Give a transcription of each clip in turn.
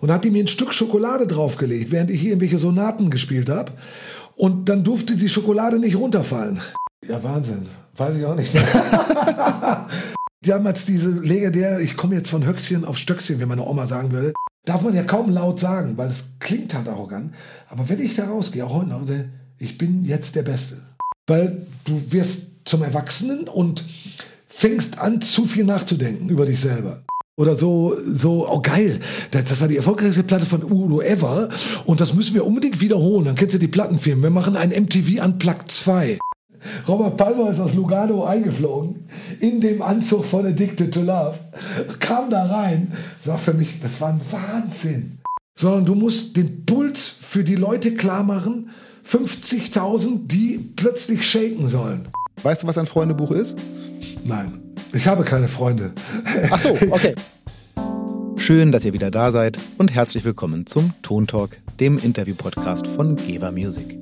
und hat die mir ein Stück Schokolade draufgelegt, während ich hier irgendwelche Sonaten gespielt habe. Und dann durfte die Schokolade nicht runterfallen. Ja, Wahnsinn. Weiß ich auch nicht. Damals diese legendär, ich komme jetzt von Höchstchen auf Stöckchen, wie meine Oma sagen würde, darf man ja kaum laut sagen, weil es klingt halt arrogant. Aber wenn ich da rausgehe, auch heute noch, ich bin jetzt der Beste. Weil du wirst zum Erwachsenen und fängst an, zu viel nachzudenken über dich selber. Oder so, so, oh geil, das, das war die erfolgreichste Platte von Udo ever und das müssen wir unbedingt wiederholen. Dann kennst du die Plattenfirmen. Wir machen ein MTV Unplugged 2. Robert Palmer ist aus Lugano eingeflogen, in dem Anzug von Addicted to Love, kam da rein, das war für mich, das war ein Wahnsinn. Sondern du musst den Puls für die Leute klar machen, 50.000, die plötzlich shaken sollen. Weißt du, was ein Freundebuch ist? Nein, ich habe keine Freunde. Ach so, okay. Schön, dass ihr wieder da seid und herzlich willkommen zum Tontalk, dem Interview-Podcast von Geva Music.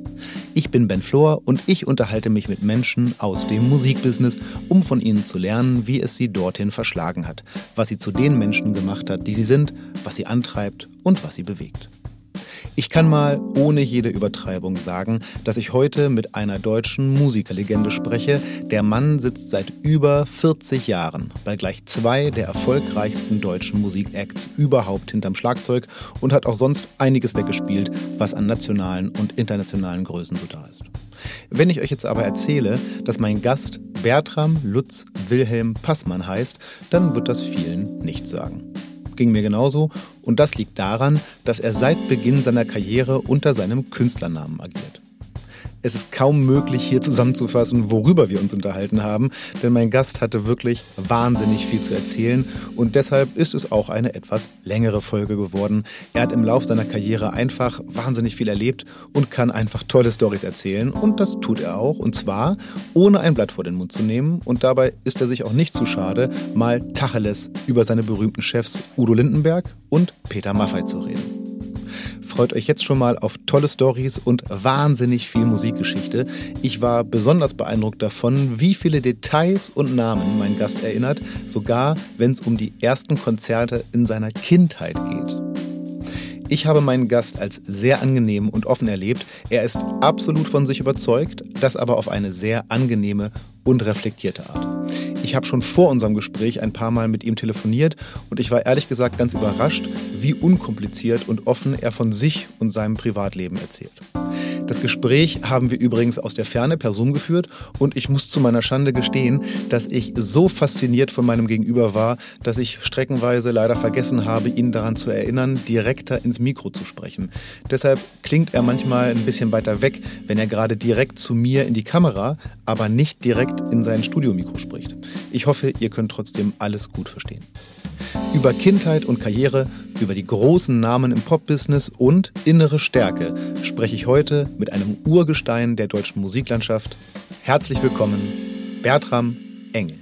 Ich bin Ben Flor und ich unterhalte mich mit Menschen aus dem Musikbusiness, um von ihnen zu lernen, wie es sie dorthin verschlagen hat, was sie zu den Menschen gemacht hat, die sie sind, was sie antreibt und was sie bewegt. Ich kann mal ohne jede Übertreibung sagen, dass ich heute mit einer deutschen Musikerlegende spreche. Der Mann sitzt seit über 40 Jahren bei gleich zwei der erfolgreichsten deutschen Musikacts überhaupt hinterm Schlagzeug und hat auch sonst einiges weggespielt, was an nationalen und internationalen Größen so da ist. Wenn ich euch jetzt aber erzähle, dass mein Gast Bertram Lutz Wilhelm Passmann heißt, dann wird das vielen nichts sagen ging mir genauso und das liegt daran, dass er seit Beginn seiner Karriere unter seinem Künstlernamen agiert. Es ist kaum möglich, hier zusammenzufassen, worüber wir uns unterhalten haben, denn mein Gast hatte wirklich wahnsinnig viel zu erzählen und deshalb ist es auch eine etwas längere Folge geworden. Er hat im Lauf seiner Karriere einfach wahnsinnig viel erlebt und kann einfach tolle Stories erzählen und das tut er auch und zwar ohne ein Blatt vor den Mund zu nehmen und dabei ist er sich auch nicht zu schade, mal Tacheles über seine berühmten Chefs Udo Lindenberg und Peter Maffei zu reden. Freut euch jetzt schon mal auf tolle Stories und wahnsinnig viel Musikgeschichte. Ich war besonders beeindruckt davon, wie viele Details und Namen mein Gast erinnert, sogar wenn es um die ersten Konzerte in seiner Kindheit geht. Ich habe meinen Gast als sehr angenehm und offen erlebt. Er ist absolut von sich überzeugt, das aber auf eine sehr angenehme und reflektierte Art. Ich habe schon vor unserem Gespräch ein paar Mal mit ihm telefoniert und ich war ehrlich gesagt ganz überrascht, wie unkompliziert und offen er von sich und seinem Privatleben erzählt. Das Gespräch haben wir übrigens aus der Ferne per Zoom geführt und ich muss zu meiner Schande gestehen, dass ich so fasziniert von meinem Gegenüber war, dass ich streckenweise leider vergessen habe, ihn daran zu erinnern, direkter ins Mikro zu sprechen. Deshalb klingt er manchmal ein bisschen weiter weg, wenn er gerade direkt zu mir in die Kamera, aber nicht direkt in sein Studiomikro spricht. Ich hoffe, ihr könnt trotzdem alles gut verstehen. Über Kindheit und Karriere, über die großen Namen im Pop-Business und innere Stärke spreche ich heute mit einem Urgestein der deutschen Musiklandschaft. Herzlich willkommen, Bertram Engel.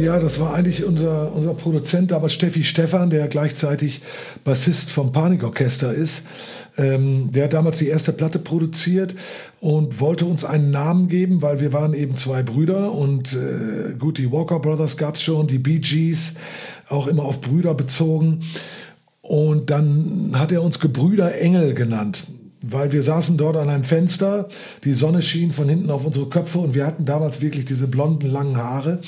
Ja, das war eigentlich unser, unser Produzent, aber Steffi Stefan, der gleichzeitig Bassist vom Panikorchester ist. Ähm, der hat damals die erste Platte produziert und wollte uns einen Namen geben, weil wir waren eben zwei Brüder und äh, gut, die Walker Brothers gab es schon, die Bee Gees, auch immer auf Brüder bezogen. Und dann hat er uns Gebrüder Engel genannt weil wir saßen dort an einem Fenster, die Sonne schien von hinten auf unsere Köpfe und wir hatten damals wirklich diese blonden, langen Haare.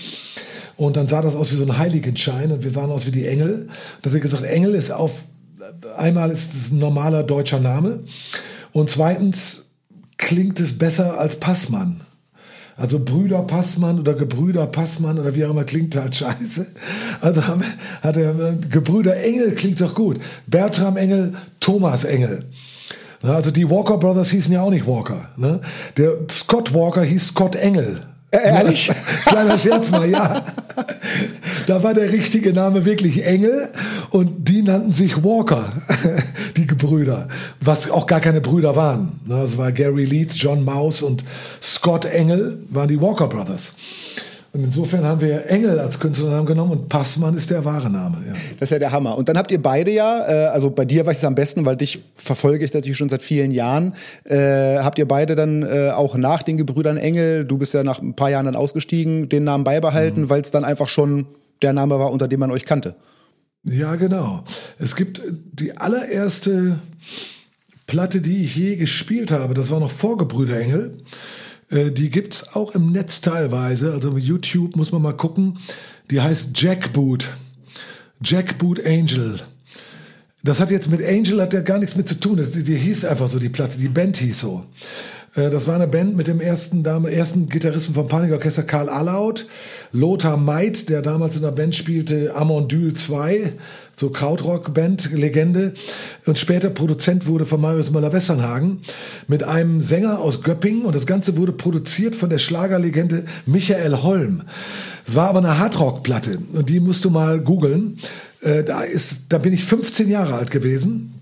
Und dann sah das aus wie so ein Heiligenschein und wir sahen aus wie die Engel. Da hat er gesagt, Engel ist auf einmal ist es ein normaler deutscher Name und zweitens klingt es besser als Passmann. Also Brüder Passmann oder Gebrüder Passmann oder wie auch immer klingt halt scheiße. Also hat er Gebrüder Engel klingt doch gut. Bertram Engel, Thomas Engel. Also die Walker Brothers hießen ja auch nicht Walker. Ne? Der Scott Walker hieß Scott Engel. Ehrlich? Kleiner Scherz mal, ja. Da war der richtige Name wirklich Engel und die nannten sich Walker, die Gebrüder, was auch gar keine Brüder waren. Das war Gary Leeds, John Mouse und Scott Engel waren die Walker Brothers. Und insofern haben wir Engel als Künstlernamen genommen und Passmann ist der wahre Name. Ja. Das ist ja der Hammer. Und dann habt ihr beide ja, äh, also bei dir weiß ich es am besten, weil dich verfolge ich natürlich schon seit vielen Jahren. Äh, habt ihr beide dann äh, auch nach den Gebrüdern Engel, du bist ja nach ein paar Jahren dann ausgestiegen, den Namen beibehalten, mhm. weil es dann einfach schon der Name war, unter dem man euch kannte? Ja, genau. Es gibt die allererste Platte, die ich je gespielt habe. Das war noch vor Gebrüder Engel. Äh, die gibt's auch im Netz teilweise. Also YouTube muss man mal gucken. Die heißt Jackboot. Jackboot Angel. Das hat jetzt mit Angel hat ja gar nichts mit zu tun. Die, die hieß einfach so, die Platte. Die Band hieß so. Äh, das war eine Band mit dem ersten, ersten Gitarristen vom Panikorchester Karl Allaut, Lothar Meid, der damals in der Band spielte, Amondyl 2, so Krautrock-Band, Legende, und später Produzent wurde von Marius Müller-Westernhagen, mit einem Sänger aus Göppingen und das Ganze wurde produziert von der Schlagerlegende Michael Holm. Es war aber eine Hardrock-Platte und die musst du mal googeln. Äh, da, ist, da bin ich 15 Jahre alt gewesen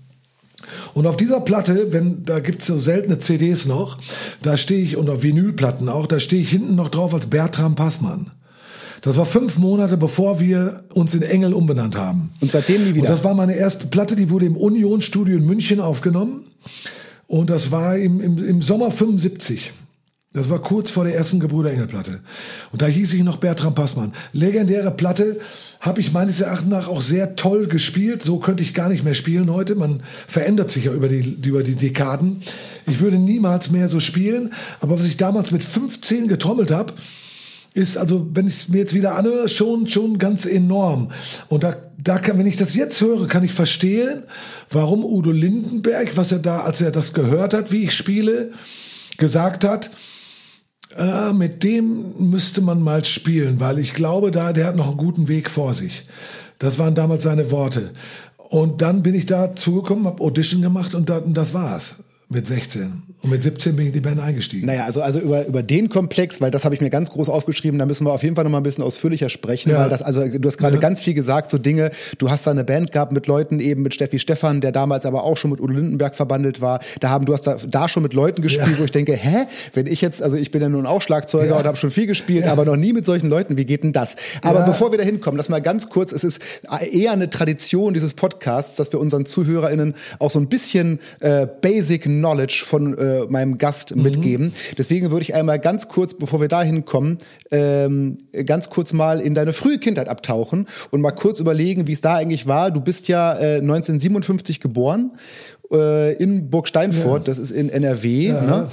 und auf dieser Platte, wenn da gibt's so seltene CDs noch, da stehe ich und auf Vinylplatten auch, da stehe ich hinten noch drauf als Bertram Passmann. Das war fünf Monate, bevor wir uns in Engel umbenannt haben. Und seitdem nie wieder. Und das war meine erste Platte, die wurde im Union Studio in München aufgenommen. Und das war im, im, im Sommer 75. Das war kurz vor der ersten Gebrüder Engel Platte. Und da hieß ich noch Bertram Passmann. Legendäre Platte habe ich meines Erachtens nach auch sehr toll gespielt. So könnte ich gar nicht mehr spielen heute. Man verändert sich ja über die, über die Dekaden. Ich würde niemals mehr so spielen. Aber was ich damals mit 15 getrommelt habe, ist also, wenn ich es mir jetzt wieder anhöre, schon, schon ganz enorm. Und da, da kann, wenn ich das jetzt höre, kann ich verstehen, warum Udo Lindenberg, was er da, als er das gehört hat, wie ich spiele, gesagt hat, äh, mit dem müsste man mal spielen, weil ich glaube, da der hat noch einen guten Weg vor sich. Das waren damals seine Worte. Und dann bin ich da zugekommen, habe Audition gemacht und, und das war's mit 16. Und mit 17 bin ich in die Band eingestiegen. Naja, also, also über, über den Komplex, weil das habe ich mir ganz groß aufgeschrieben, da müssen wir auf jeden Fall noch mal ein bisschen ausführlicher sprechen, ja. weil das, also du hast gerade ja. ganz viel gesagt, so Dinge, du hast da eine Band gehabt mit Leuten eben, mit Steffi Stefan, der damals aber auch schon mit Udo Lindenberg verbandelt war. Da haben, du hast da, da schon mit Leuten gespielt, ja. wo ich denke, hä, wenn ich jetzt, also ich bin ja nun auch Schlagzeuger und habe schon viel gespielt, aber noch nie mit solchen Leuten, wie geht denn das? Aber bevor wir da hinkommen, lass mal ganz kurz, es ist eher eine Tradition dieses Podcasts, dass wir unseren ZuhörerInnen auch so ein bisschen äh, Basic Knowledge von äh, meinem Gast mhm. mitgeben. Deswegen würde ich einmal ganz kurz, bevor wir dahin kommen, ähm, ganz kurz mal in deine frühe Kindheit abtauchen und mal kurz überlegen, wie es da eigentlich war. Du bist ja äh, 1957 geboren äh, in Burg Steinfurt, ja. das ist in NRW. Ja. Ne?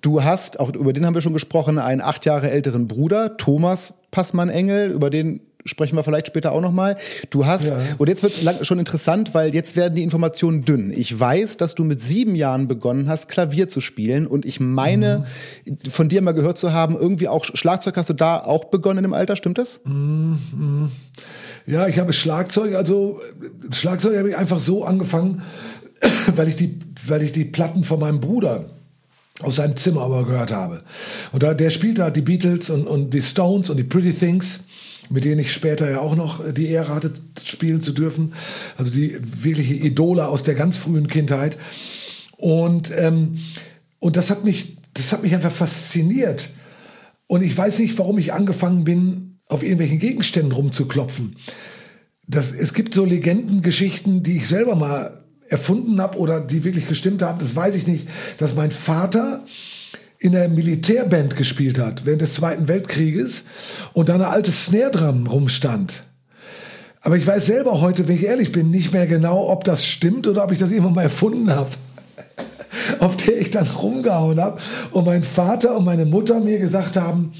Du hast, auch über den haben wir schon gesprochen, einen acht Jahre älteren Bruder, Thomas Passmann-Engel, über den sprechen wir vielleicht später auch nochmal. Du hast, ja. und jetzt wird es schon interessant, weil jetzt werden die Informationen dünn. Ich weiß, dass du mit sieben Jahren begonnen hast, Klavier zu spielen und ich meine, mhm. von dir mal gehört zu haben, irgendwie auch Schlagzeug hast du da auch begonnen im Alter, stimmt das? Mhm. Ja, ich habe Schlagzeug, also Schlagzeug habe ich einfach so angefangen, weil ich die, weil ich die Platten von meinem Bruder aus seinem Zimmer aber gehört habe. Und da, der spielte halt die Beatles und, und die Stones und die Pretty Things mit denen ich später ja auch noch die Ehre hatte, spielen zu dürfen. Also die wirkliche Idole aus der ganz frühen Kindheit. Und, ähm, und das hat mich, das hat mich einfach fasziniert. Und ich weiß nicht, warum ich angefangen bin, auf irgendwelchen Gegenständen rumzuklopfen. Das, es gibt so Legendengeschichten, die ich selber mal erfunden habe oder die wirklich gestimmt haben. Das weiß ich nicht, dass mein Vater in der Militärband gespielt hat während des Zweiten Weltkrieges und da eine alte Snare Drum rumstand. Aber ich weiß selber heute, wenn ich ehrlich bin, nicht mehr genau, ob das stimmt oder ob ich das irgendwann mal erfunden habe. Auf der ich dann rumgehauen habe und mein Vater und meine Mutter mir gesagt haben,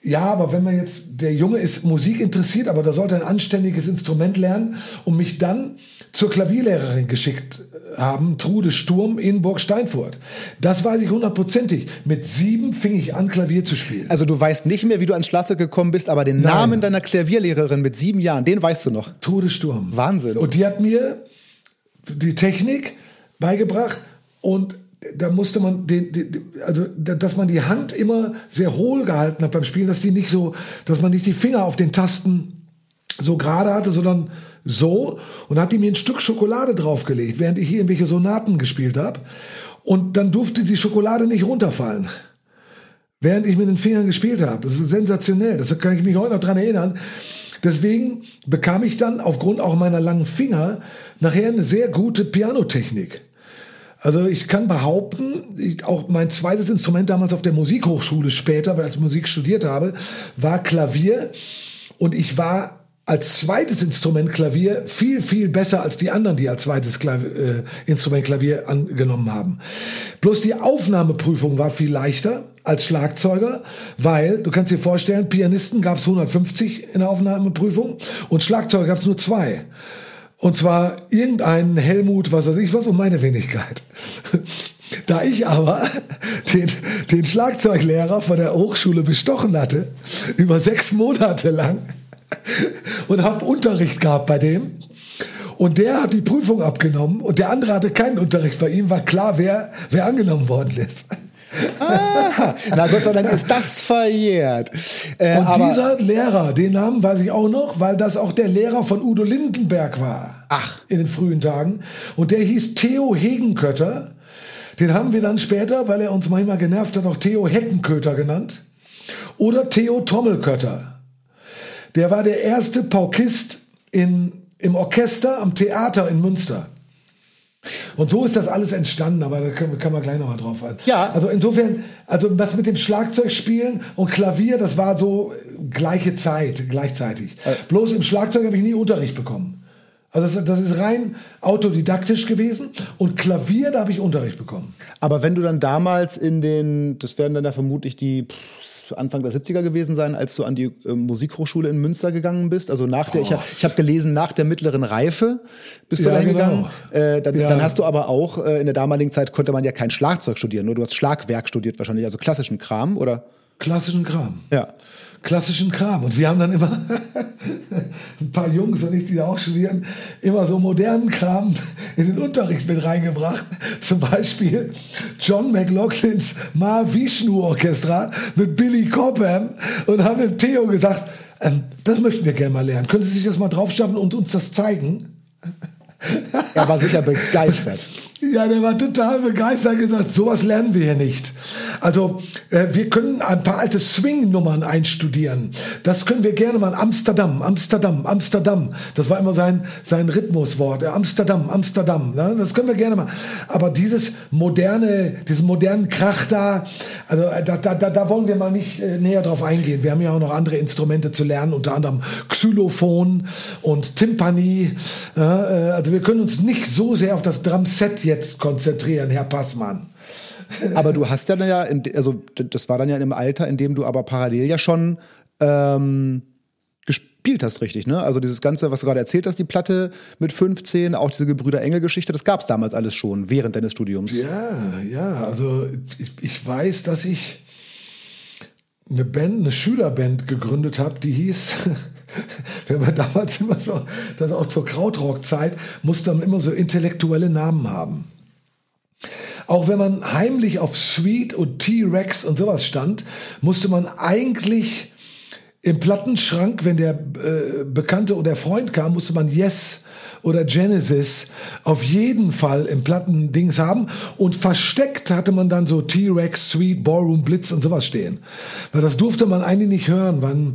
ja, aber wenn man jetzt, der Junge ist Musik interessiert, aber da sollte ein anständiges Instrument lernen und mich dann zur Klavierlehrerin geschickt haben, Trude Sturm in Burg Steinfurt. Das weiß ich hundertprozentig. Mit sieben fing ich an, Klavier zu spielen. Also du weißt nicht mehr, wie du ans Schlagzeug gekommen bist, aber den Nein. Namen deiner Klavierlehrerin mit sieben Jahren, den weißt du noch. Trude Sturm. Wahnsinn. Und die hat mir die Technik beigebracht und da musste man den, den, also dass man die Hand immer sehr hohl gehalten hat beim Spielen, dass die nicht so, dass man nicht die Finger auf den Tasten so gerade hatte, sondern so und hat die mir ein Stück Schokolade draufgelegt, während ich hier irgendwelche Sonaten gespielt habe. Und dann durfte die Schokolade nicht runterfallen. während ich mit den Fingern gespielt habe. Das ist sensationell. Das kann ich mich heute noch dran erinnern. Deswegen bekam ich dann aufgrund auch meiner langen Finger nachher eine sehr gute Pianotechnik. Also ich kann behaupten, ich, auch mein zweites Instrument damals auf der Musikhochschule später, weil ich Musik studiert habe, war Klavier. Und ich war als zweites Instrument Klavier viel, viel besser als die anderen, die als zweites Klavier, äh, Instrument Klavier angenommen haben. Bloß die Aufnahmeprüfung war viel leichter als Schlagzeuger, weil du kannst dir vorstellen, Pianisten gab es 150 in der Aufnahmeprüfung und Schlagzeuger gab es nur zwei. Und zwar irgendeinen Helmut, was weiß ich was, und meine Wenigkeit. Da ich aber den, den Schlagzeuglehrer von der Hochschule bestochen hatte, über sechs Monate lang, und habe Unterricht gehabt bei dem, und der hat die Prüfung abgenommen und der andere hatte keinen Unterricht bei ihm, war klar, wer, wer angenommen worden ist. Ah, na Gott sei Dank ist das verjährt. Äh, und dieser Lehrer, den Namen weiß ich auch noch, weil das auch der Lehrer von Udo Lindenberg war. Ach. In den frühen Tagen. Und der hieß Theo Hegenkötter. Den haben wir dann später, weil er uns manchmal genervt hat, auch Theo Heckenköter genannt. Oder Theo Trommelkötter. Der war der erste Paukist in, im Orchester am Theater in Münster. Und so ist das alles entstanden, aber da können, kann man gleich nochmal drauf ein. Ja. Also insofern, also das mit dem Schlagzeugspielen und Klavier, das war so gleiche Zeit, gleichzeitig. Äh. Bloß im Schlagzeug habe ich nie Unterricht bekommen. Also das, das, ist rein autodidaktisch gewesen und Klavier, da habe ich Unterricht bekommen. Aber wenn du dann damals in den, das werden dann ja vermutlich die Anfang der 70er gewesen sein, als du an die äh, Musikhochschule in Münster gegangen bist. Also nach der, oh. ich habe ich hab gelesen, nach der mittleren Reife bist ja, du dahin genau. gegangen. Äh, dann, ja. dann, hast du aber auch, äh, in der damaligen Zeit konnte man ja kein Schlagzeug studieren, nur du hast Schlagwerk studiert wahrscheinlich, also klassischen Kram, oder? Klassischen Kram. Ja klassischen Kram. Und wir haben dann immer ein paar Jungs und ich, die da auch studieren, immer so modernen Kram in den Unterricht mit reingebracht. Zum Beispiel John McLaughlins Ma Vishnu Orchestra mit Billy Cobham und haben dem Theo gesagt, ähm, das möchten wir gerne mal lernen. Können Sie sich das mal draufschaffen und uns das zeigen? Er war sicher begeistert. Ja, der war total begeistert gesagt, sowas lernen wir hier nicht. Also äh, wir können ein paar alte Swing-Nummern einstudieren. Das können wir gerne mal. Amsterdam, Amsterdam, Amsterdam. Das war immer sein, sein Rhythmuswort. Amsterdam, Amsterdam. Ne? Das können wir gerne mal. Aber dieses moderne, diesen modernen Krach da, also äh, da, da, da, wollen wir mal nicht äh, näher drauf eingehen. Wir haben ja auch noch andere Instrumente zu lernen, unter anderem Xylophon und Timpani. Äh, also wir können uns nicht so sehr auf das Drumset jetzt jetzt konzentrieren, Herr Passmann. Aber du hast ja, ja also das war dann ja im Alter, in dem du aber parallel ja schon ähm, gespielt hast, richtig, ne? Also dieses Ganze, was du gerade erzählt hast, die Platte mit 15, auch diese Gebrüder Engel-Geschichte, das gab es damals alles schon, während deines Studiums. Ja, ja, also ich, ich weiß, dass ich eine Band, eine Schülerband gegründet habe, die hieß wenn man damals immer so, das auch zur Krautrock-Zeit, musste man immer so intellektuelle Namen haben. Auch wenn man heimlich auf Sweet und T-Rex und sowas stand, musste man eigentlich im Plattenschrank, wenn der äh, Bekannte oder Freund kam, musste man Yes oder Genesis auf jeden Fall im Plattendings haben. Und versteckt hatte man dann so T-Rex, Sweet, Ballroom, Blitz und sowas stehen. Weil das durfte man eigentlich nicht hören, weil,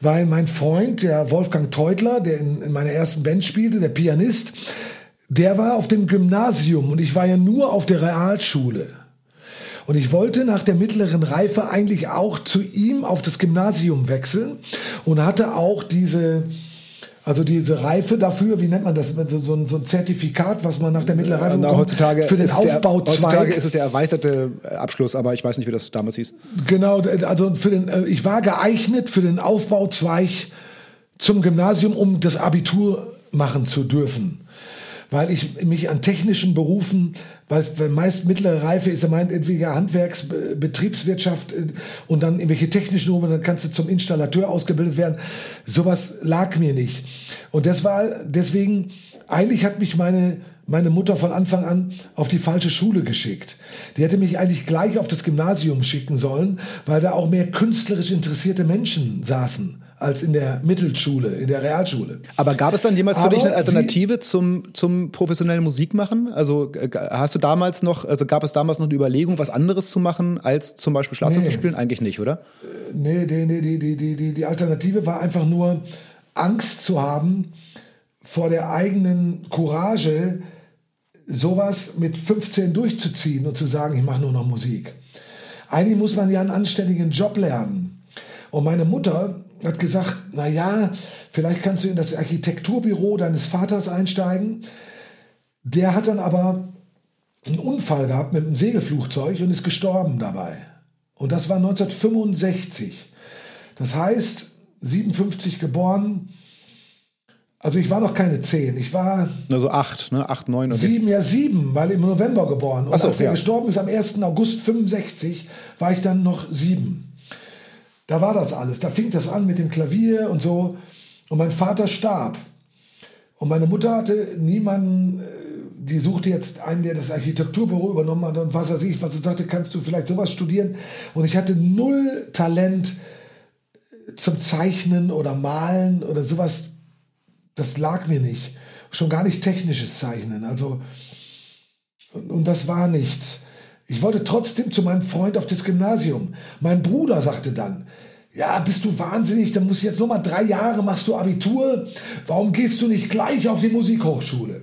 weil mein Freund, der Wolfgang Teutler, der in, in meiner ersten Band spielte, der Pianist, der war auf dem Gymnasium und ich war ja nur auf der Realschule. Und ich wollte nach der mittleren Reife eigentlich auch zu ihm auf das Gymnasium wechseln und hatte auch diese, also diese Reife dafür, wie nennt man das? So, so, ein, Zertifikat, was man nach der mittleren Reife bekommt, heutzutage für den Aufbauzweig. Heutzutage ist es der erweiterte äh, Abschluss, aber ich weiß nicht, wie das damals hieß. Genau, also für den, äh, ich war geeignet für den Aufbauzweig zum Gymnasium, um das Abitur machen zu dürfen weil ich mich an technischen Berufen, weil meist mittlere Reife ist, er meint entweder Handwerks, Betriebswirtschaft äh, und dann irgendwelche technischen Berufe, dann kannst du zum Installateur ausgebildet werden. Sowas lag mir nicht. Und das war deswegen, eigentlich hat mich meine meine Mutter von Anfang an auf die falsche Schule geschickt. Die hätte mich eigentlich gleich auf das Gymnasium schicken sollen, weil da auch mehr künstlerisch interessierte Menschen saßen als in der Mittelschule, in der Realschule. Aber gab es dann jemals für Aber dich eine Alternative zum, zum professionellen Musikmachen? Also äh, hast du damals noch, also gab es damals noch eine Überlegung, was anderes zu machen, als zum Beispiel Schlagzeug nee. zu spielen? Eigentlich nicht, oder? Äh, nee, nee, nee, die, die, die, die Alternative war einfach nur Angst zu haben vor der eigenen Courage, sowas mit 15 durchzuziehen und zu sagen, ich mache nur noch Musik. Eigentlich muss man ja einen anständigen Job lernen. Und meine Mutter hat gesagt, na ja, vielleicht kannst du in das Architekturbüro deines Vaters einsteigen. Der hat dann aber einen Unfall gehabt mit einem Segelflugzeug und ist gestorben dabei. Und das war 1965. Das heißt, 57 geboren. Also ich war noch keine zehn. Ich war also acht, ne, acht, neun. Okay. Sieben, ja sieben, weil im November geboren. Und so, als er ja. gestorben ist am 1. August 65, war ich dann noch sieben. Da war das alles. Da fing das an mit dem Klavier und so. Und mein Vater starb. Und meine Mutter hatte niemanden, äh, die suchte jetzt einen, der das Architekturbüro übernommen hat und was weiß ich, was sie sagte, kannst du vielleicht sowas studieren? Und ich hatte null Talent zum Zeichnen oder Malen oder sowas. Das lag mir nicht. Schon gar nicht technisches Zeichnen. Also, und, und das war nichts. Ich wollte trotzdem zu meinem Freund auf das Gymnasium. Mein Bruder sagte dann, ja, bist du wahnsinnig, dann musst du jetzt noch mal drei Jahre, machst du Abitur. Warum gehst du nicht gleich auf die Musikhochschule?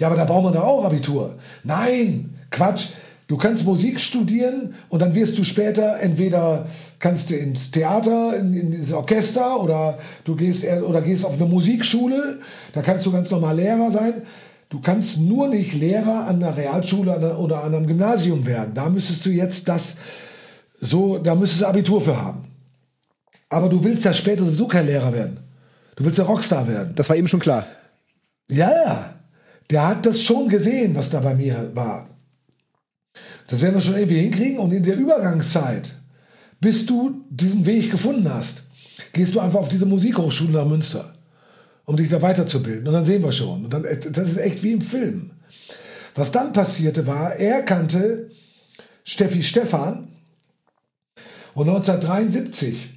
Ja, aber da braucht man doch auch Abitur. Nein, Quatsch. Du kannst Musik studieren und dann wirst du später entweder kannst du ins Theater, in, in das Orchester oder du gehst oder gehst auf eine Musikschule. Da kannst du ganz normal Lehrer sein. Du kannst nur nicht Lehrer an der Realschule oder an einem Gymnasium werden. Da müsstest du jetzt das so, da müsstest du Abitur für haben. Aber du willst ja später sowieso kein Lehrer werden. Du willst ja Rockstar werden. Das war eben schon klar. Ja, ja. Der hat das schon gesehen, was da bei mir war. Das werden wir schon irgendwie hinkriegen. Und in der Übergangszeit, bis du diesen Weg gefunden hast, gehst du einfach auf diese Musikhochschule nach Münster um dich da weiterzubilden. Und dann sehen wir schon. Und dann, das ist echt wie im Film. Was dann passierte war, er kannte Steffi Stephan und 1973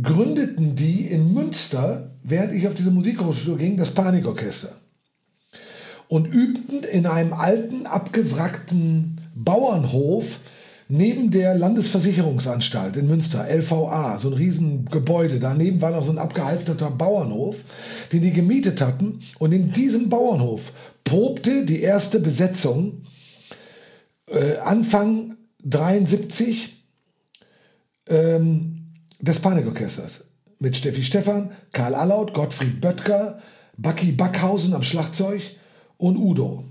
gründeten die in Münster, während ich auf diese Musikhochschule ging, das Panikorchester. Und übten in einem alten, abgewrackten Bauernhof neben der Landesversicherungsanstalt in Münster, LVA, so ein Riesengebäude, daneben war noch so ein abgehalfterter Bauernhof, den die gemietet hatten. Und in diesem Bauernhof probte die erste Besetzung äh, Anfang 73 ähm, des Panikorchesters mit Steffi Stephan, Karl Allaut, Gottfried Böttger, Bucky Backhausen am Schlagzeug und Udo.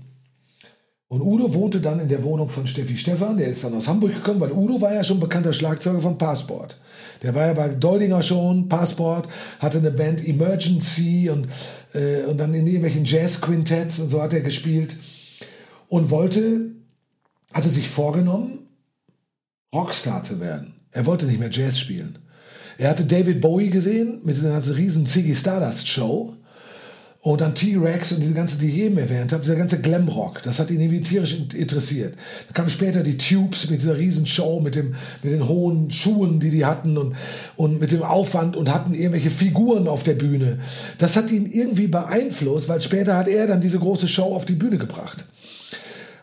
Und Udo wohnte dann in der Wohnung von Steffi Stephan, der ist dann aus Hamburg gekommen, weil Udo war ja schon bekannter Schlagzeuger von Passport. Der war ja bei Doldinger schon, Passport, hatte eine Band Emergency und, äh, und dann in irgendwelchen Jazz-Quintetts und so hat er gespielt und wollte, hatte sich vorgenommen, Rockstar zu werden. Er wollte nicht mehr Jazz spielen. Er hatte David Bowie gesehen mit dieser ganzen riesen Ziggy Stardust Show und dann T-Rex und diese ganze, die ich eben erwähnt habe, dieser ganze Glamrock, das hat ihn irgendwie tierisch interessiert. Dann kamen später die Tubes mit dieser riesen Show, mit, dem, mit den hohen Schuhen, die die hatten und, und mit dem Aufwand und hatten irgendwelche Figuren auf der Bühne. Das hat ihn irgendwie beeinflusst, weil später hat er dann diese große Show auf die Bühne gebracht.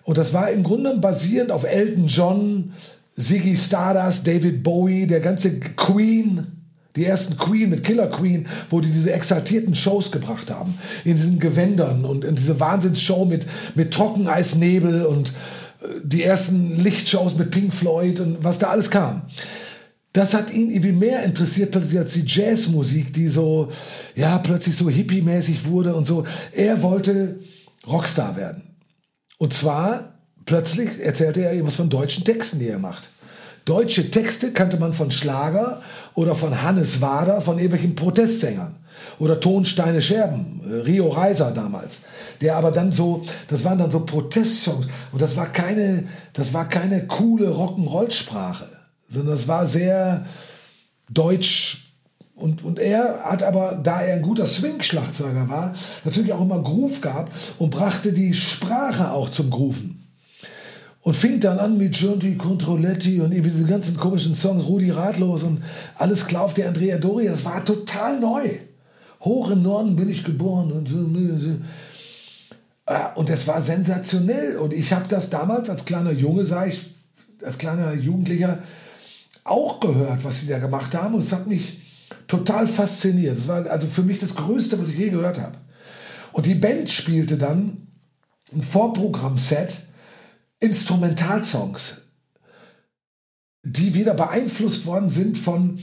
Und das war im Grunde basierend auf Elton John, Ziggy Stardust, David Bowie, der ganze Queen, die ersten Queen mit Killer Queen, wo die diese exaltierten Shows gebracht haben. In diesen Gewändern und in diese Wahnsinnsshow mit, mit Trockeneisnebel und äh, die ersten Lichtshows mit Pink Floyd und was da alles kam. Das hat ihn irgendwie mehr interessiert plötzlich als die Jazzmusik, die so, ja, plötzlich so hippie-mäßig wurde und so. Er wollte Rockstar werden. Und zwar, plötzlich erzählte er irgendwas von deutschen Texten, die er macht. Deutsche Texte kannte man von Schlager oder von Hannes Wader, von irgendwelchen Protestsängern. Oder Tonsteine Scherben, äh, Rio Reiser damals. Der aber dann so, das waren dann so Protestsongs. Und das war keine, das war keine coole Rock'n'Roll-Sprache, sondern das war sehr deutsch, und, und er hat aber, da er ein guter Swing-Schlagzeuger war, natürlich auch immer Groove gehabt und brachte die Sprache auch zum Grooven. Und fing dann an mit Giunti Controletti und irgendwie diese ganzen komischen Songs, Rudi Ratlos und alles klar auf der Andrea Doria. Das war total neu. Hoch im Norden bin ich geboren und so. Und das war sensationell. Und ich habe das damals als kleiner Junge, sage ich, als kleiner Jugendlicher auch gehört, was sie da gemacht haben. Und es hat mich total fasziniert. Das war also für mich das Größte, was ich je gehört habe. Und die Band spielte dann ein Vorprogrammset Instrumentalsongs, die wieder beeinflusst worden sind von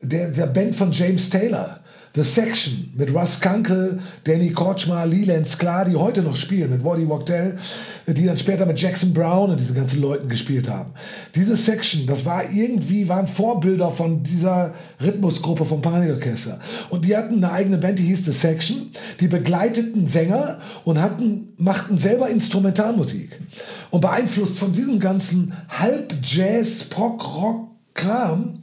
der, der Band von James Taylor. The Section mit Russ Kunkel, Danny Kortschmar, Leland Sklar, die heute noch spielen, mit Waddy Wachtel, die dann später mit Jackson Brown und diesen ganzen Leuten gespielt haben. Diese Section, das war irgendwie, waren Vorbilder von dieser Rhythmusgruppe vom Panikorchester. Und die hatten eine eigene Band, die hieß The Section, die begleiteten Sänger und hatten, machten selber Instrumentalmusik. Und beeinflusst von diesem ganzen Halb-Jazz, Pop-Rock-Kram,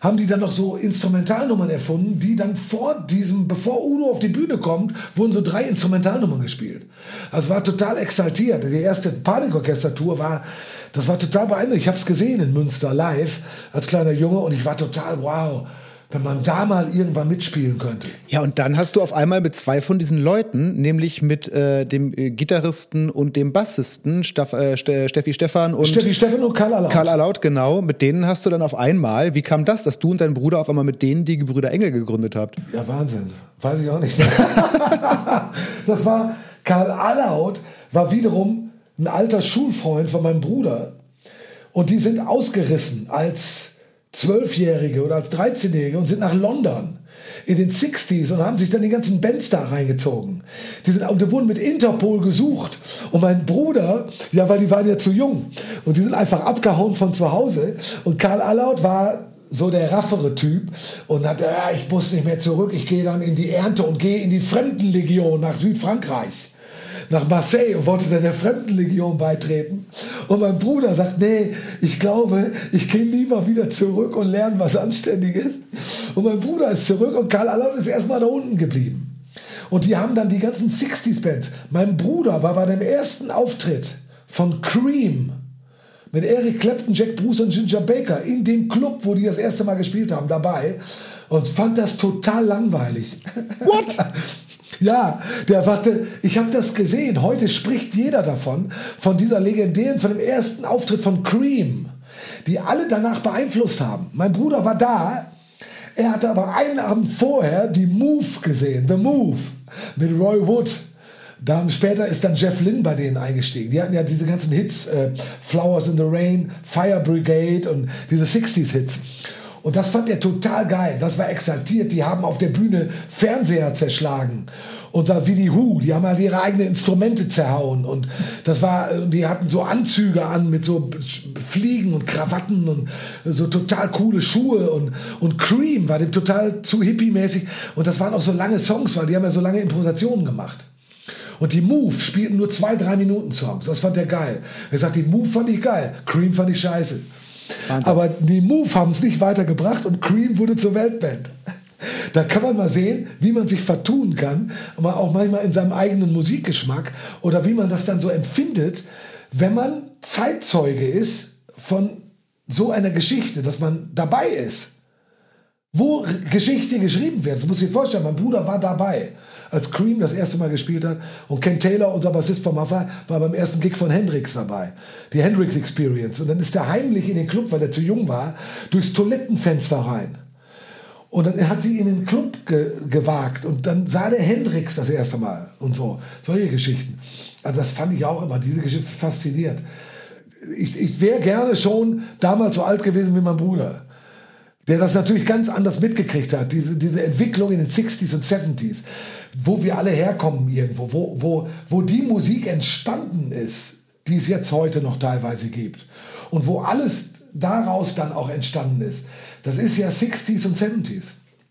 haben die dann noch so Instrumentalnummern erfunden, die dann vor diesem, bevor Udo auf die Bühne kommt, wurden so drei Instrumentalnummern gespielt. Also war total exaltiert. Die erste Panikorchester-Tour war, das war total beeindruckend. Ich habe es gesehen in Münster live als kleiner Junge und ich war total wow wenn man da mal irgendwann mitspielen könnte. Ja, und dann hast du auf einmal mit zwei von diesen Leuten, nämlich mit äh, dem äh, Gitarristen und dem Bassisten, Staff, äh, Steffi Stefan und Steffi Stefan und Karl Alaut. Karl Alaut, genau. Mit denen hast du dann auf einmal, wie kam das, dass du und dein Bruder auf einmal mit denen die Gebrüder Engel gegründet habt? Ja, Wahnsinn. Weiß ich auch nicht. das war, Karl Alaut war wiederum ein alter Schulfreund von meinem Bruder. Und die sind ausgerissen als Zwölfjährige oder als 13-Jährige und sind nach London in den 60s und haben sich dann die ganzen Bands da reingezogen. Die, sind, die wurden mit Interpol gesucht. Und mein Bruder, ja, weil die waren ja zu jung. Und die sind einfach abgehauen von zu Hause. Und Karl Allaut war so der raffere Typ und hat, ja, ich muss nicht mehr zurück, ich gehe dann in die Ernte und gehe in die Fremdenlegion nach Südfrankreich nach Marseille und wollte dann der Fremdenlegion beitreten. Und mein Bruder sagt, nee, ich glaube, ich gehe lieber wieder zurück und lerne was Anständiges. Und mein Bruder ist zurück und Karl Allaut ist erstmal da unten geblieben. Und die haben dann die ganzen 60s-Bands. Mein Bruder war bei dem ersten Auftritt von Cream mit Eric Clapton, Jack Bruce und Ginger Baker in dem Club, wo die das erste Mal gespielt haben, dabei und fand das total langweilig. What? Ja, der warte, ich habe das gesehen. Heute spricht jeder davon, von dieser legendären, von dem ersten Auftritt von Cream, die alle danach beeinflusst haben. Mein Bruder war da. Er hatte aber einen Abend vorher die Move gesehen, The Move mit Roy Wood. Dann später ist dann Jeff Lynne bei denen eingestiegen. Die hatten ja diese ganzen Hits, äh, Flowers in the Rain, Fire Brigade und diese 60s Hits. Und das fand er total geil. Das war exaltiert. Die haben auf der Bühne Fernseher zerschlagen. Und da wie die Hu, die haben halt ihre eigenen Instrumente zerhauen. Und das war, die hatten so Anzüge an mit so Fliegen und Krawatten und so total coole Schuhe. Und, und Cream war dem total zu hippie-mäßig. Und das waren auch so lange Songs, weil die haben ja so lange Improvisationen gemacht. Und die Move spielten nur zwei, drei Minuten Songs. Das fand er geil. Er sagt, die Move fand ich geil. Cream fand ich scheiße. Wahnsinn. Aber die Move haben es nicht weitergebracht und Cream wurde zur Weltband. Da kann man mal sehen, wie man sich vertun kann, aber auch manchmal in seinem eigenen Musikgeschmack oder wie man das dann so empfindet, wenn man Zeitzeuge ist von so einer Geschichte, dass man dabei ist. Wo Geschichte geschrieben wird. Das muss ich vorstellen, mein Bruder war dabei als Cream das erste Mal gespielt hat. Und Ken Taylor, unser Bassist von Maffa, war beim ersten Gig von Hendrix dabei. Die Hendrix Experience. Und dann ist er heimlich in den Club, weil er zu jung war, durchs Toilettenfenster rein. Und dann hat sie in den Club ge gewagt und dann sah der Hendrix das erste Mal und so. Solche Geschichten. Also das fand ich auch immer, diese Geschichte fasziniert. Ich, ich wäre gerne schon damals so alt gewesen wie mein Bruder der das natürlich ganz anders mitgekriegt hat, diese, diese Entwicklung in den 60s und 70s wo wir alle herkommen irgendwo, wo, wo, wo die Musik entstanden ist, die es jetzt heute noch teilweise gibt. Und wo alles daraus dann auch entstanden ist. Das ist ja 60s und 70s.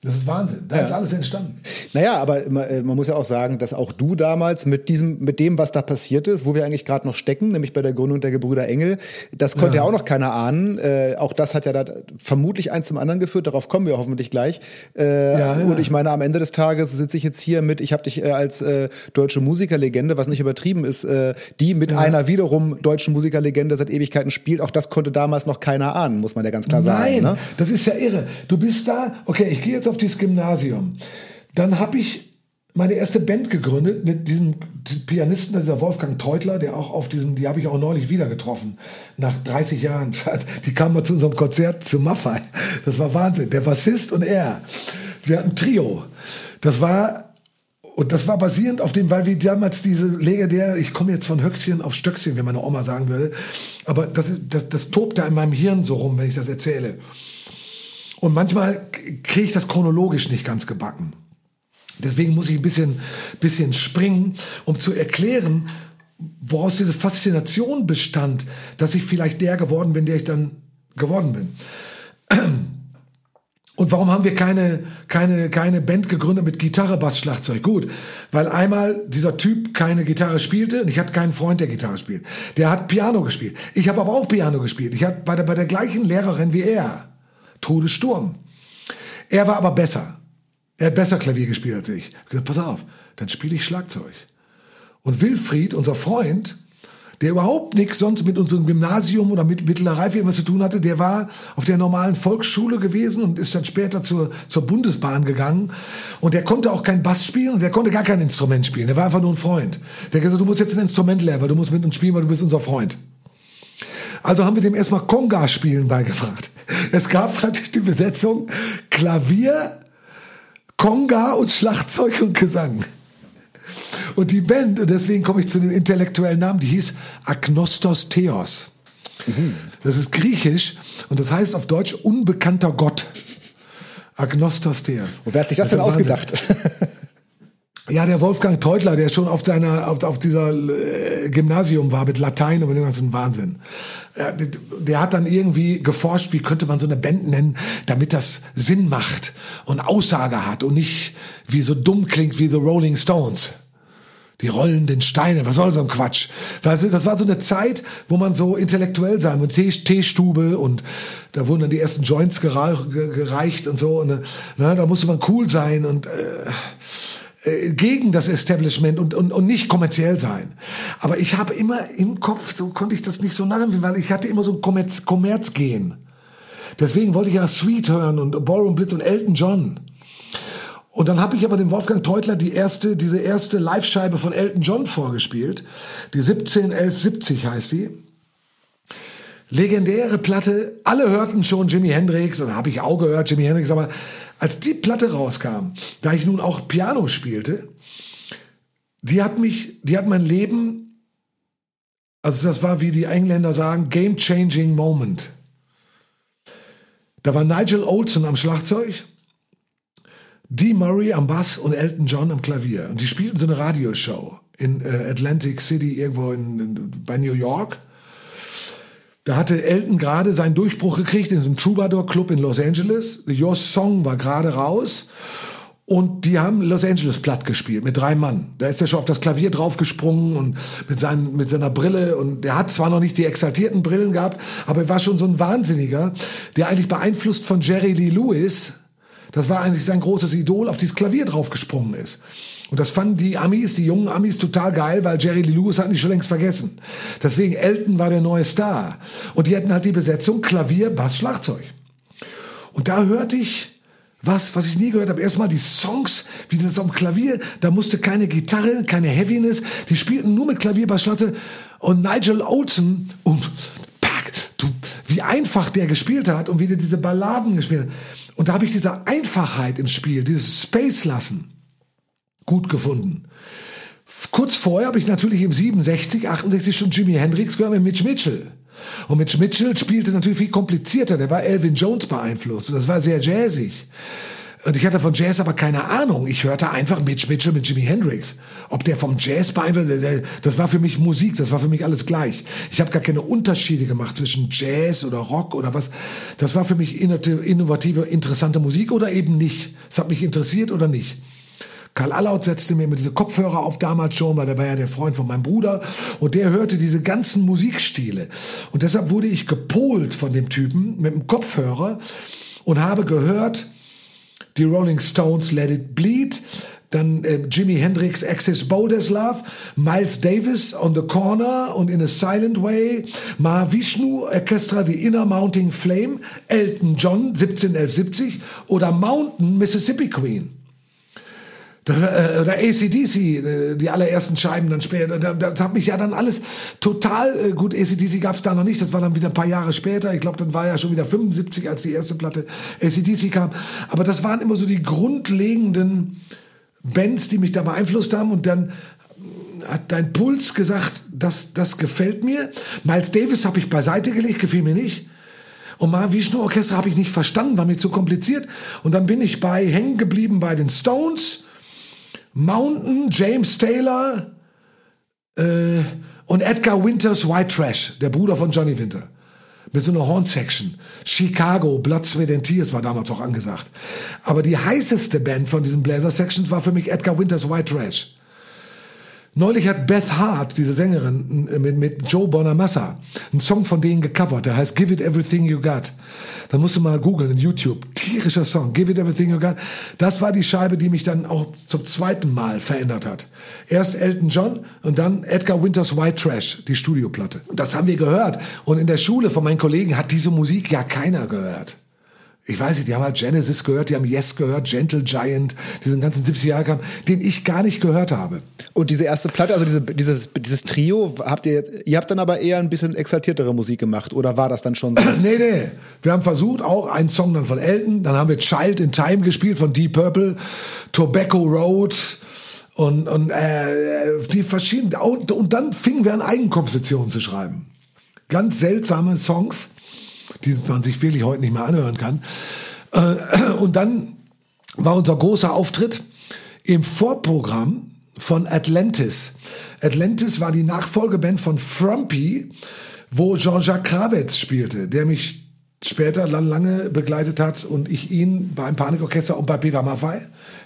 Das ist Wahnsinn. Da ja. ist alles entstanden. Naja, aber äh, man muss ja auch sagen, dass auch du damals mit diesem, mit dem, was da passiert ist, wo wir eigentlich gerade noch stecken, nämlich bei der Gründung der Gebrüder Engel, das konnte ja, ja auch noch keiner ahnen. Äh, auch das hat ja da vermutlich eins zum anderen geführt. Darauf kommen wir hoffentlich gleich. Äh, ja. Und ich meine, am Ende des Tages sitze ich jetzt hier mit, ich habe dich äh, als äh, deutsche Musikerlegende, was nicht übertrieben ist, äh, die mit einer wiederum deutschen Musikerlegende seit Ewigkeiten spielt. Auch das konnte damals noch keiner ahnen, muss man ja ganz klar Nein, sagen. Nein, ne? das ist ja irre. Du bist da, okay, ich gehe jetzt auf dieses Gymnasium. Dann habe ich meine erste Band gegründet mit diesem Pianisten, dieser Wolfgang Teutler, der auch auf diesem, die habe ich auch neulich wieder getroffen, nach 30 Jahren. Die kamen mal zu unserem Konzert zu Maffei. Das war Wahnsinn. Der Bassist und er. Wir hatten ein Trio. Das war, und das war basierend auf dem, weil wir damals diese legendär, ich komme jetzt von Höchstchen auf Stöckchen, wie meine Oma sagen würde, aber das, ist, das, das tobt da in meinem Hirn so rum, wenn ich das erzähle. Und manchmal kriege ich das chronologisch nicht ganz gebacken. Deswegen muss ich ein bisschen, bisschen springen, um zu erklären, woraus diese Faszination bestand, dass ich vielleicht der geworden bin, der ich dann geworden bin. Und warum haben wir keine, keine, keine Band gegründet mit Gitarre, Bass, Schlagzeug? Gut, weil einmal dieser Typ keine Gitarre spielte und ich hatte keinen Freund, der Gitarre spielt. Der hat Piano gespielt. Ich habe aber auch Piano gespielt. Ich hatte bei der, bei der gleichen Lehrerin wie er. Todessturm. Er war aber besser. Er hat besser Klavier gespielt als ich. Ich habe gesagt, pass auf, dann spiele ich Schlagzeug. Und Wilfried, unser Freund, der überhaupt nichts sonst mit unserem Gymnasium oder mit mittlerer Reife irgendwas zu tun hatte, der war auf der normalen Volksschule gewesen und ist dann später zur, zur Bundesbahn gegangen. Und der konnte auch kein Bass spielen und der konnte gar kein Instrument spielen. Der war einfach nur ein Freund. Der hat gesagt, du musst jetzt ein Instrument lernen, weil du musst mit uns spielen, weil du bist unser Freund. Also haben wir dem erstmal Konga spielen beigebracht. Es gab praktisch die Besetzung Klavier, Konga und Schlagzeug und Gesang. Und die Band, und deswegen komme ich zu den intellektuellen Namen, die hieß Agnostos Theos. Das ist griechisch und das heißt auf Deutsch unbekannter Gott. Agnostos Theos. Und wer hat sich das, das denn ausgedacht? Ja, der Wolfgang Teutler, der schon auf seiner, auf, auf dieser äh, Gymnasium war mit Latein und mit dem ganzen Wahnsinn. Der, der hat dann irgendwie geforscht, wie könnte man so eine Band nennen, damit das Sinn macht und Aussage hat und nicht wie so dumm klingt wie The Rolling Stones. Die rollenden Steine, was soll so ein Quatsch? Das war so eine Zeit, wo man so intellektuell sein mit Teestube und da wurden dann die ersten Joints gereicht und so. Und, ne, da musste man cool sein und äh, äh, gegen das Establishment und, und, und nicht kommerziell sein. Aber ich habe immer im Kopf, so konnte ich das nicht so nachempfinden, weil ich hatte immer so ein Kommerz, Kommerz gehen. Deswegen wollte ich ja Sweet hören und Ballroom Blitz und Elton John. Und dann habe ich aber dem Wolfgang Teutler die erste, diese erste Live-Scheibe von Elton John vorgespielt. Die 171170 heißt die. Legendäre Platte. Alle hörten schon Jimi Hendrix und habe ich auch gehört Jimi Hendrix, aber als die Platte rauskam, da ich nun auch Piano spielte, die hat mich, die hat mein Leben, also das war wie die Engländer sagen, game-changing Moment. Da war Nigel Olson am Schlagzeug, Dee Murray am Bass und Elton John am Klavier. Und die spielten so eine Radioshow in äh, Atlantic City irgendwo in, in, bei New York. Da hatte Elton gerade seinen Durchbruch gekriegt in diesem Troubadour Club in Los Angeles. Your Song war gerade raus. Und die haben Los Angeles platt gespielt mit drei Mann. Da ist er schon auf das Klavier draufgesprungen und mit, seinen, mit seiner Brille. Und der hat zwar noch nicht die exaltierten Brillen gehabt, aber er war schon so ein Wahnsinniger, der eigentlich beeinflusst von Jerry Lee Lewis, das war eigentlich sein großes Idol, auf dieses Klavier draufgesprungen ist. Und das fanden die Amis, die jungen Amis, total geil, weil Jerry Lee Lewis hatten die schon längst vergessen. Deswegen Elton war der neue Star. Und die hatten halt die Besetzung Klavier, Bass, Schlagzeug. Und da hörte ich was, was ich nie gehört habe. Erstmal die Songs, wie das dem Klavier, da musste keine Gitarre, keine Heaviness, die spielten nur mit Klavier, Bass, Schlagzeug. Und Nigel Olsen, und pack, du, wie einfach der gespielt hat und wie der diese Balladen gespielt hat. Und da habe ich diese Einfachheit im Spiel, dieses Space lassen gut gefunden. Kurz vorher habe ich natürlich im 67, 68 schon Jimi Hendrix gehört mit Mitch Mitchell. Und Mitch Mitchell spielte natürlich viel komplizierter. Der war Elvin Jones beeinflusst und das war sehr jazzig. Und ich hatte von Jazz aber keine Ahnung. Ich hörte einfach Mitch Mitchell mit Jimi Hendrix. Ob der vom Jazz beeinflusst, das war für mich Musik, das war für mich alles gleich. Ich habe gar keine Unterschiede gemacht zwischen Jazz oder Rock oder was. Das war für mich innovative, interessante Musik oder eben nicht. Es hat mich interessiert oder nicht. Karl Allaut setzte mir mit diese Kopfhörer auf damals schon, weil der war ja der Freund von meinem Bruder und der hörte diese ganzen Musikstile. Und deshalb wurde ich gepolt von dem Typen mit dem Kopfhörer und habe gehört, die Rolling Stones Let It Bleed, dann äh, Jimi Hendrix Access Bold as Love, Miles Davis On the Corner und In a Silent Way, Mahavishnu Orchestra The Inner Mounting Flame, Elton John 171170 oder Mountain Mississippi Queen. Das, äh, oder ACDC, äh, die allerersten Scheiben dann später. Das, hat mich ja dann alles total äh, gut. ACDC gab es da noch nicht, das war dann wieder ein paar Jahre später. Ich glaube, dann war ja schon wieder 75, als die erste Platte ACDC kam. Aber das waren immer so die grundlegenden Bands, die mich da beeinflusst haben. Und dann hat dein Puls gesagt, das, das gefällt mir. Miles Davis habe ich beiseite gelegt, gefiel mir nicht. Und Mahavishnu Orchester habe ich nicht verstanden, war mir zu kompliziert. Und dann bin ich bei hängen geblieben bei den Stones Mountain, James Taylor äh, und Edgar Winters White Trash, der Bruder von Johnny Winter. Mit so einer Horn-Section. Chicago, Blood, Sweat and Tears war damals auch angesagt. Aber die heißeste Band von diesen Blazer-Sections war für mich Edgar Winters White Trash. Neulich hat Beth Hart, diese Sängerin, mit, mit Joe Bonamassa, einen Song von denen gecovert, der heißt Give It Everything You Got. Da musst du mal googeln in YouTube. Tierischer Song, Give It Everything You Got. Das war die Scheibe, die mich dann auch zum zweiten Mal verändert hat. Erst Elton John und dann Edgar Winters White Trash, die Studioplatte. Das haben wir gehört. Und in der Schule von meinen Kollegen hat diese Musik ja keiner gehört ich weiß nicht, die haben halt Genesis gehört, die haben Yes gehört, Gentle Giant, diesen ganzen 70 Jahre kam, den ich gar nicht gehört habe. Und diese erste Platte, also diese, dieses, dieses Trio, habt ihr jetzt, ihr habt dann aber eher ein bisschen exaltiertere Musik gemacht oder war das dann schon so? nee, nee. Wir haben versucht, auch einen Song dann von Elton, dann haben wir Child in Time gespielt von Deep Purple, Tobacco Road, und, und äh, die verschiedenen und, und dann fingen wir an Eigenkompositionen zu schreiben. Ganz seltsame Songs die man sich wirklich heute nicht mehr anhören kann. Äh, und dann war unser großer Auftritt im Vorprogramm von Atlantis. Atlantis war die Nachfolgeband von Frumpy, wo Jean-Jacques Krawetz spielte, der mich später lange begleitet hat und ich ihn beim Panikorchester und bei Peter Maffay,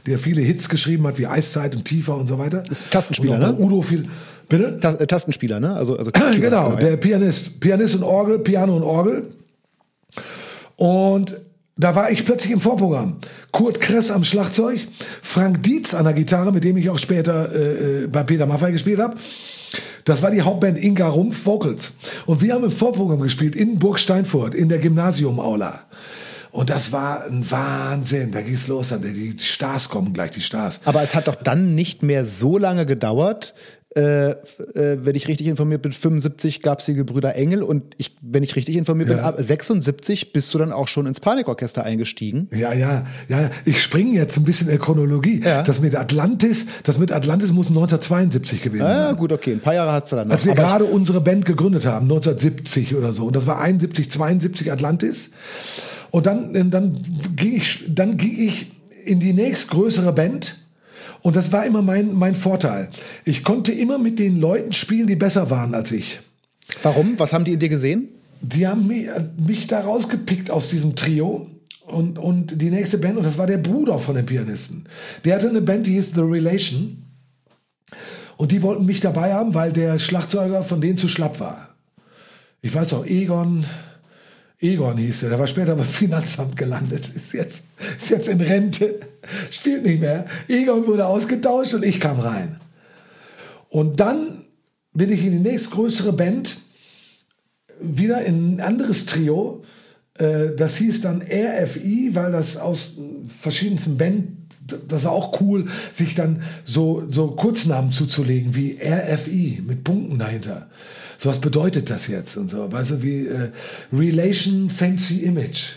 der viele Hits geschrieben hat, wie Eiszeit und Tiefer und so weiter. Ist Tastenspieler, ne? Udo viel. Bitte? Äh, Tastenspieler, ne? Also, also genau, der Pianist. Pianist und Orgel, Piano und Orgel. Und da war ich plötzlich im Vorprogramm. Kurt Kress am Schlagzeug, Frank Dietz an der Gitarre, mit dem ich auch später äh, bei Peter Maffay gespielt habe. Das war die Hauptband Inga Rumpf Vocals. Und wir haben im Vorprogramm gespielt in Burg Steinfurt, in der Gymnasium-Aula. Und das war ein Wahnsinn. Da ging's los. Die Stars kommen gleich, die Stars. Aber es hat doch dann nicht mehr so lange gedauert, äh, äh, wenn ich richtig informiert bin, 75 gab es die Gebrüder Engel und ich, wenn ich richtig informiert ja. bin, ab 76 bist du dann auch schon ins Panikorchester eingestiegen. Ja, ja, ja. Ich springe jetzt ein bisschen in der Chronologie. Ja. Das mit Atlantis, das mit Atlantis muss 1972 gewesen ah, sein. Ja, gut, okay. Ein paar Jahre hat's dann noch. Als wir gerade unsere Band gegründet haben, 1970 oder so. Und das war 71, 72 Atlantis. Und dann, dann ging ich, dann ging ich in die nächstgrößere Band und das war immer mein, mein Vorteil. Ich konnte immer mit den Leuten spielen, die besser waren als ich. Warum? Was haben die in dir gesehen? Die haben mich, mich da rausgepickt aus diesem Trio. Und, und die nächste Band, und das war der Bruder von dem Pianisten. Der hatte eine Band, die hieß The Relation. Und die wollten mich dabei haben, weil der Schlagzeuger von denen zu schlapp war. Ich weiß auch, Egon, Egon hieß er, der war später beim Finanzamt gelandet, ist jetzt, ist jetzt in Rente, spielt nicht mehr. Egon wurde ausgetauscht und ich kam rein. Und dann bin ich in die nächstgrößere Band, wieder in ein anderes Trio. Äh, das hieß dann RFI, weil das aus verschiedensten Band, das war auch cool, sich dann so, so Kurznamen zuzulegen wie RFI mit Punkten dahinter so was bedeutet das jetzt und so, weißt du, wie äh, Relation Fancy Image.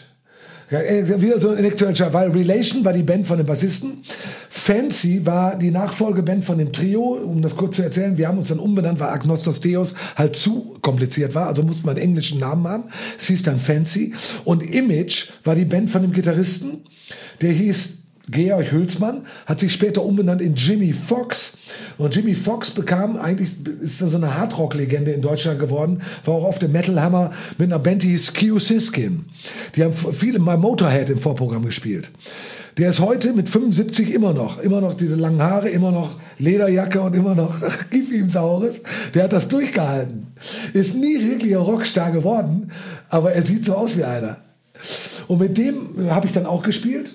Äh, wieder so ein intellektueller, weil Relation war die Band von dem Bassisten, Fancy war die Nachfolgeband von dem Trio, um das kurz zu erzählen, wir haben uns dann umbenannt, weil Agnostos Theos halt zu kompliziert war, also mussten wir einen englischen Namen haben, es hieß dann Fancy. Und Image war die Band von dem Gitarristen, der hieß Georg Hülsmann hat sich später umbenannt in Jimmy Fox. Und Jimmy Fox bekam eigentlich, ist so eine Hardrock-Legende in Deutschland geworden, war auch auf dem Metal Hammer mit einer Band, die Q Siskin. Die haben viele mal Motorhead im Vorprogramm gespielt. Der ist heute mit 75 immer noch, immer noch diese langen Haare, immer noch Lederjacke und immer noch gib ihm Saures. Der hat das durchgehalten. Ist nie wirklich ein Rockstar geworden, aber er sieht so aus wie einer. Und mit dem habe ich dann auch gespielt.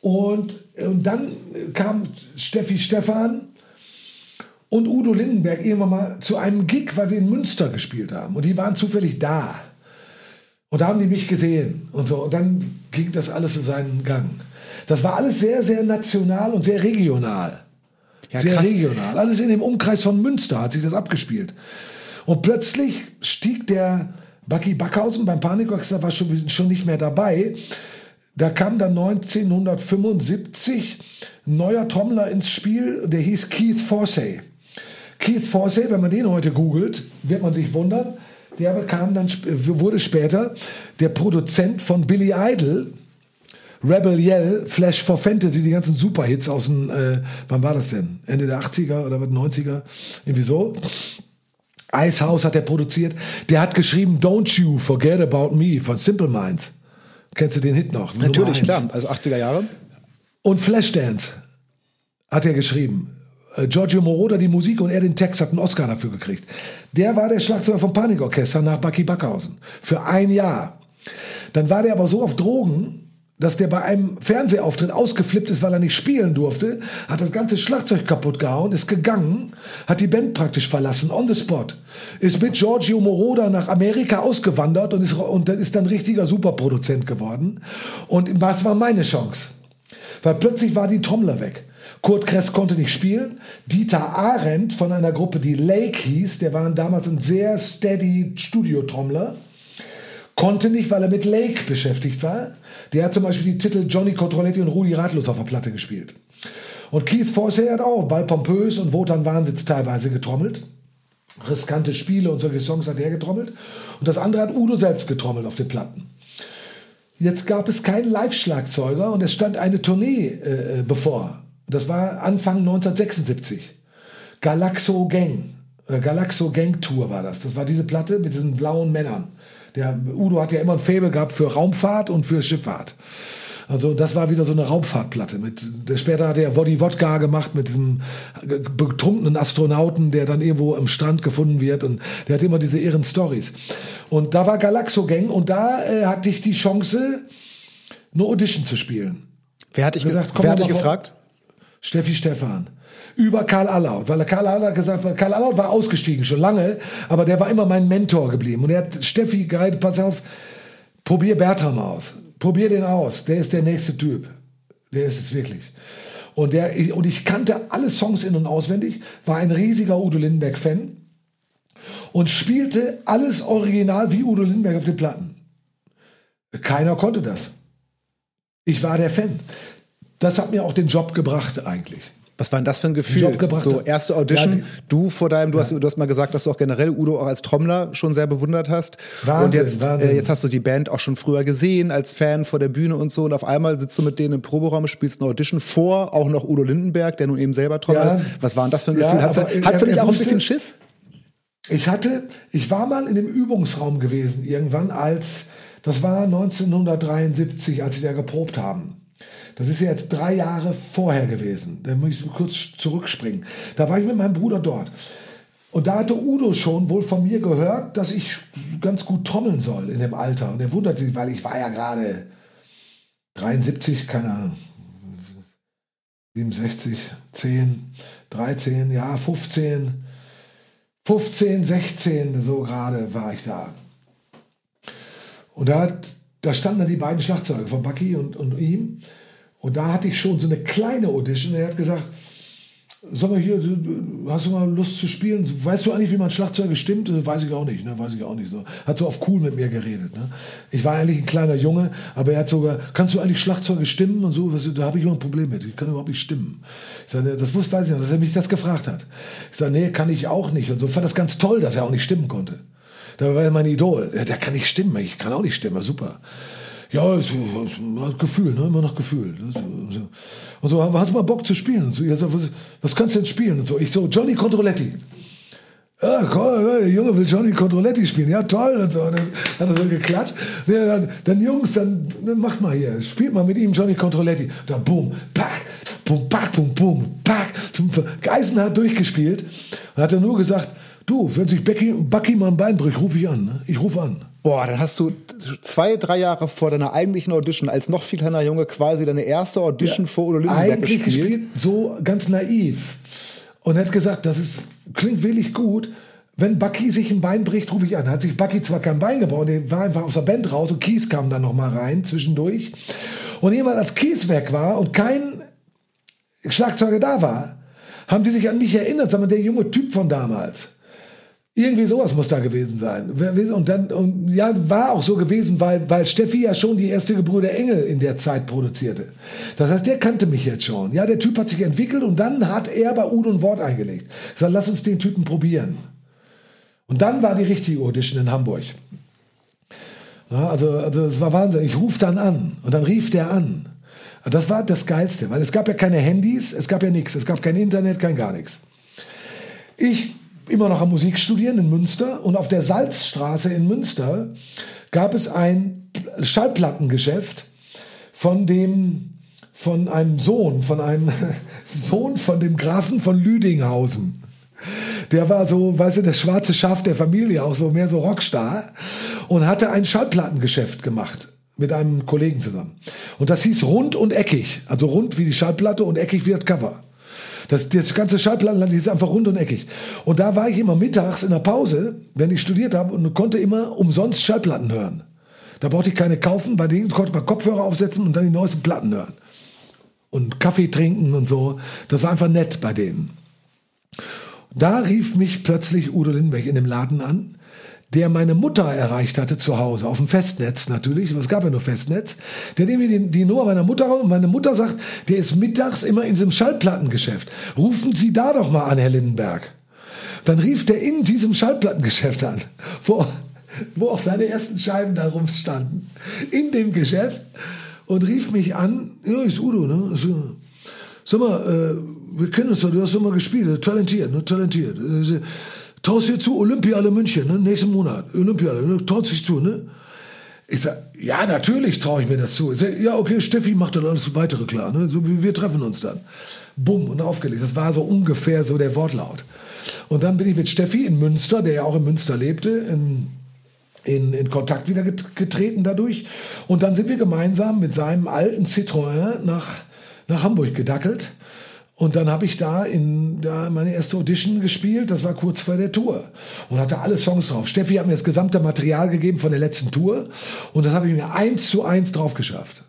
Und, und dann kam Steffi Stefan und Udo Lindenberg irgendwann mal zu einem Gig, weil wir in Münster gespielt haben. Und die waren zufällig da. Und da haben die mich gesehen und so. Und dann ging das alles in seinen Gang. Das war alles sehr, sehr national und sehr regional. Ja, sehr krass. regional. Alles in dem Umkreis von Münster hat sich das abgespielt. Und plötzlich stieg der Bucky Backhausen beim Panikorchester war schon, schon nicht mehr dabei. Da kam dann 1975 ein neuer Trommler ins Spiel, der hieß Keith Forsey. Keith Forsey, wenn man den heute googelt, wird man sich wundern, der bekam dann, wurde später der Produzent von Billy Idol, Rebel Yell, Flash for Fantasy, die ganzen Superhits aus dem, äh, wann war das denn? Ende der 80er oder 90er? Irgendwie so. Icehouse hat er produziert. Der hat geschrieben Don't You Forget About Me von Simple Minds. Kennst du den Hit noch? Natürlich, klar. Also 80er Jahre. Und Flashdance hat er geschrieben. Äh, Giorgio Moroder die Musik und er den Text hat einen Oscar dafür gekriegt. Der war der Schlagzeuger vom Panikorchester nach Bucky Backhausen. Für ein Jahr. Dann war der aber so auf Drogen, dass der bei einem Fernsehauftritt ausgeflippt ist, weil er nicht spielen durfte, hat das ganze Schlagzeug kaputt gehauen, ist gegangen, hat die Band praktisch verlassen, on the spot, ist mit Giorgio Moroder nach Amerika ausgewandert und ist, und ist dann richtiger Superproduzent geworden. Und was war meine Chance? Weil plötzlich war die Trommler weg. Kurt Kress konnte nicht spielen. Dieter Arendt von einer Gruppe, die Lake hieß, der war damals ein sehr steady Studiotrommler, konnte nicht, weil er mit Lake beschäftigt war. Der hat zum Beispiel die Titel Johnny Controletti und Rudi Ratlos auf der Platte gespielt. Und Keith Forsey hat auch bei Pompös und Wotan Wahnwitz teilweise getrommelt. Riskante Spiele und solche Songs hat er getrommelt. Und das andere hat Udo selbst getrommelt auf den Platten. Jetzt gab es keinen Live-Schlagzeuger und es stand eine Tournee äh, bevor. Das war Anfang 1976. Galaxo Gang. Äh, Galaxo Gang Tour war das. Das war diese Platte mit diesen blauen Männern. Der Udo hat ja immer ein Faible gehabt für Raumfahrt und für Schifffahrt. Also das war wieder so eine Raumfahrtplatte. Mit, der, später hat er Woddy Wodka gemacht mit diesem betrunkenen Astronauten, der dann irgendwo am Strand gefunden wird. Und der hat immer diese irren Stories. Und da war Galaxo Gang und da äh, hatte ich die Chance, eine Audition zu spielen. Wer hat dich, gesagt, wer hat dich gefragt? Steffi Stefan über Karl Allaut, weil Karl Allaut gesagt hat, Karl Allaut war ausgestiegen schon lange, aber der war immer mein Mentor geblieben und er hat Steffi gehalten, pass auf, probier Bertram aus, probier den aus, der ist der nächste Typ, der ist es wirklich. Und, der, und ich kannte alle Songs in- und auswendig, war ein riesiger Udo Lindenberg-Fan und spielte alles original wie Udo Lindenberg auf den Platten. Keiner konnte das. Ich war der Fan. Das hat mir auch den Job gebracht eigentlich. Was war denn das für ein Gefühl? Job gebracht so erste Audition, ja, du vor deinem, du, ja. hast, du hast mal gesagt, dass du auch generell Udo auch als Trommler schon sehr bewundert hast. Wahnsinn, und jetzt, äh, jetzt hast du die Band auch schon früher gesehen als Fan vor der Bühne und so. Und auf einmal sitzt du mit denen im Proberaum, spielst eine Audition vor, auch noch Udo Lindenberg, der nun eben selber Trommler ja. ist. Was war denn das für ein Gefühl? Hattest, du, hast du nicht auch ein bisschen Schiss? Ich hatte, ich war mal in dem Übungsraum gewesen irgendwann, als das war 1973, als sie da geprobt haben. Das ist ja jetzt drei Jahre vorher gewesen. Da muss ich kurz zurückspringen. Da war ich mit meinem Bruder dort. Und da hatte Udo schon wohl von mir gehört, dass ich ganz gut trommeln soll in dem Alter. Und er wundert sich, weil ich war ja gerade 73, keine Ahnung, 67, 10, 13, ja, 15, 15, 16, so gerade war ich da. Und da, da standen dann die beiden Schlagzeuge von Bucky und, und ihm. Und da hatte ich schon so eine kleine Audition. Er hat gesagt, sag mal hier, hast du mal Lust zu spielen? Weißt du eigentlich, wie man Schlagzeuge stimmt? Weiß ich auch nicht, ne? Weiß ich auch nicht so. Hat so auf cool mit mir geredet, ne? Ich war eigentlich ein kleiner Junge, aber er hat sogar, kannst du eigentlich Schlagzeuge stimmen und so? Da habe ich immer ein Problem mit. Ich kann überhaupt nicht stimmen. Ich sage, das wusste, weiß ich noch, dass er mich das gefragt hat. Ich sage, nee, kann ich auch nicht. Und so fand das ganz toll, dass er auch nicht stimmen konnte. Da war er mein Idol. Ja, der kann nicht stimmen. Ich kann auch nicht stimmen. Super. Ja, ist, ist, Gefühl, ne? immer noch Gefühl. Und so, hast du mal Bock zu spielen? Und so, ja, was, was kannst du denn spielen? Und so, ich so, Johnny Controletti. Ja, cool, der Junge will Johnny Controletti spielen. Ja, toll. Und so. Und dann hat er so geklatscht. Ja, dann, dann, Jungs, dann, dann macht mal hier. Spielt mal mit ihm Johnny Controletti. Dann boom, pack, boom, pack, boom, boom, pack. Geisen hat durchgespielt. Und hat er nur gesagt, du, wenn sich Becky, Bucky mal ein Bein bricht, rufe ich an. Ne? Ich rufe an. Boah, dann hast du zwei, drei Jahre vor deiner eigentlichen Audition als noch viel kleiner Junge quasi deine erste Audition ja, vor Udo Lindenberg eigentlich gespielt. gespielt. So ganz naiv. Und hat gesagt, das ist, klingt wirklich gut. Wenn Bucky sich ein Bein bricht, rufe ich an. Hat sich Bucky zwar kein Bein gebaut, der war einfach aus der Band raus und Kies kam dann noch mal rein zwischendurch. Und jemand als Kies weg war und kein Schlagzeuger da war, haben die sich an mich erinnert, sagen wir, der junge Typ von damals. Irgendwie sowas muss da gewesen sein. Und dann, und ja, war auch so gewesen, weil, weil Steffi ja schon die erste Gebrüder Engel in der Zeit produzierte. Das heißt, der kannte mich jetzt schon. Ja, der Typ hat sich entwickelt und dann hat er bei Udo ein Wort eingelegt. Sag, lass uns den Typen probieren. Und dann war die richtige Audition in Hamburg. Ja, also, also, es war Wahnsinn. Ich rufe dann an und dann rief der an. Das war das Geilste, weil es gab ja keine Handys, es gab ja nichts, es gab kein Internet, kein gar nichts. Ich immer noch am Musik studieren in Münster und auf der Salzstraße in Münster gab es ein Schallplattengeschäft von dem von einem Sohn, von einem Sohn von dem Grafen von Lüdinghausen. Der war so, weißt du, das schwarze Schaf der Familie, auch so mehr so Rockstar und hatte ein Schallplattengeschäft gemacht mit einem Kollegen zusammen. Und das hieß rund und eckig, also rund wie die Schallplatte und eckig wie das Cover. Das, das ganze Schallplattenland ist einfach rund und eckig. Und da war ich immer mittags in der Pause, wenn ich studiert habe, und konnte immer umsonst Schallplatten hören. Da brauchte ich keine kaufen, bei denen konnte man Kopfhörer aufsetzen und dann die neuesten Platten hören. Und Kaffee trinken und so. Das war einfach nett bei denen. Da rief mich plötzlich Udo Lindenberg in dem Laden an der meine Mutter erreicht hatte zu Hause, auf dem Festnetz natürlich, es gab ja nur Festnetz, der mir die, die Nummer meiner Mutter raus und meine Mutter sagt, der ist mittags immer in diesem Schallplattengeschäft. Rufen Sie da doch mal an, Herr Lindenberg. Dann rief der in diesem Schallplattengeschäft an, wo, wo auch seine ersten Scheiben da rumstanden, in dem Geschäft und rief mich an, ja, ist Udo, ne? So, sag mal, äh, wir kennen uns doch, du hast doch mal gespielt, talentiert, ne? talentiert. Äh, traust dir zu, Olympiale München, ne? nächsten Monat, Olympiade, ne? traust dich zu, ne? Ich sag, ja, natürlich traue ich mir das zu. Ich sag, ja, okay, Steffi macht dann alles weitere klar, ne? So, wir treffen uns dann. Bumm, und aufgelegt. Das war so ungefähr so der Wortlaut. Und dann bin ich mit Steffi in Münster, der ja auch in Münster lebte, in, in, in Kontakt wieder getreten dadurch. Und dann sind wir gemeinsam mit seinem alten Citroën nach, nach Hamburg gedackelt und dann habe ich da in da meine erste Audition gespielt, das war kurz vor der Tour und hatte alle Songs drauf. Steffi hat mir das gesamte Material gegeben von der letzten Tour und das habe ich mir eins zu eins drauf geschafft.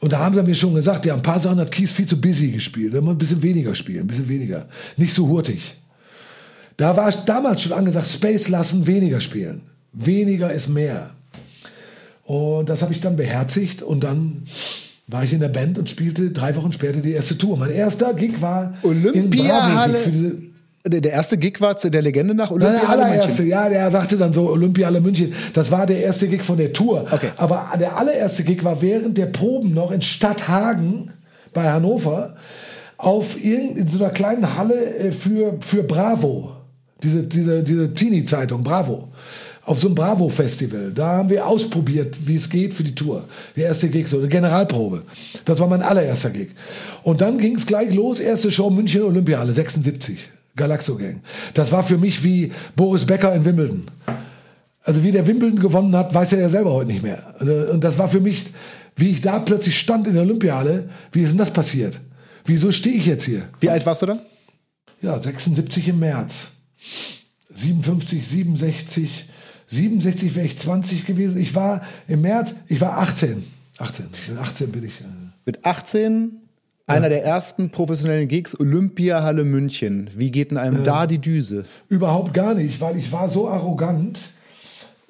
Und da haben sie mir schon gesagt, ja, ein paar Sachen hat Kies viel zu busy gespielt. Da muss ein bisschen weniger spielen, ein bisschen weniger. Nicht so hurtig. Da war damals schon angesagt, Space lassen, weniger spielen. Weniger ist mehr. Und das habe ich dann beherzigt und dann war ich in der Band und spielte drei Wochen später die erste Tour. Mein erster Gig war Olympiahalle. Der erste Gig war der Legende nach Olympia der allererste, Ja, der sagte dann so Olympiale München. Das war der erste Gig von der Tour. Okay. Aber der allererste Gig war während der Proben noch in Stadthagen bei Hannover auf irgendeiner so einer kleinen Halle äh, für, für Bravo. Diese, diese, diese Teenie-Zeitung, Bravo auf so einem Bravo-Festival. Da haben wir ausprobiert, wie es geht für die Tour. Der erste Gig, so eine Generalprobe. Das war mein allererster Gig. Und dann ging es gleich los, erste Show München Olympiale, 76. Galaxo Gang. Das war für mich wie Boris Becker in Wimbledon. Also wie der Wimbledon gewonnen hat, weiß er ja selber heute nicht mehr. Also, und das war für mich, wie ich da plötzlich stand in der Olympiale, wie ist denn das passiert? Wieso stehe ich jetzt hier? Wie alt warst du da? Ja, 76 im März. 57, 67, 67 wäre ich 20 gewesen. Ich war im März, ich war 18. 18. Mit 18 bin ich. Äh Mit 18 einer der ersten professionellen Gigs, Olympiahalle München. Wie geht denn einem äh, da die Düse? Überhaupt gar nicht, weil ich war so arrogant,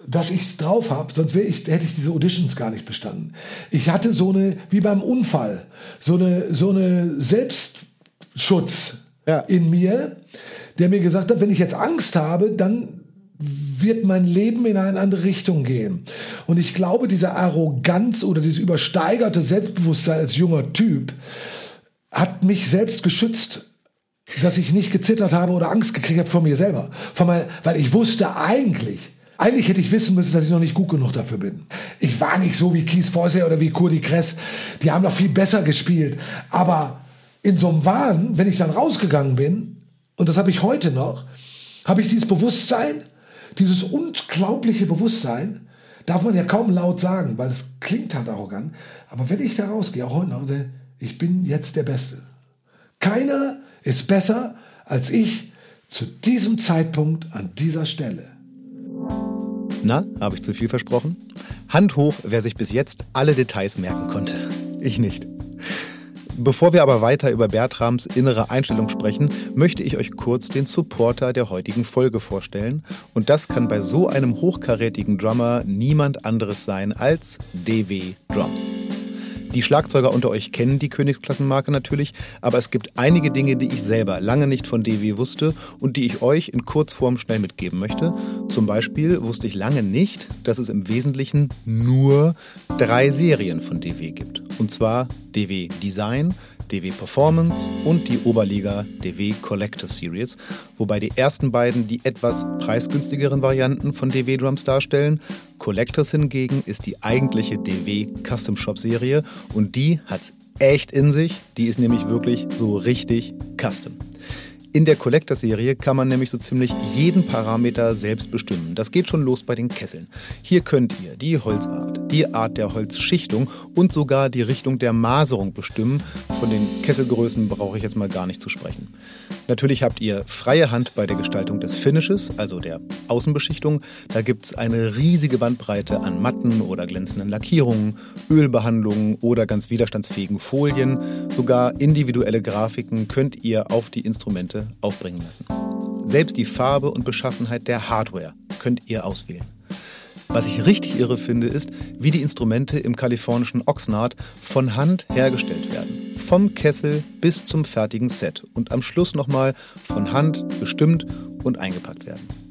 dass ich es drauf habe, sonst ich, hätte ich diese Auditions gar nicht bestanden. Ich hatte so eine, wie beim Unfall, so eine, so eine Selbstschutz ja. in mir, der mir gesagt hat, wenn ich jetzt Angst habe, dann wird mein Leben in eine andere Richtung gehen. Und ich glaube, diese Arroganz oder dieses übersteigerte Selbstbewusstsein als junger Typ hat mich selbst geschützt, dass ich nicht gezittert habe oder Angst gekriegt habe vor mir selber. Vor mein, weil ich wusste eigentlich, eigentlich hätte ich wissen müssen, dass ich noch nicht gut genug dafür bin. Ich war nicht so wie Kies Forse oder wie Kurdi Kress. Die haben noch viel besser gespielt. Aber in so einem Wahn, wenn ich dann rausgegangen bin, und das habe ich heute noch, habe ich dieses Bewusstsein, dieses unglaubliche Bewusstsein, darf man ja kaum laut sagen, weil es klingt halt arrogant. Aber wenn ich da rausgehe, auch heute noch, ich bin jetzt der Beste. Keiner ist besser als ich zu diesem Zeitpunkt an dieser Stelle. Na, habe ich zu viel versprochen? Hand hoch, wer sich bis jetzt alle Details merken konnte. Ich nicht. Bevor wir aber weiter über Bertrams innere Einstellung sprechen, möchte ich euch kurz den Supporter der heutigen Folge vorstellen. Und das kann bei so einem hochkarätigen Drummer niemand anderes sein als DW Drums. Die Schlagzeuger unter euch kennen die Königsklassenmarke natürlich, aber es gibt einige Dinge, die ich selber lange nicht von DW wusste und die ich euch in Kurzform schnell mitgeben möchte. Zum Beispiel wusste ich lange nicht, dass es im Wesentlichen nur drei Serien von DW gibt. Und zwar DW Design, DW Performance und die Oberliga DW Collector Series, wobei die ersten beiden die etwas preisgünstigeren Varianten von DW Drums darstellen. Collectors hingegen ist die eigentliche DW Custom Shop Serie und die hat's echt in sich. Die ist nämlich wirklich so richtig custom. In der Collector-Serie kann man nämlich so ziemlich jeden Parameter selbst bestimmen. Das geht schon los bei den Kesseln. Hier könnt ihr die Holzart, die Art der Holzschichtung und sogar die Richtung der Maserung bestimmen. Von den Kesselgrößen brauche ich jetzt mal gar nicht zu sprechen. Natürlich habt ihr freie Hand bei der Gestaltung des Finishes, also der Außenbeschichtung. Da gibt es eine riesige Bandbreite an matten oder glänzenden Lackierungen, Ölbehandlungen oder ganz widerstandsfähigen Folien. Sogar individuelle Grafiken könnt ihr auf die Instrumente aufbringen lassen. Selbst die Farbe und Beschaffenheit der Hardware könnt ihr auswählen. Was ich richtig irre finde, ist, wie die Instrumente im kalifornischen Oxnard von Hand hergestellt werden vom Kessel bis zum fertigen Set und am Schluss nochmal von Hand bestimmt und eingepackt werden.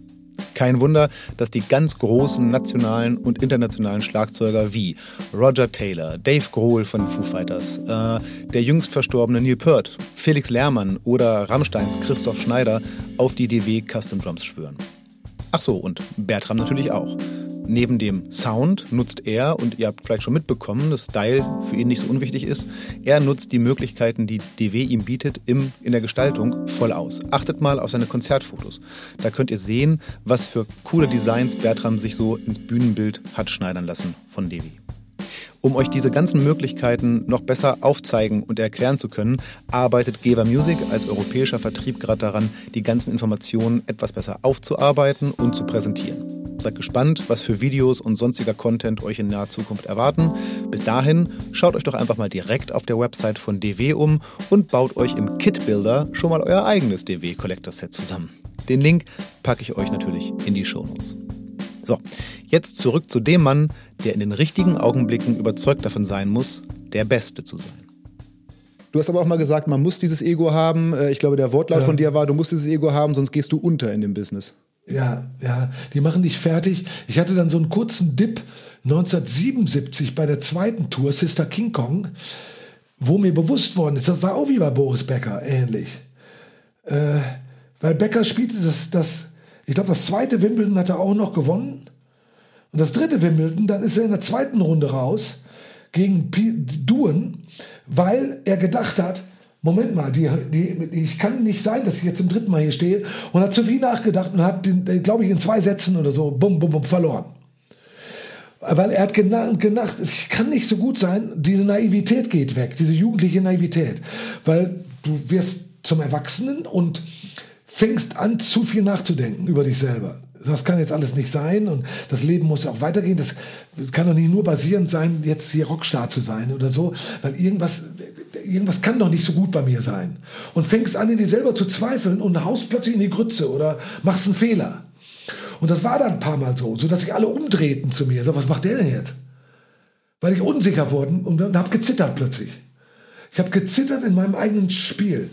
Kein Wunder, dass die ganz großen nationalen und internationalen Schlagzeuger wie Roger Taylor, Dave Grohl von Foo Fighters, äh, der jüngst verstorbene Neil Peart, Felix Lehrmann oder Rammsteins Christoph Schneider auf die DW Custom Drums schwören. Ach so, und Bertram natürlich auch. Neben dem Sound nutzt er, und ihr habt vielleicht schon mitbekommen, dass Style für ihn nicht so unwichtig ist, er nutzt die Möglichkeiten, die DW ihm bietet, im, in der Gestaltung voll aus. Achtet mal auf seine Konzertfotos. Da könnt ihr sehen, was für coole Designs Bertram sich so ins Bühnenbild hat schneidern lassen von DW. Um euch diese ganzen Möglichkeiten noch besser aufzeigen und erklären zu können, arbeitet Geber Music als europäischer Vertrieb gerade daran, die ganzen Informationen etwas besser aufzuarbeiten und zu präsentieren. Seid gespannt, was für Videos und sonstiger Content euch in naher Zukunft erwarten. Bis dahin schaut euch doch einfach mal direkt auf der Website von DW um und baut euch im Kit Builder schon mal euer eigenes DW Collector Set zusammen. Den Link packe ich euch natürlich in die Shownotes. So, jetzt zurück zu dem Mann, der in den richtigen Augenblicken überzeugt davon sein muss, der Beste zu sein. Du hast aber auch mal gesagt, man muss dieses Ego haben. Äh, ich glaube, der Wortlaut ja. von dir war, du musst dieses Ego haben, sonst gehst du unter in dem Business. Ja, ja, die machen dich fertig. Ich hatte dann so einen kurzen Dip 1977 bei der zweiten Tour, Sister King Kong, wo mir bewusst worden ist, das war auch wie bei Boris Becker ähnlich. Äh, weil Becker spielte das, das ich glaube, das zweite Wimbledon hat er auch noch gewonnen. Und das dritte Wimbledon, dann ist er in der zweiten Runde raus gegen Duen, weil er gedacht hat, Moment mal, die, die, ich kann nicht sein, dass ich jetzt zum dritten Mal hier stehe und hat zu viel nachgedacht und hat, glaube ich, in zwei Sätzen oder so, bum, bum, bum, verloren. Weil er hat gedacht, ich kann nicht so gut sein, diese Naivität geht weg, diese jugendliche Naivität. Weil du wirst zum Erwachsenen und fängst an, zu viel nachzudenken über dich selber. Das kann jetzt alles nicht sein und das Leben muss auch weitergehen. Das kann doch nicht nur basierend sein, jetzt hier Rockstar zu sein oder so, weil irgendwas, irgendwas kann doch nicht so gut bei mir sein. Und fängst an, in dir selber zu zweifeln und haust plötzlich in die Grütze oder machst einen Fehler. Und das war dann ein paar Mal so, so dass sich alle umdrehten zu mir. So, was macht der denn jetzt? Weil ich unsicher wurde und, und habe gezittert plötzlich. Ich habe gezittert in meinem eigenen Spiel.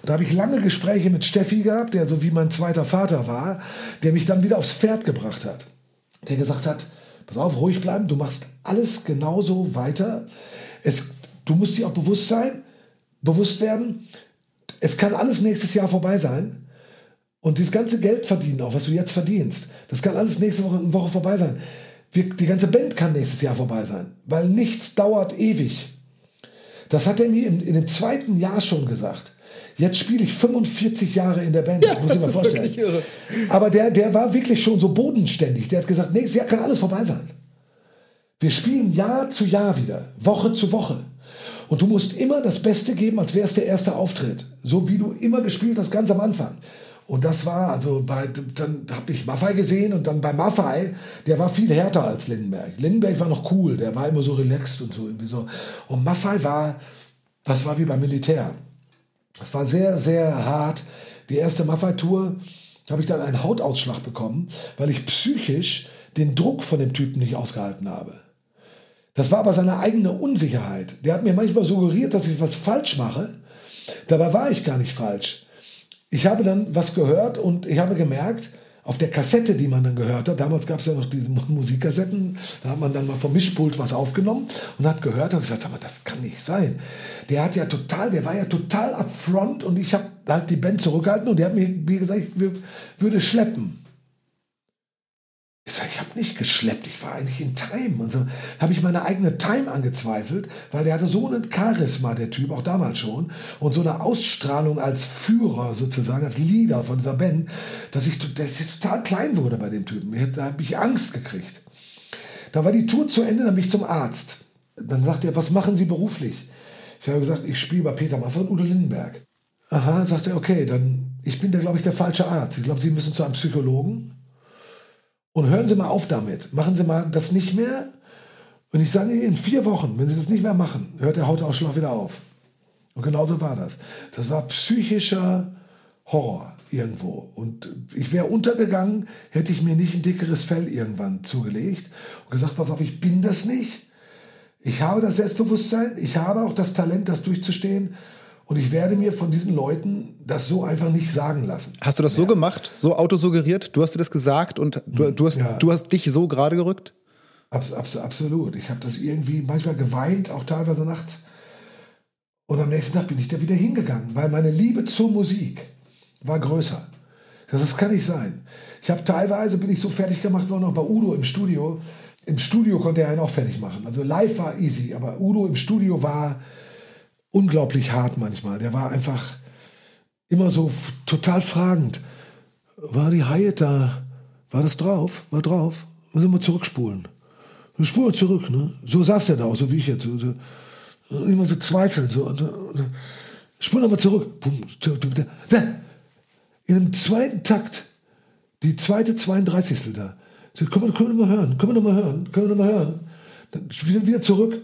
Und da habe ich lange Gespräche mit Steffi gehabt, der so wie mein zweiter Vater war, der mich dann wieder aufs Pferd gebracht hat. Der gesagt hat, pass auf, ruhig bleiben, du machst alles genauso weiter. Es, du musst dir auch bewusst sein, bewusst werden, es kann alles nächstes Jahr vorbei sein. Und dieses ganze Geld verdienen, auch was du jetzt verdienst, das kann alles nächste Woche, Woche vorbei sein. Wir, die ganze Band kann nächstes Jahr vorbei sein, weil nichts dauert ewig. Das hat er mir in, in dem zweiten Jahr schon gesagt. Jetzt spiele ich 45 Jahre in der Band, ja, muss ich mir vorstellen. Aber der, der war wirklich schon so bodenständig. Der hat gesagt, nächstes Jahr kann alles vorbei sein. Wir spielen Jahr zu Jahr wieder, Woche zu Woche. Und du musst immer das Beste geben, als wäre es der erste Auftritt. So wie du immer gespielt hast, ganz am Anfang. Und das war, also bei, dann habe ich Maffei gesehen und dann bei Maffei, der war viel härter als Lindenberg. Lindenberg war noch cool, der war immer so relaxed und so irgendwie so. Und Maffei war, das war wie beim Militär. Das war sehr, sehr hart. Die erste Maffei-Tour habe ich dann einen Hautausschlag bekommen, weil ich psychisch den Druck von dem Typen nicht ausgehalten habe. Das war aber seine eigene Unsicherheit. Der hat mir manchmal suggeriert, dass ich was falsch mache. Dabei war ich gar nicht falsch ich habe dann was gehört und ich habe gemerkt, auf der Kassette, die man dann gehört hat, damals gab es ja noch diese Musikkassetten, da hat man dann mal vom Mischpult was aufgenommen und hat gehört und gesagt, sag mal, das kann nicht sein. Der hat ja total, der war ja total upfront und ich habe halt die Band zurückgehalten und der hat mir, wie gesagt, ich würde schleppen. Ich sage, ich habe nicht geschleppt, ich war eigentlich in Time. Und so habe ich meine eigene Time angezweifelt, weil der hatte so einen Charisma, der Typ, auch damals schon, und so eine Ausstrahlung als Führer sozusagen, als Leader von dieser Band, dass ich, dass ich total klein wurde bei dem Typen. Da habe ich Angst gekriegt. Da war die Tour zu Ende, dann bin ich zum Arzt. Dann sagt er, was machen Sie beruflich? Ich habe gesagt, ich spiele bei Peter Maffay und Udo Lindenberg. Aha, sagt er, okay, dann, ich bin da, glaube ich, der falsche Arzt. Ich glaube, Sie müssen zu einem Psychologen. Und hören Sie mal auf damit. Machen Sie mal das nicht mehr. Und ich sage Ihnen, in vier Wochen, wenn Sie das nicht mehr machen, hört der Hautausschlag wieder auf. Und genauso war das. Das war psychischer Horror irgendwo. Und ich wäre untergegangen, hätte ich mir nicht ein dickeres Fell irgendwann zugelegt und gesagt, pass auf, ich bin das nicht. Ich habe das Selbstbewusstsein, ich habe auch das Talent, das durchzustehen. Und ich werde mir von diesen Leuten das so einfach nicht sagen lassen. Hast du das so gemacht, so autosuggeriert? Du hast dir das gesagt und du, du hast, ja. du hast dich so gerade gerückt? Abs abs absolut. Ich habe das irgendwie manchmal geweint, auch teilweise nachts. Und am nächsten Tag bin ich da wieder hingegangen, weil meine Liebe zur Musik war größer. Das kann nicht sein. Ich habe teilweise bin ich so fertig gemacht worden, auch bei Udo im Studio. Im Studio konnte er einen auch fertig machen. Also live war easy, aber Udo im Studio war unglaublich hart manchmal. Der war einfach immer so total fragend. War die Haie da? War das drauf? War drauf? Müssen wir zurückspulen. Wir spulen zurück, ne? So saß der da auch, so wie ich jetzt. So, immer so zweifeln. So, so, so. Spulen aber zurück. In dem zweiten Takt, die zweite 32. da. So, können, wir, können wir mal hören? Können wir noch mal hören? Können wir noch mal hören? Dann wieder, wieder zurück.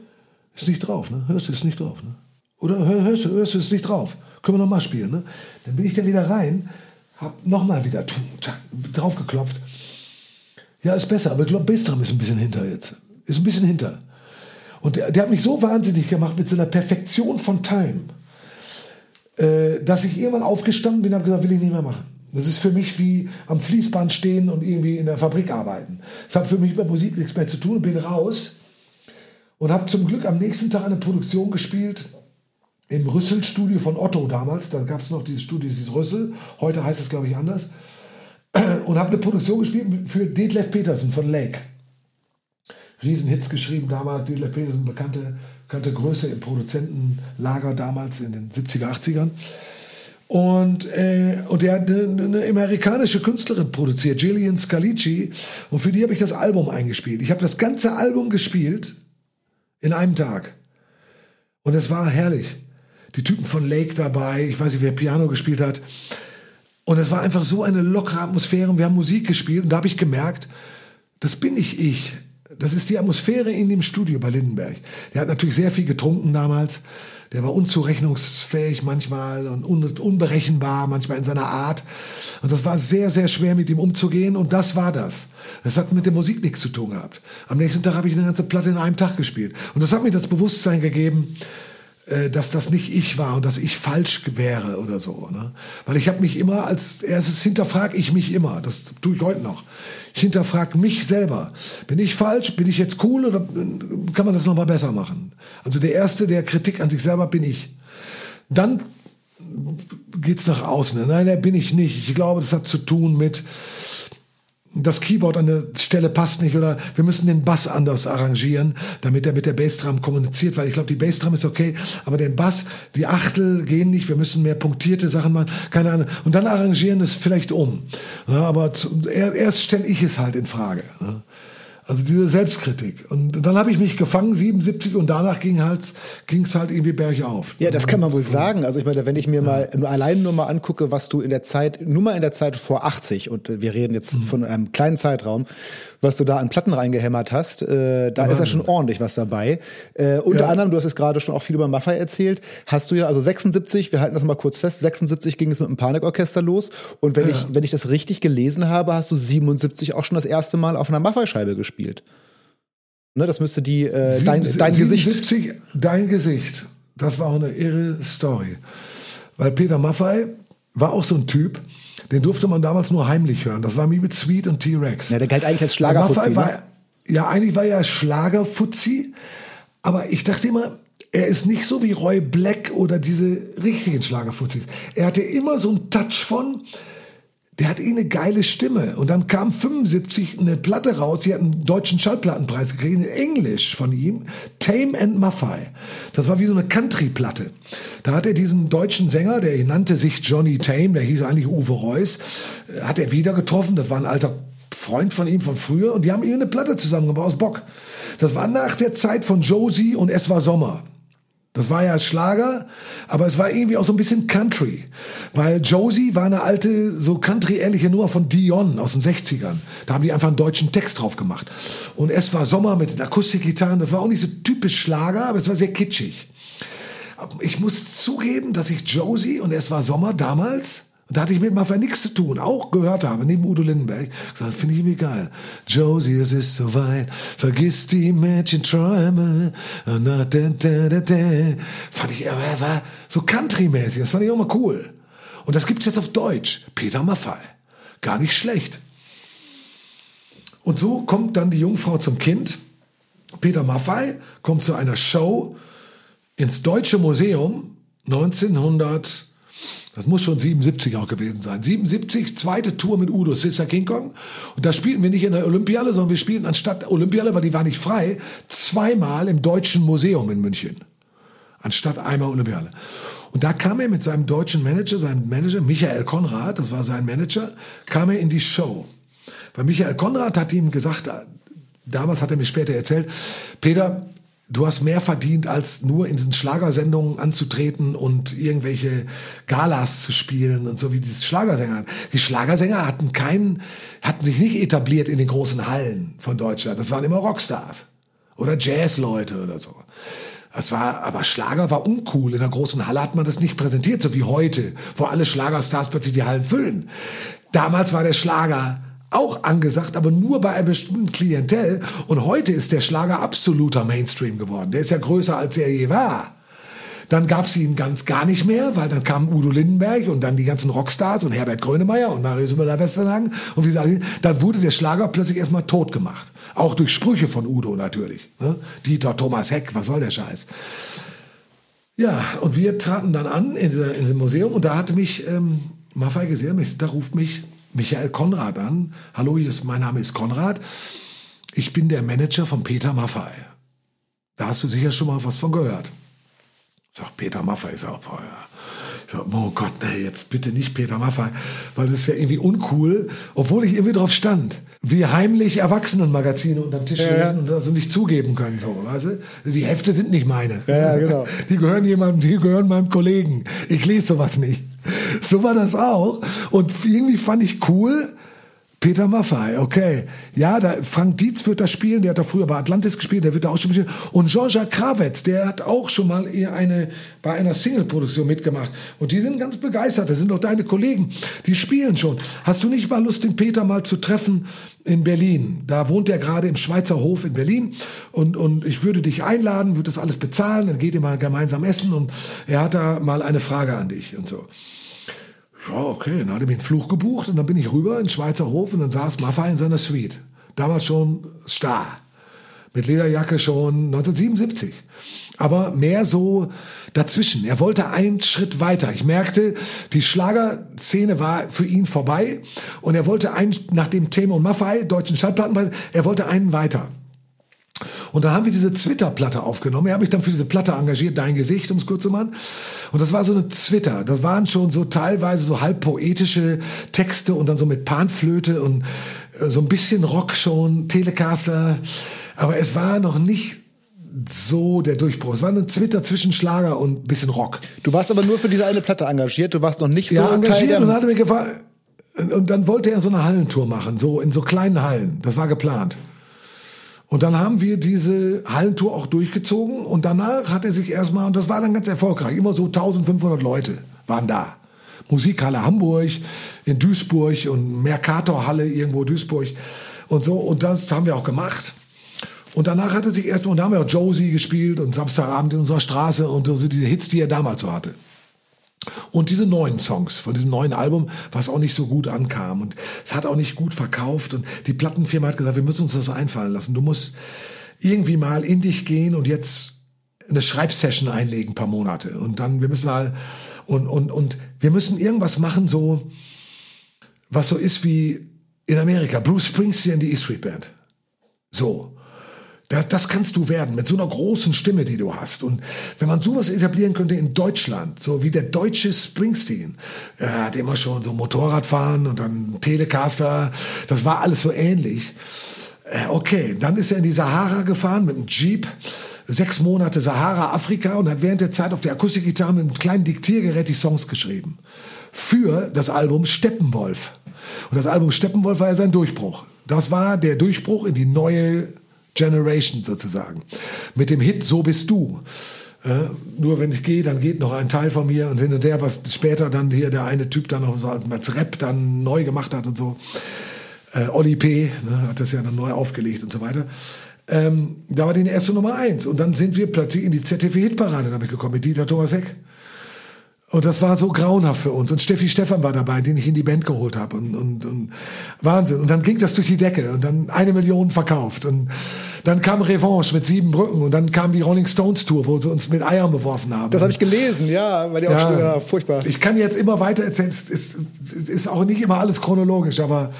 Ist nicht drauf, ne? Hörst du, ist nicht drauf, ne? Oder hörst du, hörst du es nicht drauf? Können wir nochmal spielen? Ne? Dann bin ich da wieder rein, hab nochmal wieder drauf geklopft. Ja, ist besser, aber ich glaube, Bassdrum ist ein bisschen hinter jetzt. Ist ein bisschen hinter. Und der, der hat mich so wahnsinnig gemacht mit so einer Perfektion von Time, äh, dass ich irgendwann aufgestanden bin und habe gesagt, will ich nicht mehr machen. Das ist für mich wie am Fließband stehen und irgendwie in der Fabrik arbeiten. Das hat für mich mit Musik nichts mehr zu tun bin raus und habe zum Glück am nächsten Tag eine Produktion gespielt im Rüssel-Studio von Otto damals. Da gab es noch dieses Studio, dieses Rüssel. Heute heißt es, glaube ich, anders. Und habe eine Produktion gespielt für Detlef Petersen von Lake. Riesenhits geschrieben damals. Detlef Petersen, bekannte, bekannte Größe im Produzentenlager damals in den 70er, 80ern. Und, äh, und der hat eine, eine amerikanische Künstlerin produziert, Gillian Scalici. Und für die habe ich das Album eingespielt. Ich habe das ganze Album gespielt in einem Tag. Und es war herrlich die Typen von Lake dabei, ich weiß nicht, wer Piano gespielt hat. Und es war einfach so eine lockere Atmosphäre und wir haben Musik gespielt und da habe ich gemerkt, das bin nicht ich. Das ist die Atmosphäre in dem Studio bei Lindenberg. Der hat natürlich sehr viel getrunken damals. Der war unzurechnungsfähig manchmal und unberechenbar manchmal in seiner Art. Und das war sehr, sehr schwer mit ihm umzugehen. Und das war das. Das hat mit der Musik nichts zu tun gehabt. Am nächsten Tag habe ich eine ganze Platte in einem Tag gespielt. Und das hat mir das Bewusstsein gegeben, dass das nicht ich war und dass ich falsch wäre oder so. Ne? Weil ich habe mich immer als erstes hinterfrage ich mich immer. Das tue ich heute noch. Ich hinterfrage mich selber. Bin ich falsch? Bin ich jetzt cool oder äh, kann man das nochmal besser machen? Also der erste, der Kritik an sich selber bin ich. Dann geht's nach außen. Nein, da bin ich nicht. Ich glaube, das hat zu tun mit das Keyboard an der Stelle passt nicht oder wir müssen den Bass anders arrangieren, damit er mit der Bassdrum kommuniziert, weil ich glaube, die Bassdrum ist okay, aber den Bass, die Achtel gehen nicht, wir müssen mehr punktierte Sachen machen, keine Ahnung. Und dann arrangieren es vielleicht um. Ja, aber zu, erst stelle ich es halt in Frage. Ne? Also diese Selbstkritik. Und dann habe ich mich gefangen, 77, und danach ging halt, ging's halt irgendwie bergauf. Ja, das kann man wohl sagen. Also ich meine, wenn ich mir mal nur allein nur mal angucke, was du in der Zeit, nur mal in der Zeit vor 80, und wir reden jetzt mhm. von einem kleinen Zeitraum, was du da an Platten reingehämmert hast, äh, da ja, ist ja schon ordentlich was dabei. Äh, unter ja. anderem, du hast jetzt gerade schon auch viel über Maffei erzählt, hast du ja, also 76, wir halten das mal kurz fest, 76 ging es mit dem Panikorchester los. Und wenn ja. ich, wenn ich das richtig gelesen habe, hast du 77 auch schon das erste Mal auf einer Maffei-Scheibe gespielt. Ne, das müsste die, äh, dein, dein 77, Gesicht. Dein Gesicht. Das war auch eine irre Story. Weil Peter Maffei war auch so ein Typ, den durfte man damals nur heimlich hören. Das war wie mit Sweet und T-Rex. Ja, der galt eigentlich als Schlagerfuzzi. Ne? Ja, eigentlich war er Schlagerfuzzi. Aber ich dachte immer, er ist nicht so wie Roy Black oder diese richtigen Schlagerfuzis. Er hatte immer so einen Touch von, der hat eh eine geile Stimme. Und dann kam 75 eine Platte raus, die hat einen deutschen Schallplattenpreis gekriegt, in Englisch von ihm, Tame and Maffei. Das war wie so eine Country-Platte. Da hat er diesen deutschen Sänger, der nannte sich Johnny Tame, der hieß eigentlich Uwe Reuss, äh, hat er wieder getroffen, das war ein alter Freund von ihm von früher, und die haben ihm eine Platte zusammengebaut aus Bock. Das war nach der Zeit von Josie und Es war Sommer. Das war ja Schlager, aber es war irgendwie auch so ein bisschen Country. Weil Josie war eine alte, so Country-ähnliche Nummer von Dion aus den 60ern. Da haben die einfach einen deutschen Text drauf gemacht. Und es war Sommer mit den Akustikgitarren. Das war auch nicht so typisch Schlager, aber es war sehr kitschig. Ich muss zugeben, dass ich Josie und es war Sommer damals und da hatte ich mit Maffei nichts zu tun, auch gehört habe, neben Udo Lindenberg. Gesagt, finde ich irgendwie geil. Josie, es ist soweit, vergiss die Mädchenträume. Fand ich, war so Country-mäßig, das fand ich auch mal cool. Und das gibt's jetzt auf Deutsch. Peter Maffei. Gar nicht schlecht. Und so kommt dann die Jungfrau zum Kind. Peter Maffei kommt zu einer Show ins Deutsche Museum 1900 das muss schon 77 auch gewesen sein. 77, zweite Tour mit Udo, Sister King Kong. Und da spielten wir nicht in der Olympiale, sondern wir spielten anstatt Olympiale, weil die war nicht frei, zweimal im Deutschen Museum in München. Anstatt einmal Olympiale. Und da kam er mit seinem deutschen Manager, seinem Manager, Michael Konrad, das war sein Manager, kam er in die Show. Weil Michael Konrad hat ihm gesagt, damals hat er mir später erzählt, Peter, du hast mehr verdient, als nur in diesen Schlagersendungen anzutreten und irgendwelche Galas zu spielen und so wie diese Schlagersänger. Die Schlagersänger hatten keinen, hatten sich nicht etabliert in den großen Hallen von Deutschland. Das waren immer Rockstars oder Jazzleute oder so. Das war, aber Schlager war uncool. In der großen Halle hat man das nicht präsentiert, so wie heute, wo alle Schlagerstars plötzlich die Hallen füllen. Damals war der Schlager auch angesagt, aber nur bei einem bestimmten Klientel. Und heute ist der Schlager absoluter Mainstream geworden. Der ist ja größer, als er je war. Dann gab es ihn ganz gar nicht mehr, weil dann kam Udo Lindenberg und dann die ganzen Rockstars und Herbert Grönemeyer und Marius Müller-Westernhagen und wie gesagt, dann wurde der Schlager plötzlich erstmal tot gemacht. Auch durch Sprüche von Udo natürlich. Ne? Dieter Thomas Heck, was soll der Scheiß? Ja, und wir traten dann an in, in diesem Museum und da hatte mich ähm, Maffei gesehen, da ruft mich Michael Konrad an. Hallo, hier ist, mein Name ist Konrad. Ich bin der Manager von Peter Maffei. Da hast du sicher schon mal was von gehört. Ich sag, Peter Maffei ist auch, ja. Ich sag, oh Gott, nee, jetzt bitte nicht Peter Maffei, weil das ist ja irgendwie uncool, obwohl ich irgendwie drauf stand. Wie heimlich Erwachsenenmagazine unterm Tisch ja, lesen und also nicht zugeben können, so, weißt du? Die Hefte sind nicht meine. Ja, genau. Die gehören jemandem, die gehören meinem Kollegen. Ich lese sowas nicht. So war das auch. Und irgendwie fand ich cool, Peter Maffay, okay. Ja, da, Frank Dietz wird das spielen, der hat da früher bei Atlantis gespielt, der wird da auch schon spielen. Und Jean-Jacques Krawetz, der hat auch schon mal eine, bei einer Single-Produktion mitgemacht. Und die sind ganz begeistert, das sind doch deine Kollegen, die spielen schon. Hast du nicht mal Lust, den Peter mal zu treffen in Berlin? Da wohnt er gerade im Schweizer Hof in Berlin. Und, und ich würde dich einladen, würde das alles bezahlen, dann geht ihr mal gemeinsam essen und er hat da mal eine Frage an dich und so. Ja, okay, dann hat er mir einen Fluch gebucht und dann bin ich rüber in den Schweizer Hof und dann saß Maffay in seiner Suite. Damals schon Star. Mit Lederjacke schon 1977. Aber mehr so dazwischen. Er wollte einen Schritt weiter. Ich merkte, die Schlagerszene war für ihn vorbei und er wollte einen, nach dem Thema und Maffei, deutschen Schallplatten, er wollte einen weiter. Und dann haben wir diese Twitter-Platte aufgenommen. Er hat mich dann für diese Platte engagiert, Dein Gesicht, um es kurz zu machen. Und das war so eine Twitter. Das waren schon so teilweise so halb poetische Texte und dann so mit Panflöte und äh, so ein bisschen Rock schon, Telecaster. Aber es war noch nicht so der Durchbruch. Es war ein Twitter zwischen Schlager und bisschen Rock. Du warst aber nur für diese eine Platte engagiert. Du warst noch nicht so ja, engagiert und hatte mir gefallen. Und dann wollte er so eine Hallentour machen, so in so kleinen Hallen. Das war geplant. Und dann haben wir diese Hallentour auch durchgezogen und danach hat er sich erstmal, und das war dann ganz erfolgreich, immer so 1500 Leute waren da. Musikhalle Hamburg, in Duisburg und Mercatorhalle irgendwo Duisburg und so. Und das haben wir auch gemacht. Und danach hat er sich erstmal, und da haben wir auch Josie gespielt und Samstagabend in unserer Straße und so diese Hits, die er damals so hatte. Und diese neuen Songs von diesem neuen Album, was auch nicht so gut ankam und es hat auch nicht gut verkauft und die Plattenfirma hat gesagt, wir müssen uns das so einfallen lassen. Du musst irgendwie mal in dich gehen und jetzt eine Schreibsession einlegen, paar Monate und dann wir müssen mal und und und wir müssen irgendwas machen so was so ist wie in Amerika Bruce Springsteen die E Street Band. So. Das, das kannst du werden mit so einer großen Stimme, die du hast. Und wenn man sowas etablieren könnte in Deutschland, so wie der deutsche Springsteen, er hat immer schon so Motorradfahren und dann Telecaster, das war alles so ähnlich. Äh, okay, dann ist er in die Sahara gefahren mit einem Jeep, sechs Monate Sahara, Afrika und hat während der Zeit auf der Akustikgitarre mit einem kleinen Diktiergerät die Songs geschrieben. Für das Album Steppenwolf. Und das Album Steppenwolf war ja sein Durchbruch. Das war der Durchbruch in die neue Generation sozusagen. Mit dem Hit So bist du. Äh, nur wenn ich gehe, dann geht noch ein Teil von mir und hin und her, was später dann hier der eine Typ dann noch so als Rap dann neu gemacht hat und so. Äh, Oli P. Ne, hat das ja dann neu aufgelegt und so weiter. Ähm, da war die erste Nummer eins. Und dann sind wir plötzlich in die ZDF-Hitparade damit gekommen, mit Dieter Thomas Heck. Und das war so grauenhaft für uns. Und Steffi Stefan war dabei, den ich in die Band geholt habe. Und, und, und Wahnsinn. Und dann ging das durch die Decke und dann eine Million verkauft. Und dann kam Revanche mit sieben Brücken und dann kam die Rolling Stones Tour, wo sie uns mit Eiern beworfen haben. Das habe ich gelesen, ja, weil die auch schon, ja, furchtbar. Ich kann jetzt immer weiter erzählen. Es ist, ist auch nicht immer alles chronologisch, aber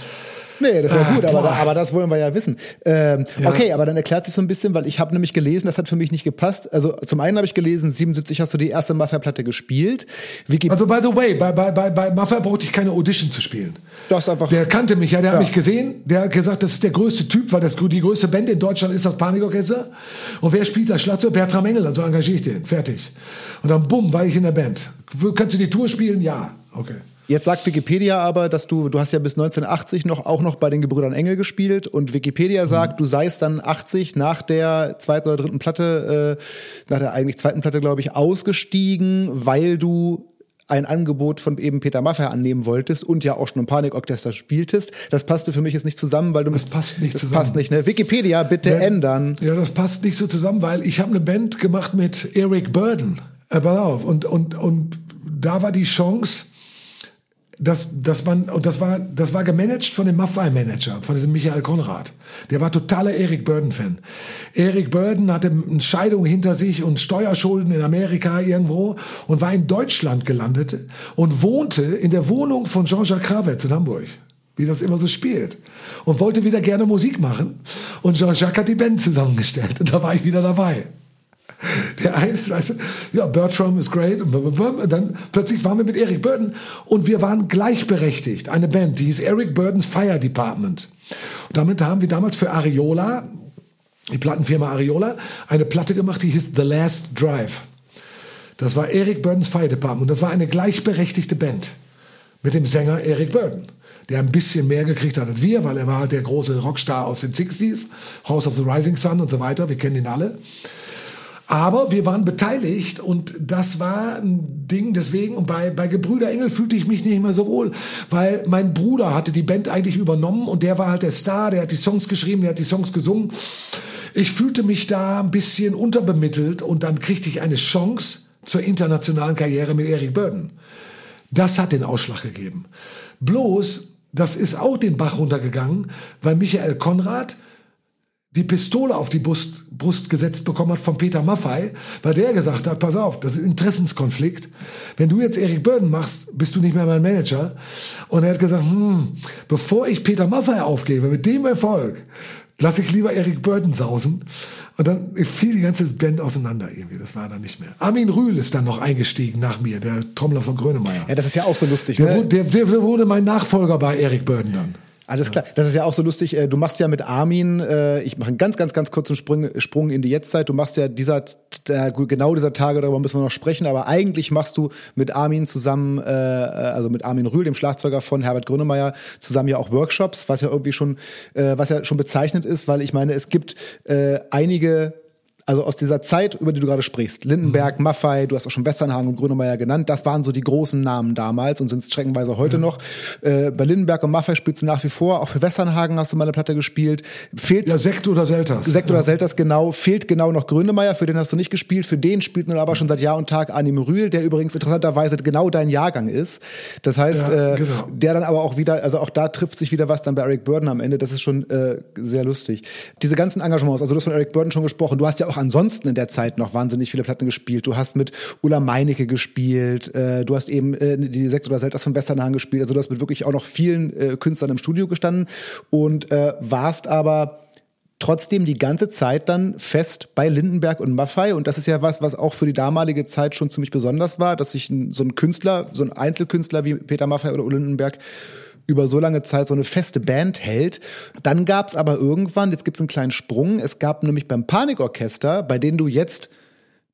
Nee, das ist ja gut, aber, da, aber das wollen wir ja wissen. Ähm, ja. Okay, aber dann erklärt sich so ein bisschen, weil ich habe nämlich gelesen, das hat für mich nicht gepasst. Also zum einen habe ich gelesen, 77 hast du die erste Mafia-Platte gespielt. Wiki also by the way, bei, bei, bei, bei Mafia brauchte ich keine Audition zu spielen. Das einfach. Der kannte mich, ja, der ja. hat mich gesehen, der hat gesagt, das ist der größte Typ, weil das die größte Band in Deutschland ist das Panikorchester. Und wer spielt das Schlagzeug? Bertram Engel, also engagiere ich den. Fertig. Und dann bumm, war ich in der Band. Kannst du die Tour spielen? Ja. Okay. Jetzt sagt Wikipedia aber, dass du, du hast ja bis 1980 noch auch noch bei den Gebrüdern Engel gespielt und Wikipedia mhm. sagt, du seist dann 80 nach der zweiten oder dritten Platte, äh, nach der eigentlich zweiten Platte, glaube ich, ausgestiegen, weil du ein Angebot von eben Peter Maffay annehmen wolltest und ja auch schon im Panikorchester spieltest. Das passte für mich jetzt nicht zusammen, weil du das passt nicht das zusammen. passt nicht. Ne? Wikipedia bitte ja, ändern. Ja, das passt nicht so zusammen, weil ich habe eine Band gemacht mit Eric Burden. Äh, pass auf und und und da war die Chance dass, dass man, und das war, das war gemanagt von dem Maffei-Manager, von diesem Michael Konrad. Der war totaler Eric Burden-Fan. Eric Burden hatte eine Scheidung hinter sich und Steuerschulden in Amerika irgendwo und war in Deutschland gelandet und wohnte in der Wohnung von Jean-Jacques Krawetz in Hamburg. Wie das immer so spielt. Und wollte wieder gerne Musik machen. Und Jean-Jacques hat die Band zusammengestellt. Und da war ich wieder dabei. Der eine, du, ja, Bertram ist great und, und dann plötzlich waren wir mit Eric Burden und wir waren gleichberechtigt. Eine Band, die hieß Eric Burdens Fire Department. Und damit haben wir damals für Ariola, die Plattenfirma Ariola, eine Platte gemacht, die hieß The Last Drive. Das war Eric Burdens Fire Department und das war eine gleichberechtigte Band mit dem Sänger Eric Burden, der ein bisschen mehr gekriegt hat als wir, weil er war der große Rockstar aus den 60s, House of the Rising Sun und so weiter, wir kennen ihn alle. Aber wir waren beteiligt und das war ein Ding deswegen. Und bei, bei Gebrüder Engel fühlte ich mich nicht mehr so wohl, weil mein Bruder hatte die Band eigentlich übernommen und der war halt der Star, der hat die Songs geschrieben, der hat die Songs gesungen. Ich fühlte mich da ein bisschen unterbemittelt und dann kriegte ich eine Chance zur internationalen Karriere mit Eric Burden. Das hat den Ausschlag gegeben. Bloß, das ist auch den Bach runtergegangen, weil Michael Konrad die Pistole auf die Brust, Brust gesetzt bekommen hat von Peter Maffei, weil der gesagt hat, pass auf, das ist Interessenskonflikt. Wenn du jetzt Eric Burden machst, bist du nicht mehr mein Manager. Und er hat gesagt, hm, bevor ich Peter Maffei aufgebe, mit dem Erfolg, lasse ich lieber Eric Burden sausen. Und dann fiel die ganze Band auseinander irgendwie. Das war dann nicht mehr. Armin Rühl ist dann noch eingestiegen nach mir, der Trommler von Grönemeyer. Ja, das ist ja auch so lustig. Der, ne? der, der wurde mein Nachfolger bei Eric Burden dann. Alles klar. Das ist ja auch so lustig. Äh, du machst ja mit Armin, äh, ich mache einen ganz, ganz, ganz kurzen Sprung, Sprung in die Jetztzeit. Du machst ja dieser, genau dieser Tage, darüber müssen wir noch sprechen, aber eigentlich machst du mit Armin zusammen, äh, also mit Armin Rühl, dem Schlagzeuger von Herbert Grönemeyer, zusammen ja auch Workshops, was ja irgendwie schon, was ja schon bezeichnet ist, weil ich meine, es gibt einige also aus dieser Zeit, über die du gerade sprichst, Lindenberg, mhm. Maffei, du hast auch schon Westernhagen und Grönemeyer genannt, das waren so die großen Namen damals und sind streckenweise heute mhm. noch. Äh, bei Lindenberg und Maffei spielst du nach wie vor, auch für Westernhagen hast du mal eine Platte gespielt. Fehlt, ja, Sekt oder Selters. Sekt oder Selters, genau. Fehlt genau noch Grönemeyer, für den hast du nicht gespielt, für den spielt nun aber schon seit Jahr und Tag Anim Rühl, der übrigens interessanterweise genau dein Jahrgang ist. Das heißt, ja, äh, genau. äh, der dann aber auch wieder, also auch da trifft sich wieder was dann bei Eric Burden am Ende, das ist schon äh, sehr lustig. Diese ganzen Engagements, also du hast von Eric Burden schon gesprochen, du hast ja auch ansonsten in der Zeit noch wahnsinnig viele Platten gespielt. Du hast mit Ulla Meinecke gespielt, äh, du hast eben äh, die Sekt oder Selters von Westernhagen gespielt, also du hast mit wirklich auch noch vielen äh, Künstlern im Studio gestanden und äh, warst aber trotzdem die ganze Zeit dann fest bei Lindenberg und Maffei. Und das ist ja was, was auch für die damalige Zeit schon ziemlich besonders war, dass sich so ein Künstler, so ein Einzelkünstler wie Peter Maffei oder Lindenberg über so lange Zeit so eine feste Band hält. Dann gab es aber irgendwann, jetzt gibt es einen kleinen Sprung, es gab nämlich beim Panikorchester, bei denen du jetzt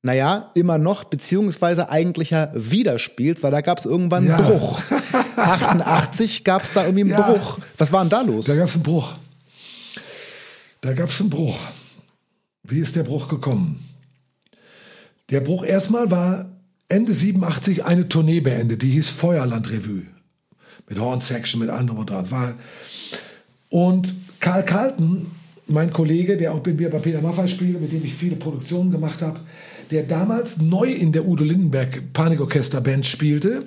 naja, immer noch, beziehungsweise eigentlicher wieder spielst, weil da gab es irgendwann einen ja. Bruch. 88 gab es da irgendwie einen ja. Bruch. Was war denn da los? Da gab es einen Bruch. Da gab es einen Bruch. Wie ist der Bruch gekommen? Der Bruch erstmal war Ende 87 eine Tournee beendet, die hieß Feuerland Revue mit Horn Section, mit anderem und dran. War und Karl Carlton, mein Kollege, der auch bei mir bei Peter Maffay spielt, mit dem ich viele Produktionen gemacht habe, der damals neu in der Udo Lindenberg Panikorchester Band spielte,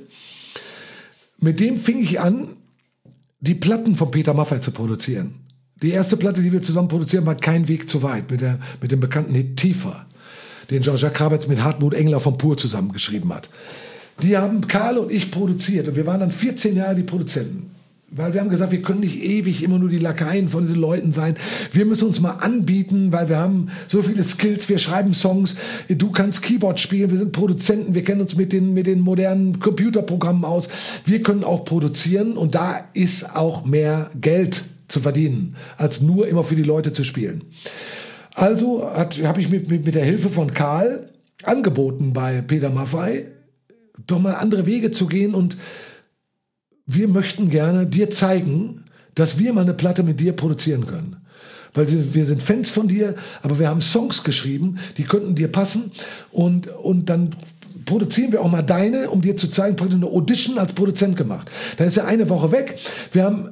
mit dem fing ich an, die Platten von Peter Maffay zu produzieren. Die erste Platte, die wir zusammen produzieren, war Kein Weg zu weit, mit, der, mit dem bekannten Hit Tiefer, den Jean-Jacques Krawitz mit Hartmut Engler von Pur zusammengeschrieben hat. Die haben Karl und ich produziert und wir waren dann 14 Jahre die Produzenten. Weil wir haben gesagt, wir können nicht ewig immer nur die Lakaien von diesen Leuten sein. Wir müssen uns mal anbieten, weil wir haben so viele Skills, wir schreiben Songs, du kannst Keyboard spielen, wir sind Produzenten, wir kennen uns mit den, mit den modernen Computerprogrammen aus. Wir können auch produzieren und da ist auch mehr Geld zu verdienen, als nur immer für die Leute zu spielen. Also habe ich mit, mit, mit der Hilfe von Karl angeboten bei Peter Maffei, doch mal andere Wege zu gehen und wir möchten gerne dir zeigen, dass wir mal eine Platte mit dir produzieren können. Weil wir sind Fans von dir, aber wir haben Songs geschrieben, die könnten dir passen und, und dann produzieren wir auch mal deine, um dir zu zeigen, praktisch eine Audition als Produzent gemacht. Da ist er eine Woche weg. Wir haben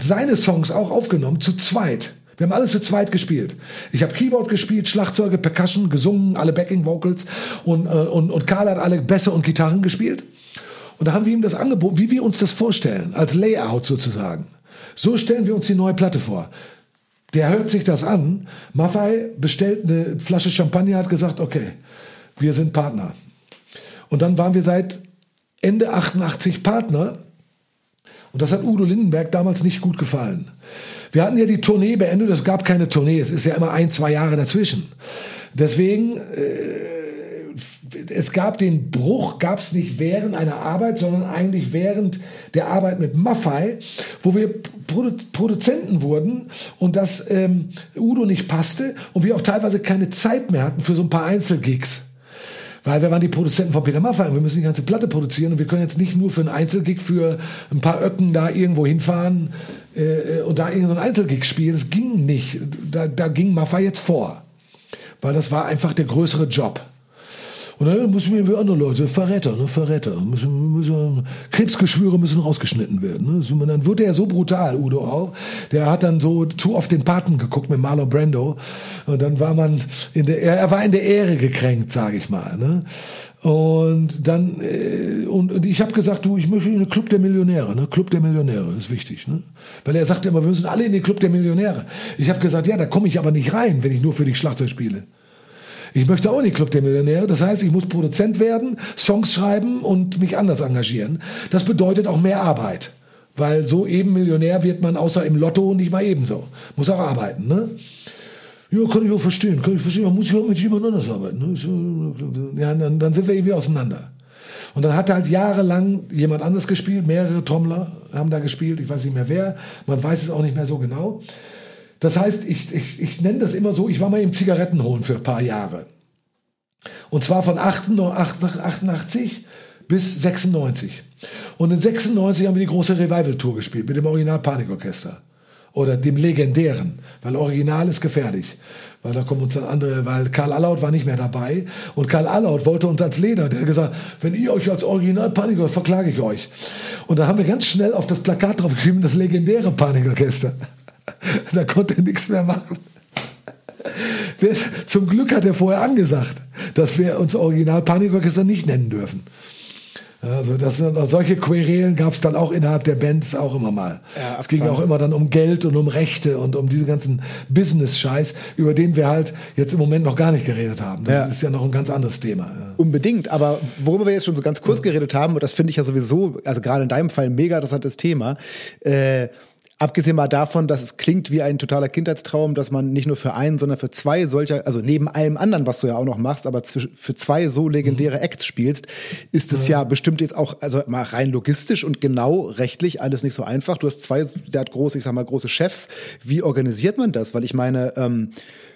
seine Songs auch aufgenommen, zu zweit. Wir haben alles zu zweit gespielt. Ich habe Keyboard gespielt, Schlagzeuge, Percussion, gesungen, alle Backing Vocals und, äh, und, und Karl hat alle Bässe und Gitarren gespielt. Und da haben wir ihm das angeboten, wie wir uns das vorstellen, als Layout sozusagen. So stellen wir uns die neue Platte vor. Der hört sich das an. Maffei bestellt eine Flasche Champagner, hat gesagt, okay, wir sind Partner. Und dann waren wir seit Ende 88 Partner. Und das hat Udo Lindenberg damals nicht gut gefallen. Wir hatten ja die Tournee beendet, es gab keine Tournee, es ist ja immer ein, zwei Jahre dazwischen. Deswegen, äh, es gab den Bruch, gab es nicht während einer Arbeit, sondern eigentlich während der Arbeit mit Maffei, wo wir Produ Produzenten wurden und das ähm, Udo nicht passte und wir auch teilweise keine Zeit mehr hatten für so ein paar Einzelgigs. Weil wir waren die Produzenten von Peter Maffay wir müssen die ganze Platte produzieren und wir können jetzt nicht nur für einen Einzelgig für ein paar Öcken da irgendwo hinfahren äh, und da irgendeinen so Einzelgig spielen. Das ging nicht. Da, da ging Maffay jetzt vor. Weil das war einfach der größere Job. Und dann müssen wir wie andere Leute, Verräter, ne, Verräter, müssen, müssen, Krebsgeschwüre müssen rausgeschnitten werden. Ne? Und dann wurde er so brutal, Udo auch. Der hat dann so zu oft den Paten geguckt mit Marlon Brando. Und dann war man in der, er war in der Ehre gekränkt, sage ich mal. Ne? Und dann, äh, und, und ich habe gesagt, du, ich möchte in den Club der Millionäre, ne? Club der Millionäre ist wichtig, ne? Weil er sagte immer, wir müssen alle in den Club der Millionäre. Ich habe gesagt, ja, da komme ich aber nicht rein, wenn ich nur für dich Schlagzeug spiele. Ich möchte auch den Club der Millionäre. Das heißt, ich muss Produzent werden, Songs schreiben und mich anders engagieren. Das bedeutet auch mehr Arbeit. Weil so eben Millionär wird man außer im Lotto nicht mal ebenso. Muss auch arbeiten, ne? Ja, kann ich auch verstehen. Kann ich verstehen. Man muss ja auch mit jemand anders arbeiten. Ne? Ja, dann, dann sind wir irgendwie auseinander. Und dann hat halt jahrelang jemand anders gespielt. Mehrere Trommler haben da gespielt. Ich weiß nicht mehr wer. Man weiß es auch nicht mehr so genau. Das heißt, ich, ich, ich nenne das immer so, ich war mal im Zigaretten holen für ein paar Jahre. Und zwar von 88 bis 96. Und in 96 haben wir die große Revival-Tour gespielt mit dem Original Panikorchester. Oder dem legendären, weil Original ist gefährlich. Weil da kommen uns dann andere, weil Karl Allaut war nicht mehr dabei. Und Karl Allaut wollte uns als Leder, der hat gesagt, wenn ihr euch als Original Paniker, verklage ich euch. Und da haben wir ganz schnell auf das Plakat drauf geschrieben, das legendäre Panikorchester. da konnte er nichts mehr machen. Zum Glück hat er vorher angesagt, dass wir uns Original Panikorchester nicht nennen dürfen. Also das solche Querelen gab es dann auch innerhalb der Bands auch immer mal. Ja, es ging auch immer dann um Geld und um Rechte und um diesen ganzen Business-Scheiß, über den wir halt jetzt im Moment noch gar nicht geredet haben. Das ja. ist ja noch ein ganz anderes Thema. Unbedingt, aber worüber wir jetzt schon so ganz kurz geredet haben, und das finde ich ja sowieso, also gerade in deinem Fall ein mega interessantes Thema, äh, Abgesehen mal davon, dass es klingt wie ein totaler Kindheitstraum, dass man nicht nur für einen, sondern für zwei solcher, also neben allem anderen, was du ja auch noch machst, aber für zwei so legendäre mhm. Acts spielst, ist es ja. ja bestimmt jetzt auch, also mal rein logistisch und genau rechtlich alles nicht so einfach. Du hast zwei, der hat große, ich sag mal, große Chefs. Wie organisiert man das? Weil ich meine, ähm,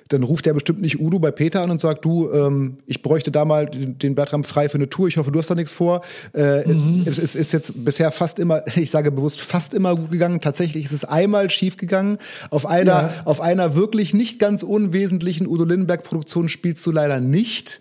dann ruft der bestimmt nicht Udo bei Peter an und sagt, du, ähm, ich bräuchte da mal den Bertram frei für eine Tour, ich hoffe, du hast da nichts vor. Äh, mhm. es, es ist jetzt bisher fast immer, ich sage bewusst, fast immer gut gegangen. Tatsächlich ist es einmal schief gegangen. Auf einer, ja. auf einer wirklich nicht ganz unwesentlichen Udo Lindenberg-Produktion spielst du leider nicht.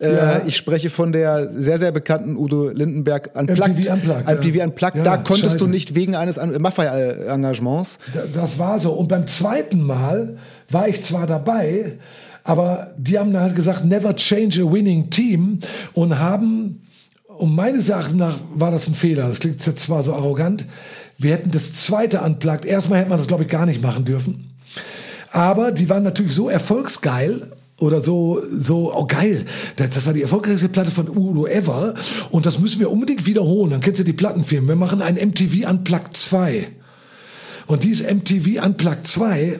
Äh, ja. Ich spreche von der sehr, sehr bekannten Udo Lindenberg Unplugged. MTV Unplugged. MTV Unplugged. Ja. da konntest Scheiße. du nicht wegen eines Maffei-Engagements. Das war so. Und beim zweiten Mal war ich zwar dabei, aber die haben halt gesagt, never change a winning team und haben, um meine Sachen nach, war das ein Fehler. Das klingt jetzt zwar so arrogant. Wir hätten das zweite Unplugged. Erstmal hätte man das, glaube ich, gar nicht machen dürfen. Aber die waren natürlich so erfolgsgeil oder so, so, oh geil, das, das war die erfolgreichste Platte von Udo ever und das müssen wir unbedingt wiederholen. Dann kennst du die Plattenfirmen. Wir machen ein MTV Unplugged 2. Und dieses MTV Unplugged 2,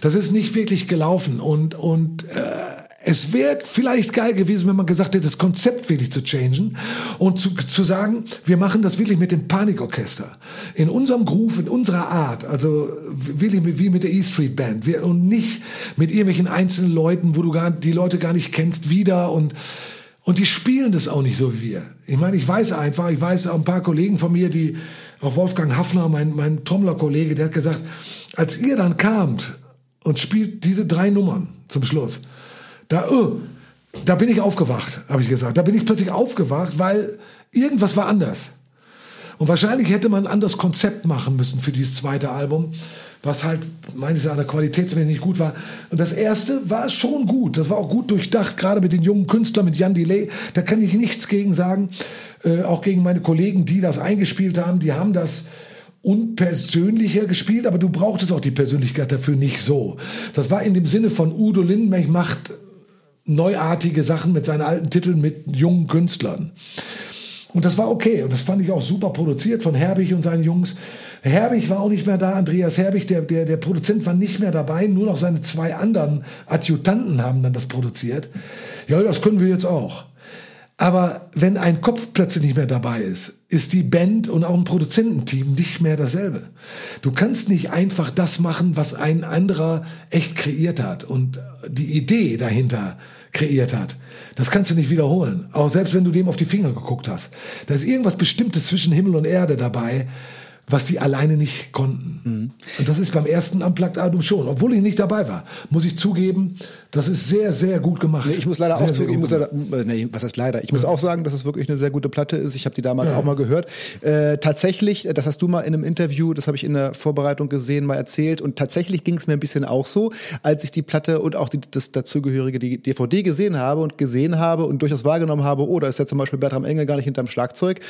das ist nicht wirklich gelaufen und, und äh, es wäre vielleicht geil gewesen, wenn man gesagt hätte, das Konzept wirklich zu changen und zu, zu sagen, wir machen das wirklich mit dem Panikorchester. In unserem Groove, in unserer Art, also wirklich wie mit der E Street Band wir, und nicht mit irgendwelchen einzelnen Leuten, wo du gar, die Leute gar nicht kennst, wieder und und die spielen das auch nicht so wie wir. Ich meine, ich weiß einfach, ich weiß auch ein paar Kollegen von mir, die, auch Wolfgang Hafner, mein, mein Trommler-Kollege, der hat gesagt, als ihr dann kamt und spielt diese drei Nummern zum Schluss, da, oh, da bin ich aufgewacht, habe ich gesagt. Da bin ich plötzlich aufgewacht, weil irgendwas war anders. Und wahrscheinlich hätte man ein anderes Konzept machen müssen für dieses zweite Album, was halt meines Erachtens qualitätsmäßig nicht gut war. Und das erste war schon gut. Das war auch gut durchdacht, gerade mit den jungen Künstlern, mit Jan Delay. Da kann ich nichts gegen sagen. Äh, auch gegen meine Kollegen, die das eingespielt haben. Die haben das unpersönlicher gespielt, aber du brauchtest auch die Persönlichkeit dafür nicht so. Das war in dem Sinne von Udo Lindenberg macht neuartige Sachen mit seinen alten Titeln mit jungen Künstlern. Und das war okay. Und das fand ich auch super produziert von Herbig und seinen Jungs. Herbig war auch nicht mehr da. Andreas Herbig, der, der, der Produzent, war nicht mehr dabei. Nur noch seine zwei anderen Adjutanten haben dann das produziert. Ja, das können wir jetzt auch. Aber wenn ein Kopf plötzlich nicht mehr dabei ist, ist die Band und auch ein Produzententeam nicht mehr dasselbe. Du kannst nicht einfach das machen, was ein anderer echt kreiert hat. Und die Idee dahinter kreiert hat. Das kannst du nicht wiederholen. Auch selbst wenn du dem auf die Finger geguckt hast. Da ist irgendwas Bestimmtes zwischen Himmel und Erde dabei, was die alleine nicht konnten. Mhm. Und das ist beim ersten Unplugged-Album schon. Obwohl ich nicht dabei war, muss ich zugeben, das ist sehr, sehr gut gemacht. Nee, ich muss leider sehr, auch zugeben, ich muss leider, äh, nee, was heißt leider? Ich muss auch sagen, dass es wirklich eine sehr gute Platte ist. Ich habe die damals ja. auch mal gehört. Äh, tatsächlich, das hast du mal in einem Interview, das habe ich in der Vorbereitung gesehen, mal erzählt. Und tatsächlich ging es mir ein bisschen auch so, als ich die Platte und auch die, das dazugehörige die DVD gesehen habe und gesehen habe und durchaus wahrgenommen habe, oh, da ist ja zum Beispiel Bertram Engel gar nicht hinterm Schlagzeug,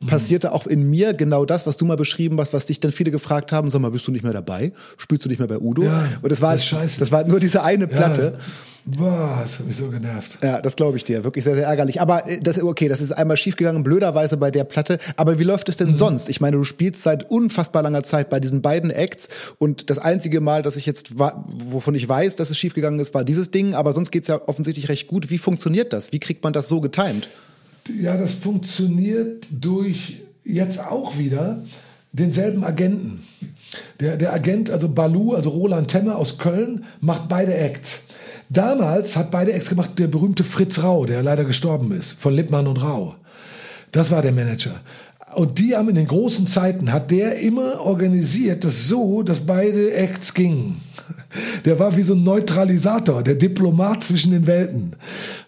mhm. passierte auch in mir genau das, was du mal beschrieben hast, was dich dann viele gefragt haben, sag mal, bist du nicht mehr dabei? Spielst du nicht mehr bei Udo? Ja, und das war, das, scheiße. das war nur diese eine Platte. Boah, das hat mich so genervt. Ja, das glaube ich dir. Wirklich sehr, sehr ärgerlich. Aber äh, das, okay, das ist einmal schiefgegangen, blöderweise bei der Platte. Aber wie läuft es denn mhm. sonst? Ich meine, du spielst seit unfassbar langer Zeit bei diesen beiden Acts. Und das einzige Mal, dass ich jetzt, wovon ich weiß, dass es schiefgegangen ist, war dieses Ding. Aber sonst geht's ja offensichtlich recht gut. Wie funktioniert das? Wie kriegt man das so getimt? Ja, das funktioniert durch jetzt auch wieder denselben Agenten. Der, der Agent, also Balu, also Roland Temme aus Köln, macht beide Acts. Damals hat beide Acts gemacht der berühmte Fritz Rau, der leider gestorben ist, von Lippmann und Rau. Das war der Manager. Und die haben in den großen Zeiten, hat der immer organisiert, das so, dass beide Acts gingen. Der war wie so ein Neutralisator, der Diplomat zwischen den Welten.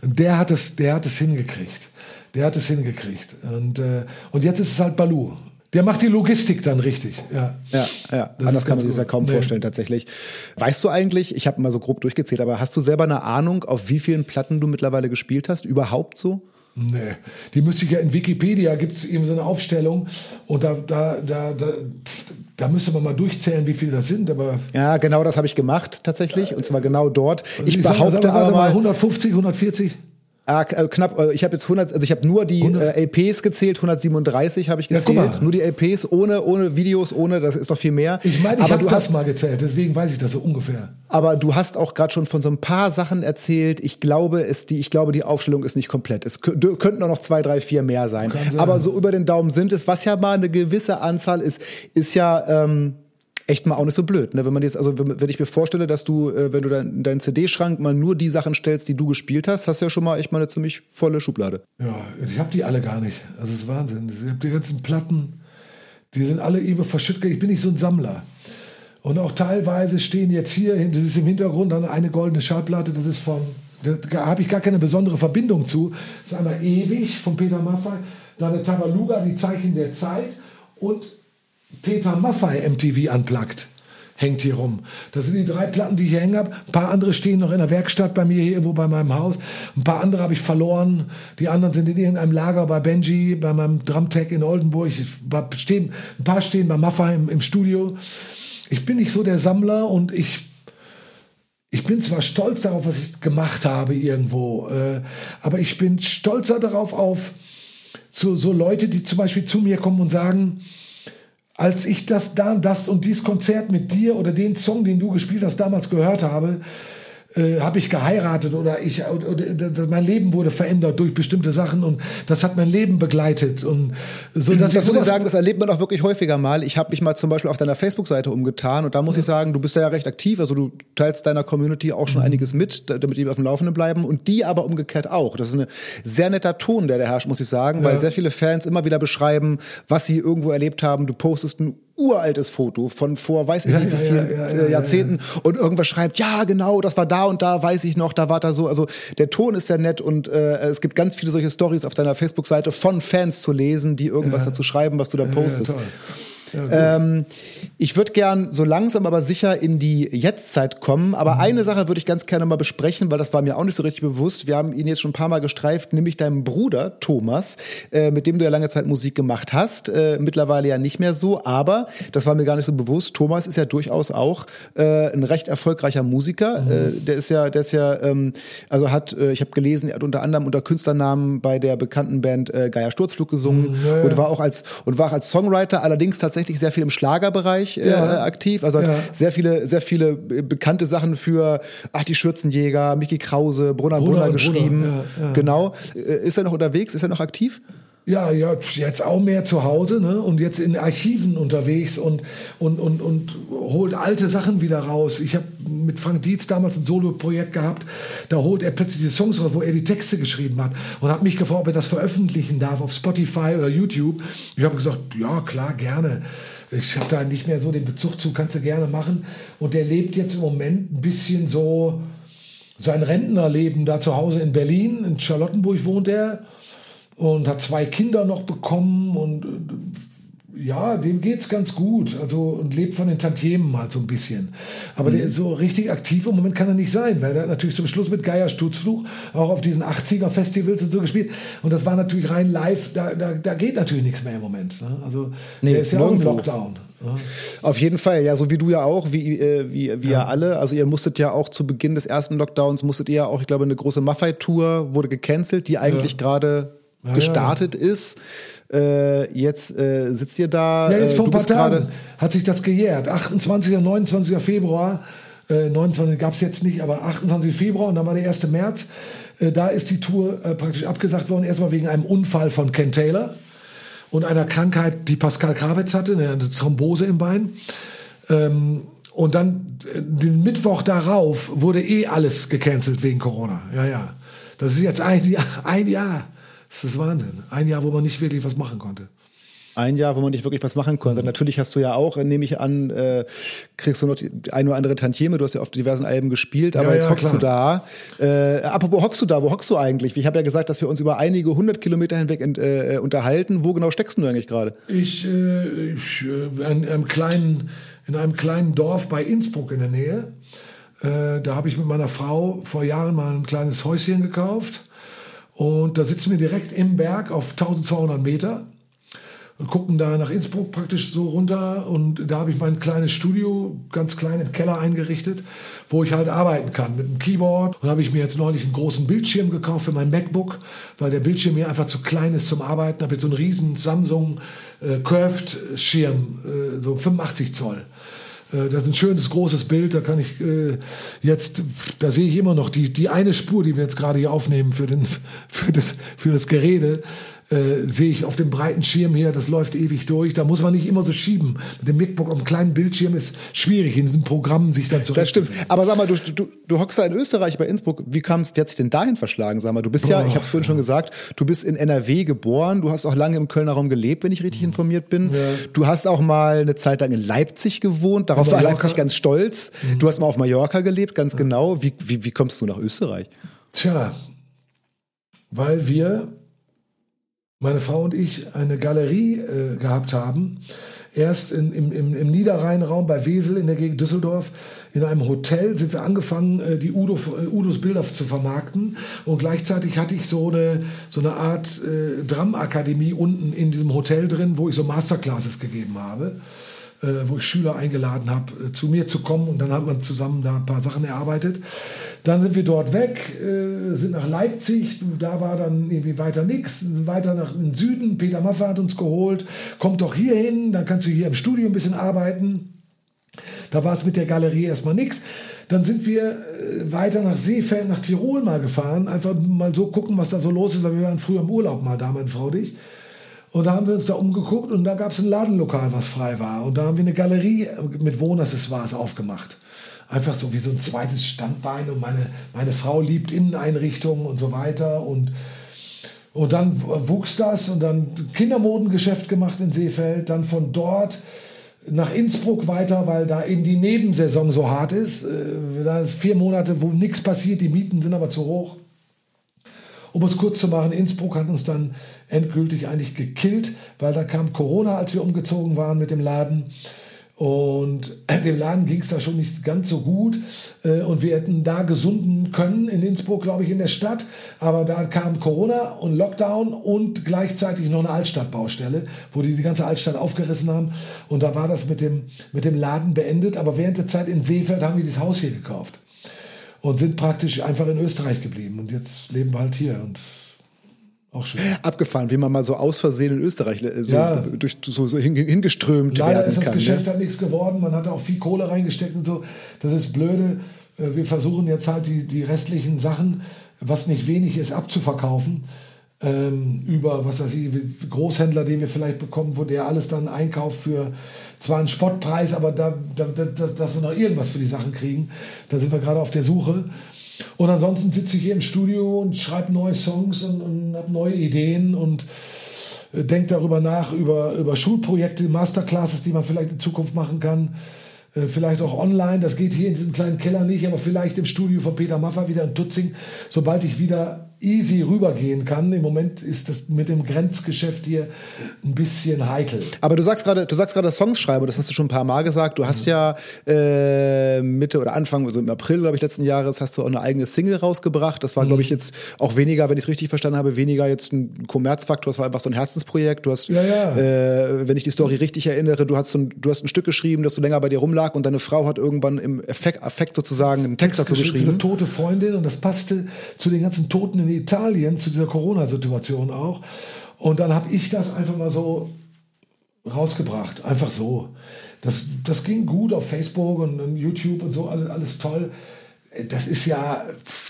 Und der hat es, der hat es hingekriegt. Der hat es hingekriegt. Und, äh, und jetzt ist es halt Balu. Der macht die Logistik dann richtig. Ja, ja, ja. Das Anders kann man sich das ja kaum nee. vorstellen tatsächlich. Weißt du eigentlich, ich habe mal so grob durchgezählt, aber hast du selber eine Ahnung, auf wie vielen Platten du mittlerweile gespielt hast? Überhaupt so? Nee, die müsste ich ja in Wikipedia gibt es eben so eine Aufstellung und da, da, da, da, da müsste man mal durchzählen, wie viele das sind, aber. Ja, genau das habe ich gemacht tatsächlich und zwar genau dort. Also ich, ich behaupte sag, aber mal 150, 140. Ah, äh, knapp, äh, ich habe jetzt 100, also ich habe nur die äh, LPs gezählt, 137 habe ich gezählt. Ja, nur die LPs, ohne, ohne Videos, ohne, das ist doch viel mehr. Ich meine, ich habe das hast, mal gezählt, deswegen weiß ich das so ungefähr. Aber du hast auch gerade schon von so ein paar Sachen erzählt. Ich glaube, es, die, ich glaube, die Aufstellung ist nicht komplett. Es könnten noch zwei, drei, vier mehr sein. sein. Aber so über den Daumen sind es, was ja mal eine gewisse Anzahl ist, ist ja, ähm, echt mal auch nicht so blöd. Ne? Wenn man jetzt, also wenn, wenn ich mir vorstelle, dass du, äh, wenn du dein, deinen CD-Schrank mal nur die Sachen stellst, die du gespielt hast, hast du ja schon mal echt mal eine ziemlich volle Schublade. Ja, ich habe die alle gar nicht. Also das ist Wahnsinn. Ich habe die ganzen Platten, die sind alle ewig verschüttet. Ich bin nicht so ein Sammler. Und auch teilweise stehen jetzt hier, das ist im Hintergrund dann eine goldene Schallplatte, das ist von, da habe ich gar keine besondere Verbindung zu. Das ist einmal ewig von Peter Maffay, dann eine Tabaluga, die Zeichen der Zeit und Peter Maffay MTV Unplugged hängt hier rum. Das sind die drei Platten, die ich hier hängen habe. Ein paar andere stehen noch in der Werkstatt bei mir hier irgendwo bei meinem Haus. Ein paar andere habe ich verloren. Die anderen sind in irgendeinem Lager bei Benji, bei meinem Drumtech in Oldenburg. Stehen, ein paar stehen bei Maffay im, im Studio. Ich bin nicht so der Sammler und ich ich bin zwar stolz darauf, was ich gemacht habe irgendwo, äh, aber ich bin stolzer darauf auf so, so Leute, die zum Beispiel zu mir kommen und sagen, als ich das, das und dies Konzert mit dir oder den Song, den du gespielt hast, damals gehört habe, äh, habe ich geheiratet oder ich oder, oder, mein Leben wurde verändert durch bestimmte Sachen und das hat mein Leben begleitet und so dass das muss ich sagen das erlebt man auch wirklich häufiger mal ich habe mich mal zum Beispiel auf deiner Facebook-Seite umgetan und da muss ja. ich sagen du bist ja recht aktiv also du teilst deiner Community auch schon mhm. einiges mit damit die auf dem Laufenden bleiben und die aber umgekehrt auch das ist ein sehr netter Ton der der herrscht muss ich sagen ja. weil sehr viele Fans immer wieder beschreiben was sie irgendwo erlebt haben du postest ein uraltes Foto von vor weiß ich ja, nicht wie vielen ja, ja, Jahrzehnten und irgendwas schreibt, ja genau, das war da und da, weiß ich noch, da war da so. Also der Ton ist sehr nett und äh, es gibt ganz viele solche Stories auf deiner Facebook-Seite von Fans zu lesen, die irgendwas dazu schreiben, was du da postest. Ähm, ich würde gern so langsam aber sicher in die Jetztzeit kommen. Aber mhm. eine Sache würde ich ganz gerne mal besprechen, weil das war mir auch nicht so richtig bewusst. Wir haben ihn jetzt schon ein paar Mal gestreift, nämlich deinem Bruder Thomas, äh, mit dem du ja lange Zeit Musik gemacht hast. Äh, mittlerweile ja nicht mehr so, aber das war mir gar nicht so bewusst. Thomas ist ja durchaus auch äh, ein recht erfolgreicher Musiker. Mhm. Äh, der ist ja, der ist ja, ähm, also hat, äh, ich habe gelesen, er hat unter anderem unter Künstlernamen bei der bekannten Band äh, Geier Sturzflug gesungen mhm, ja, ja. und war auch als und war auch als Songwriter allerdings tatsächlich tatsächlich sehr viel im Schlagerbereich äh, ja. aktiv. Also ja. sehr viele, sehr viele äh, bekannte Sachen für ach die Schürzenjäger, Mickey Krause, Brunner Brunner, Brunner geschrieben. Ja, genau. Äh, ist er noch unterwegs? Ist er noch aktiv? Ja, ja, jetzt auch mehr zu Hause ne? und jetzt in Archiven unterwegs und, und, und, und holt alte Sachen wieder raus. Ich habe mit Frank Dietz damals ein Solo-Projekt gehabt, da holt er plötzlich die Songs raus, wo er die Texte geschrieben hat und hat mich gefragt, ob er das veröffentlichen darf auf Spotify oder YouTube. Ich habe gesagt, ja, klar, gerne. Ich habe da nicht mehr so den Bezug zu, kannst du gerne machen. Und der lebt jetzt im Moment ein bisschen so sein Rentnerleben da zu Hause in Berlin, in Charlottenburg wohnt er und hat zwei Kinder noch bekommen und äh, ja, dem geht's ganz gut. Also und lebt von den Tantiemen halt so ein bisschen. Aber mhm. der so richtig aktiv im Moment kann er nicht sein, weil er natürlich zum Schluss mit Geier Stutzfluch auch auf diesen 80er Festivals und so gespielt. Und das war natürlich rein live, da, da, da geht natürlich nichts mehr im Moment. Ne? Also nee, der ist ja auch im Lockdown. Ja. Auf jeden Fall, ja, so wie du ja auch, wie, äh, wie, wie ja. ihr alle. Also ihr musstet ja auch zu Beginn des ersten Lockdowns, musstet ihr ja auch, ich glaube, eine große Maffei-Tour wurde gecancelt, die eigentlich ja. gerade ja, gestartet ja. ist. Äh, jetzt äh, sitzt ihr da. Ja, jetzt äh, vor ein paar Tagen hat sich das gejährt. 28. und 29. Februar. Äh, 29 gab es jetzt nicht, aber 28. Februar und dann war der 1. März. Äh, da ist die Tour äh, praktisch abgesagt worden. Erstmal wegen einem Unfall von Ken Taylor und einer Krankheit, die Pascal Krawitz hatte, eine Thrombose im Bein. Ähm, und dann den Mittwoch darauf wurde eh alles gecancelt wegen Corona. Ja, ja. Das ist jetzt ein Jahr. Ein Jahr. Das ist Wahnsinn. Ein Jahr, wo man nicht wirklich was machen konnte. Ein Jahr, wo man nicht wirklich was machen konnte. Mhm. Natürlich hast du ja auch, nehme ich an, äh, kriegst du noch die ein oder andere Tantieme. Du hast ja auf diversen Alben gespielt, aber ja, jetzt ja, hockst klar. du da. Äh, apropos hockst du da? Wo hockst du eigentlich? Ich habe ja gesagt, dass wir uns über einige hundert Kilometer hinweg ent, äh, unterhalten. Wo genau steckst du eigentlich gerade? Ich, äh, ich äh, in, einem kleinen, in einem kleinen Dorf bei Innsbruck in der Nähe. Äh, da habe ich mit meiner Frau vor Jahren mal ein kleines Häuschen gekauft und da sitzen wir direkt im Berg auf 1200 Meter und gucken da nach Innsbruck praktisch so runter. Und da habe ich mein kleines Studio ganz klein im Keller eingerichtet, wo ich halt arbeiten kann mit einem Keyboard. Und habe ich mir jetzt neulich einen großen Bildschirm gekauft für mein MacBook, weil der Bildschirm mir einfach zu klein ist zum Arbeiten. Habe jetzt so einen riesen Samsung äh, Curved Schirm, äh, so 85 Zoll. Äh, das ist ein schönes, großes Bild. Da kann ich äh, jetzt, da sehe ich immer noch die, die eine Spur, die wir jetzt gerade hier aufnehmen für, den, für, das, für das Gerede äh, sehe ich auf dem breiten Schirm hier, das läuft ewig durch. Da muss man nicht immer so schieben. Mit dem MacBook auf einem kleinen Bildschirm ist schwierig, in diesen Programmen sich dann zu Das stimmt. Aber sag mal, du, du, du hockst da in Österreich bei Innsbruck. Wie kam es, wie hat sich denn dahin verschlagen? Sag mal, du bist ja, ich habe es vorhin ja. schon gesagt, du bist in NRW geboren. Du hast auch lange im Kölner Raum gelebt, wenn ich richtig mhm. informiert bin. Ja. Du hast auch mal eine Zeit lang in Leipzig gewohnt. Darauf war Leipzig ganz stolz. Mhm. Du hast mal auf Mallorca gelebt, ganz ja. genau. Wie, wie, wie kommst du nach Österreich? Tja, weil wir meine Frau und ich eine Galerie äh, gehabt haben. Erst in, im, im, im Niederrheinraum bei Wesel in der Gegend Düsseldorf in einem Hotel sind wir angefangen, äh, die Udo, äh, Udos Bilder zu vermarkten. Und gleichzeitig hatte ich so eine, so eine Art äh, Dramakademie unten in diesem Hotel drin, wo ich so Masterclasses gegeben habe äh, wo ich Schüler eingeladen habe, äh, zu mir zu kommen und dann hat man zusammen da ein paar Sachen erarbeitet. Dann sind wir dort weg, äh, sind nach Leipzig, da war dann irgendwie weiter nichts, weiter nach dem Süden, Peter Maffe hat uns geholt, kommt doch hier hin, dann kannst du hier im Studio ein bisschen arbeiten. Da war es mit der Galerie erstmal nichts. Dann sind wir äh, weiter nach Seefeld, nach Tirol mal gefahren, einfach mal so gucken, was da so los ist, weil wir waren früher im Urlaub mal da, meine Frau und ich. Und da haben wir uns da umgeguckt und da gab es ein Ladenlokal, was frei war. Und da haben wir eine Galerie mit Wohnaccessoires aufgemacht. Einfach so wie so ein zweites Standbein. Und meine, meine Frau liebt Inneneinrichtungen und so weiter. Und, und dann wuchs das und dann Kindermodengeschäft gemacht in Seefeld. Dann von dort nach Innsbruck weiter, weil da eben die Nebensaison so hart ist. Äh, da ist vier Monate, wo nichts passiert, die Mieten sind aber zu hoch. Um es kurz zu machen, Innsbruck hat uns dann endgültig eigentlich gekillt, weil da kam Corona, als wir umgezogen waren mit dem Laden. Und dem Laden ging es da schon nicht ganz so gut. Äh, und wir hätten da gesunden können, in Innsbruck, glaube ich, in der Stadt. Aber da kam Corona und Lockdown und gleichzeitig noch eine Altstadtbaustelle, wo die die ganze Altstadt aufgerissen haben. Und da war das mit dem, mit dem Laden beendet. Aber während der Zeit in Seefeld haben wir das Haus hier gekauft und sind praktisch einfach in Österreich geblieben. Und jetzt leben wir halt hier und auch schön. Abgefahren, wie man mal so aus Versehen in Österreich äh, so, ja. durch, so, so hingeströmt Leider werden ist das kann, Geschäft ne? halt nichts geworden. Man hat auch viel Kohle reingesteckt und so. Das ist blöde. Äh, wir versuchen jetzt halt die, die restlichen Sachen, was nicht wenig ist, abzuverkaufen. ähm, über, was weiß ich, Großhändler, den wir vielleicht bekommen, wo der alles dann einkauft für zwar einen Spottpreis, aber da, da, da, dass wir noch irgendwas für die Sachen kriegen. Da sind wir gerade auf der Suche. Und ansonsten sitze ich hier im Studio und schreibe neue Songs und, und habe neue Ideen und äh, denke darüber nach, über, über Schulprojekte, Masterclasses, die man vielleicht in Zukunft machen kann. Äh, vielleicht auch online, das geht hier in diesem kleinen Keller nicht, aber vielleicht im Studio von Peter Maffer wieder in Tutzing, sobald ich wieder easy rübergehen kann. Im Moment ist das mit dem Grenzgeschäft hier ein bisschen heikel. Aber du sagst gerade, du sagst gerade Songs schreiben, das hast du schon ein paar Mal gesagt. Du hast mhm. ja äh, Mitte oder Anfang, also im April, glaube ich, letzten Jahres, hast du auch eine eigene Single rausgebracht. Das war, mhm. glaube ich, jetzt auch weniger, wenn ich es richtig verstanden habe, weniger jetzt ein Kommerzfaktor. Das war einfach so ein Herzensprojekt. Du hast, ja, ja. Äh, wenn ich die Story richtig erinnere, du hast, so ein, du hast ein Stück geschrieben, das so länger bei dir rumlag und deine Frau hat irgendwann im Effekt, Effekt sozusagen einen Text, dazu geschrieben. Eine tote Freundin und das passte zu den ganzen Toten in Italien zu dieser Corona-Situation auch. Und dann habe ich das einfach mal so rausgebracht, einfach so. Das, das ging gut auf Facebook und, und YouTube und so, alles, alles toll. Das ist ja,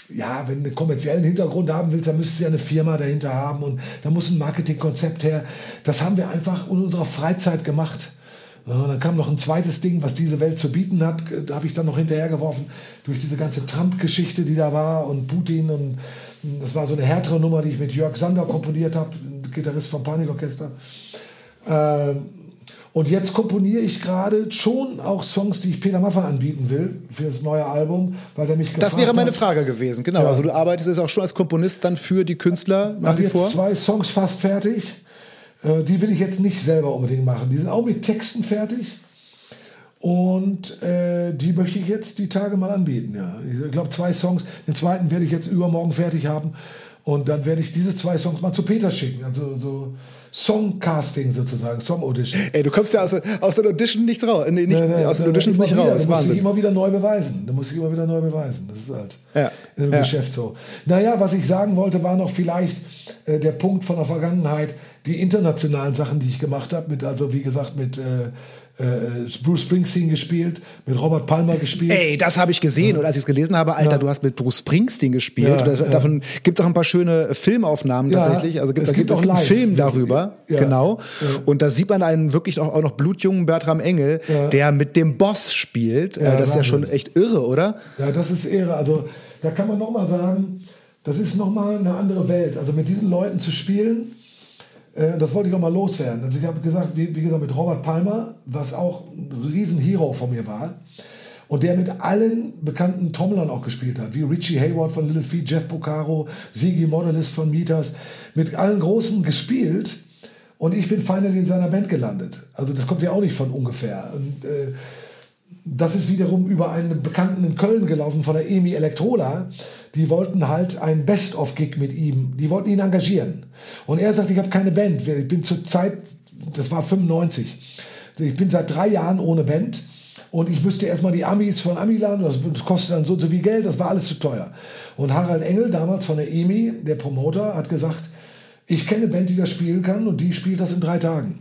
ja, wenn du einen kommerziellen Hintergrund haben willst, dann müsstest du ja eine Firma dahinter haben und da muss ein Marketingkonzept her. Das haben wir einfach in unserer Freizeit gemacht. Ja, dann kam noch ein zweites Ding, was diese Welt zu bieten hat. Da habe ich dann noch hinterhergeworfen durch diese ganze Trump-Geschichte, die da war und Putin. Und das war so eine härtere Nummer, die ich mit Jörg Sander komponiert habe, Gitarrist vom Panikorchester. Ähm, und jetzt komponiere ich gerade schon auch Songs, die ich Peter Maffay anbieten will für das neue Album, weil der mich Das wäre meine hat. Frage gewesen, genau. Ja. Also du arbeitest jetzt auch schon als Komponist dann für die Künstler nach wie vor? Ich habe jetzt zwei Songs fast fertig. Äh, die will ich jetzt nicht selber unbedingt machen. Die sind auch mit Texten fertig. Und äh, die möchte ich jetzt die Tage mal anbieten. Ja. Ich glaube, zwei Songs. Den zweiten werde ich jetzt übermorgen fertig haben. Und dann werde ich diese zwei Songs mal zu Peter schicken. Also so Songcasting sozusagen, Song Audition. Ey, du kommst ja aus, aus der Audition nicht raus. Nee, nicht, nee, nee, aus den Auditions nicht wieder, raus. Du musst dich immer wieder neu beweisen. Du musst dich immer wieder neu beweisen. Das ist halt ja. im ja. Geschäft so. Naja, was ich sagen wollte, war noch vielleicht äh, der Punkt von der Vergangenheit, die internationalen Sachen, die ich gemacht habe, mit, also wie gesagt, mit äh, äh, Bruce Springsteen gespielt, mit Robert Palmer gespielt. Ey, das habe ich gesehen ja. und als ich es gelesen habe, Alter, ja. du hast mit Bruce Springsteen gespielt. Ja, da, davon gibt es auch ein paar schöne Filmaufnahmen tatsächlich. Also gibt, es da gibt, es auch einen Film darüber, genau. Und da sieht man einen wirklich auch, auch noch blutjungen Bertram Engel, der mit dem Boss spielt. Äh, das ist ja schon echt irre, oder? Ja, das ist irre. Also da kann man noch mal sagen, das ist noch mal eine andere Welt. Also mit diesen Leuten zu spielen äh, das wollte ich auch mal loswerden. Also ich habe gesagt, wie, wie, gesagt, mit Robert Palmer, was auch ein riesen Hero von mir war. Und der mit allen bekannten Trommlern auch gespielt hat, wie Richie Hayward von Little Feet, Jeff Bucaro, Sigi Modelist von Meters, mit allen Großen gespielt. Und ich bin finally in seiner Band gelandet. Also das kommt ja auch nicht von ungefähr. Und, äh, das ist wiederum über einen Bekannten in Köln gelaufen von der EMI Elektrola. Die wollten halt ein Best-of-Gig mit ihm. Die wollten ihn engagieren. Und er sagt, ich habe keine Band. Ich bin zur Zeit, das war 95. Ich bin seit drei Jahren ohne Band. Und ich müsste erstmal die Amis von Amiland, das, das kostet dann so und so viel Geld, das war alles zu teuer. Und Harald Engel, damals von der EMI, der Promoter, hat gesagt, ich kenne eine Band, die das spielen kann und die spielt das in drei Tagen.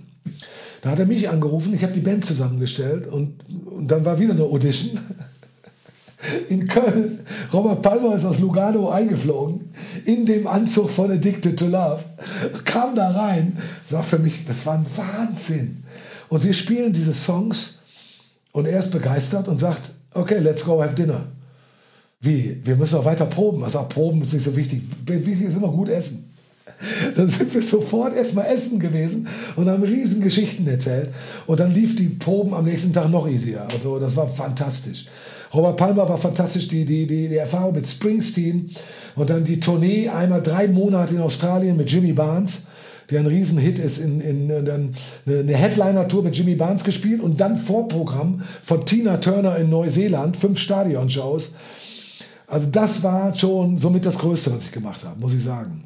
Da hat er mich angerufen, ich habe die Band zusammengestellt und, und dann war wieder eine Audition in Köln. Robert Palmer ist aus Lugano eingeflogen, in dem Anzug von Addicted to Love, kam da rein, das für mich, das war ein Wahnsinn. Und wir spielen diese Songs und er ist begeistert und sagt, okay, let's go have dinner. Wie? Wir müssen auch weiter proben. Sagt, proben ist nicht so wichtig. Wichtig ist immer gut essen. Dann sind wir sofort erstmal essen gewesen und haben riesen Geschichten erzählt. Und dann lief die Proben am nächsten Tag noch easier. Also das war fantastisch. Robert Palmer war fantastisch, die, die, die, die Erfahrung mit Springsteen und dann die Tournee, einmal drei Monate in Australien mit Jimmy Barnes, der ein Riesenhit ist, in, in, in, in eine Headliner-Tour mit Jimmy Barnes gespielt und dann Vorprogramm von Tina Turner in Neuseeland, fünf Stadionshows. Also das war schon somit das Größte, was ich gemacht habe, muss ich sagen.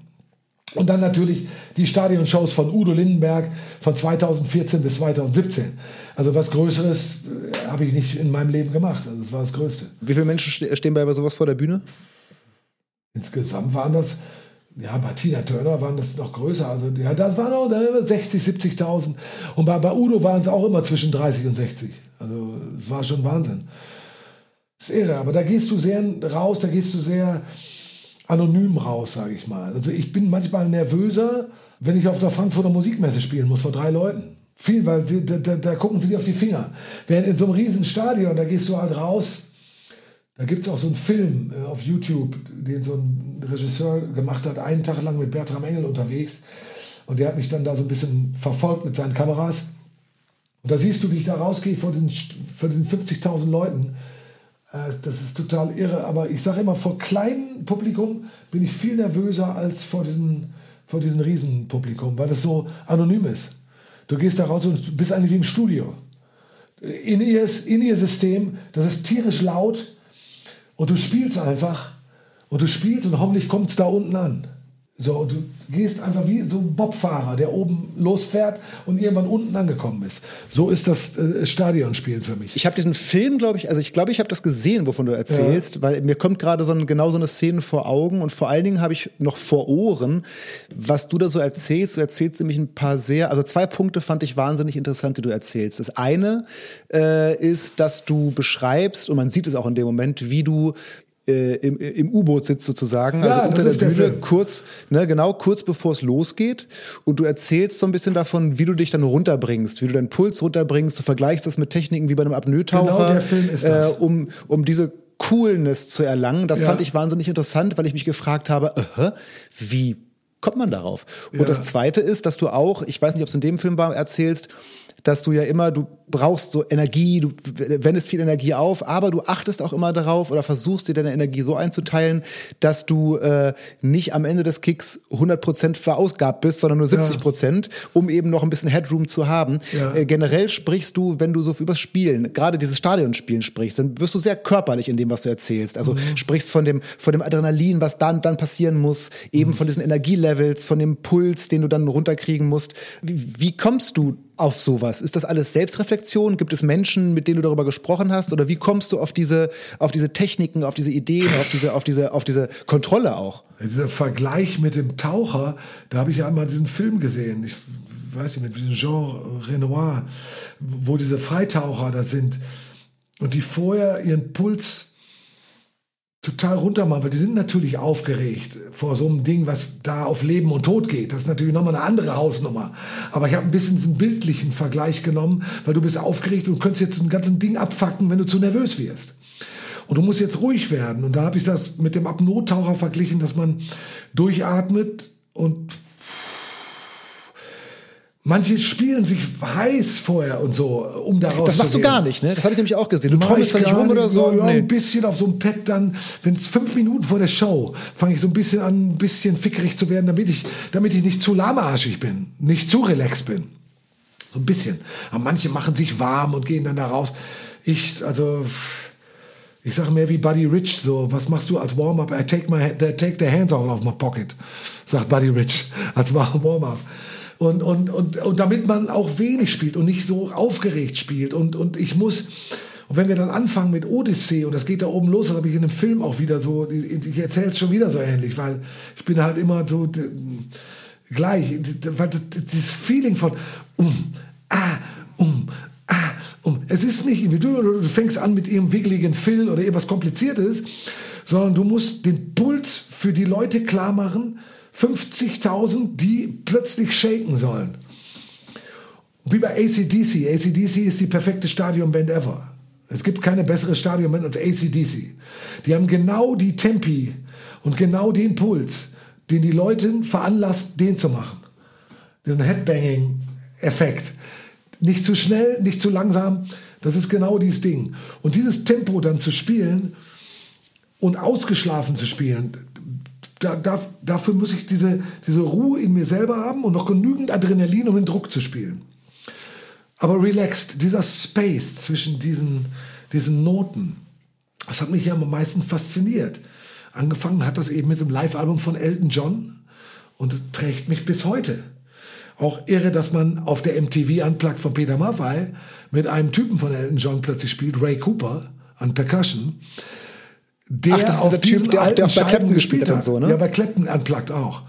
Und dann natürlich die Stadionshows von Udo Lindenberg von 2014 bis 2017. Also was Größeres äh, habe ich nicht in meinem Leben gemacht. Also das war das Größte. Wie viele Menschen stehen bei sowas vor der Bühne? Insgesamt waren das, ja, bei Tina Turner waren das noch größer. Also ja, das waren auch 60, 70.000. Und bei, bei Udo waren es auch immer zwischen 30 und 60. Also es war schon Wahnsinn. Das ist irre, aber da gehst du sehr raus, da gehst du sehr anonym raus, sage ich mal. Also ich bin manchmal nervöser, wenn ich auf der Frankfurter Musikmesse spielen muss vor drei Leuten. Viel, weil da, da, da gucken sie dir auf die Finger. Während in so einem riesen Stadion, da gehst du halt raus, da gibt es auch so einen Film äh, auf YouTube, den so ein Regisseur gemacht hat, einen Tag lang mit Bertram Engel unterwegs. Und der hat mich dann da so ein bisschen verfolgt mit seinen Kameras. Und da siehst du, wie ich da rausgehe vor diesen, vor diesen 50.000 Leuten. Äh, das ist total irre. Aber ich sage immer, vor kleinem Publikum bin ich viel nervöser als vor diesem vor diesen Riesenpublikum, weil das so anonym ist. Du gehst da raus und bist eigentlich wie im Studio. In ihr, in ihr System, das ist tierisch laut und du spielst einfach und du spielst und hoffentlich kommt es da unten an. So, du gehst einfach wie so ein Bobfahrer, der oben losfährt und irgendwann unten angekommen ist. So ist das äh, Stadionspielen für mich. Ich habe diesen Film, glaube ich, also ich glaube, ich habe das gesehen, wovon du erzählst, ja. weil mir kommt gerade so ein, genau so eine Szene vor Augen und vor allen Dingen habe ich noch vor Ohren, was du da so erzählst. Du erzählst nämlich ein paar sehr, also zwei Punkte fand ich wahnsinnig interessant, die du erzählst. Das eine äh, ist, dass du beschreibst, und man sieht es auch in dem Moment, wie du äh, im, im U-Boot sitzt sozusagen, ja, also unter der Bühne, kurz, ne, genau, kurz bevor es losgeht. Und du erzählst so ein bisschen davon, wie du dich dann runterbringst, wie du deinen Puls runterbringst, du vergleichst das mit Techniken wie bei einem Apnoe-Taucher. Genau, der Film ist das. Äh, um, um diese Coolness zu erlangen. Das ja. fand ich wahnsinnig interessant, weil ich mich gefragt habe, uh, wie kommt man darauf? Und ja. das Zweite ist, dass du auch, ich weiß nicht, ob es in dem Film war, erzählst, dass du ja immer, du brauchst so Energie, du wendest viel Energie auf, aber du achtest auch immer darauf oder versuchst dir deine Energie so einzuteilen, dass du äh, nicht am Ende des Kicks 100% verausgabt bist, sondern nur 70%, ja. um eben noch ein bisschen Headroom zu haben. Ja. Äh, generell sprichst du, wenn du so übers Spielen, gerade dieses Stadionspielen sprichst, dann wirst du sehr körperlich in dem, was du erzählst. Also mhm. sprichst von dem, von dem Adrenalin, was dann, dann passieren muss, eben mhm. von diesen Energielevels, von dem Puls, den du dann runterkriegen musst. Wie, wie kommst du auf sowas? Ist das alles Selbstreflexion? Gibt es Menschen, mit denen du darüber gesprochen hast? Oder wie kommst du auf diese, auf diese Techniken, auf diese Ideen, auf diese, auf diese, auf diese Kontrolle auch? Dieser Vergleich mit dem Taucher, da habe ich ja einmal diesen Film gesehen. Ich weiß nicht, mit Jean Renoir, wo diese Freitaucher da sind und die vorher ihren Puls total runter machen, weil die sind natürlich aufgeregt vor so einem Ding, was da auf Leben und Tod geht. Das ist natürlich nochmal eine andere Hausnummer. Aber ich habe ein bisschen diesen bildlichen Vergleich genommen, weil du bist aufgeregt und könntest jetzt ein ganzes Ding abfacken, wenn du zu nervös wirst. Und du musst jetzt ruhig werden. Und da habe ich das mit dem Apnoe-Taucher verglichen, dass man durchatmet und Manche spielen sich heiß vorher und so, um daraus Das machst du gar nicht, ne? Das habe ich nämlich auch gesehen. Du trommelst da nicht rum oder so? Ja, nee. ein bisschen auf so einem Pad dann, wenn es fünf Minuten vor der Show, fange ich so ein bisschen an, ein bisschen fickerig zu werden, damit ich, damit ich nicht zu lahmarschig bin, nicht zu relaxed bin. So ein bisschen. Aber manche machen sich warm und gehen dann da raus. Ich, also, ich sage mehr wie Buddy Rich, so, was machst du als Warm-up? I take, my, take the hands out of my pocket, sagt Buddy Rich als Warm-up. Und, und, und, und damit man auch wenig spielt und nicht so aufgeregt spielt. Und, und ich muss, und wenn wir dann anfangen mit Odyssee, und das geht da oben los, das habe ich in dem Film auch wieder so, ich erzähle es schon wieder so ähnlich, weil ich bin halt immer so gleich, weil dieses Feeling von um, ah, um, ah, um. Es ist nicht individuell, du fängst an mit ihrem wiggeligen Fill oder irgendwas Kompliziertes, sondern du musst den Puls für die Leute klar machen, 50.000, die plötzlich shaken sollen. Wie bei ACDC. ACDC ist die perfekte Stadionband ever. Es gibt keine bessere Stadionband als ACDC. Die haben genau die Tempi und genau den Puls, den die Leute veranlasst, den zu machen. Diesen Headbanging-Effekt. Nicht zu schnell, nicht zu langsam. Das ist genau dieses Ding. Und dieses Tempo dann zu spielen und ausgeschlafen zu spielen, da, da, dafür muss ich diese, diese Ruhe in mir selber haben und noch genügend Adrenalin, um den Druck zu spielen. Aber relaxed, dieser Space zwischen diesen, diesen Noten, das hat mich ja am meisten fasziniert. Angefangen hat das eben mit dem Live-Album von Elton John und trägt mich bis heute. Auch irre, dass man auf der MTV Unplugged von Peter Maffay mit einem Typen von Elton John plötzlich spielt, Ray Cooper, an Percussion der Ach, auf der typ, der, alten der auch bei Clapton gespielt hat. Und so, ne? Ja, bei Clapton Unplugged auch.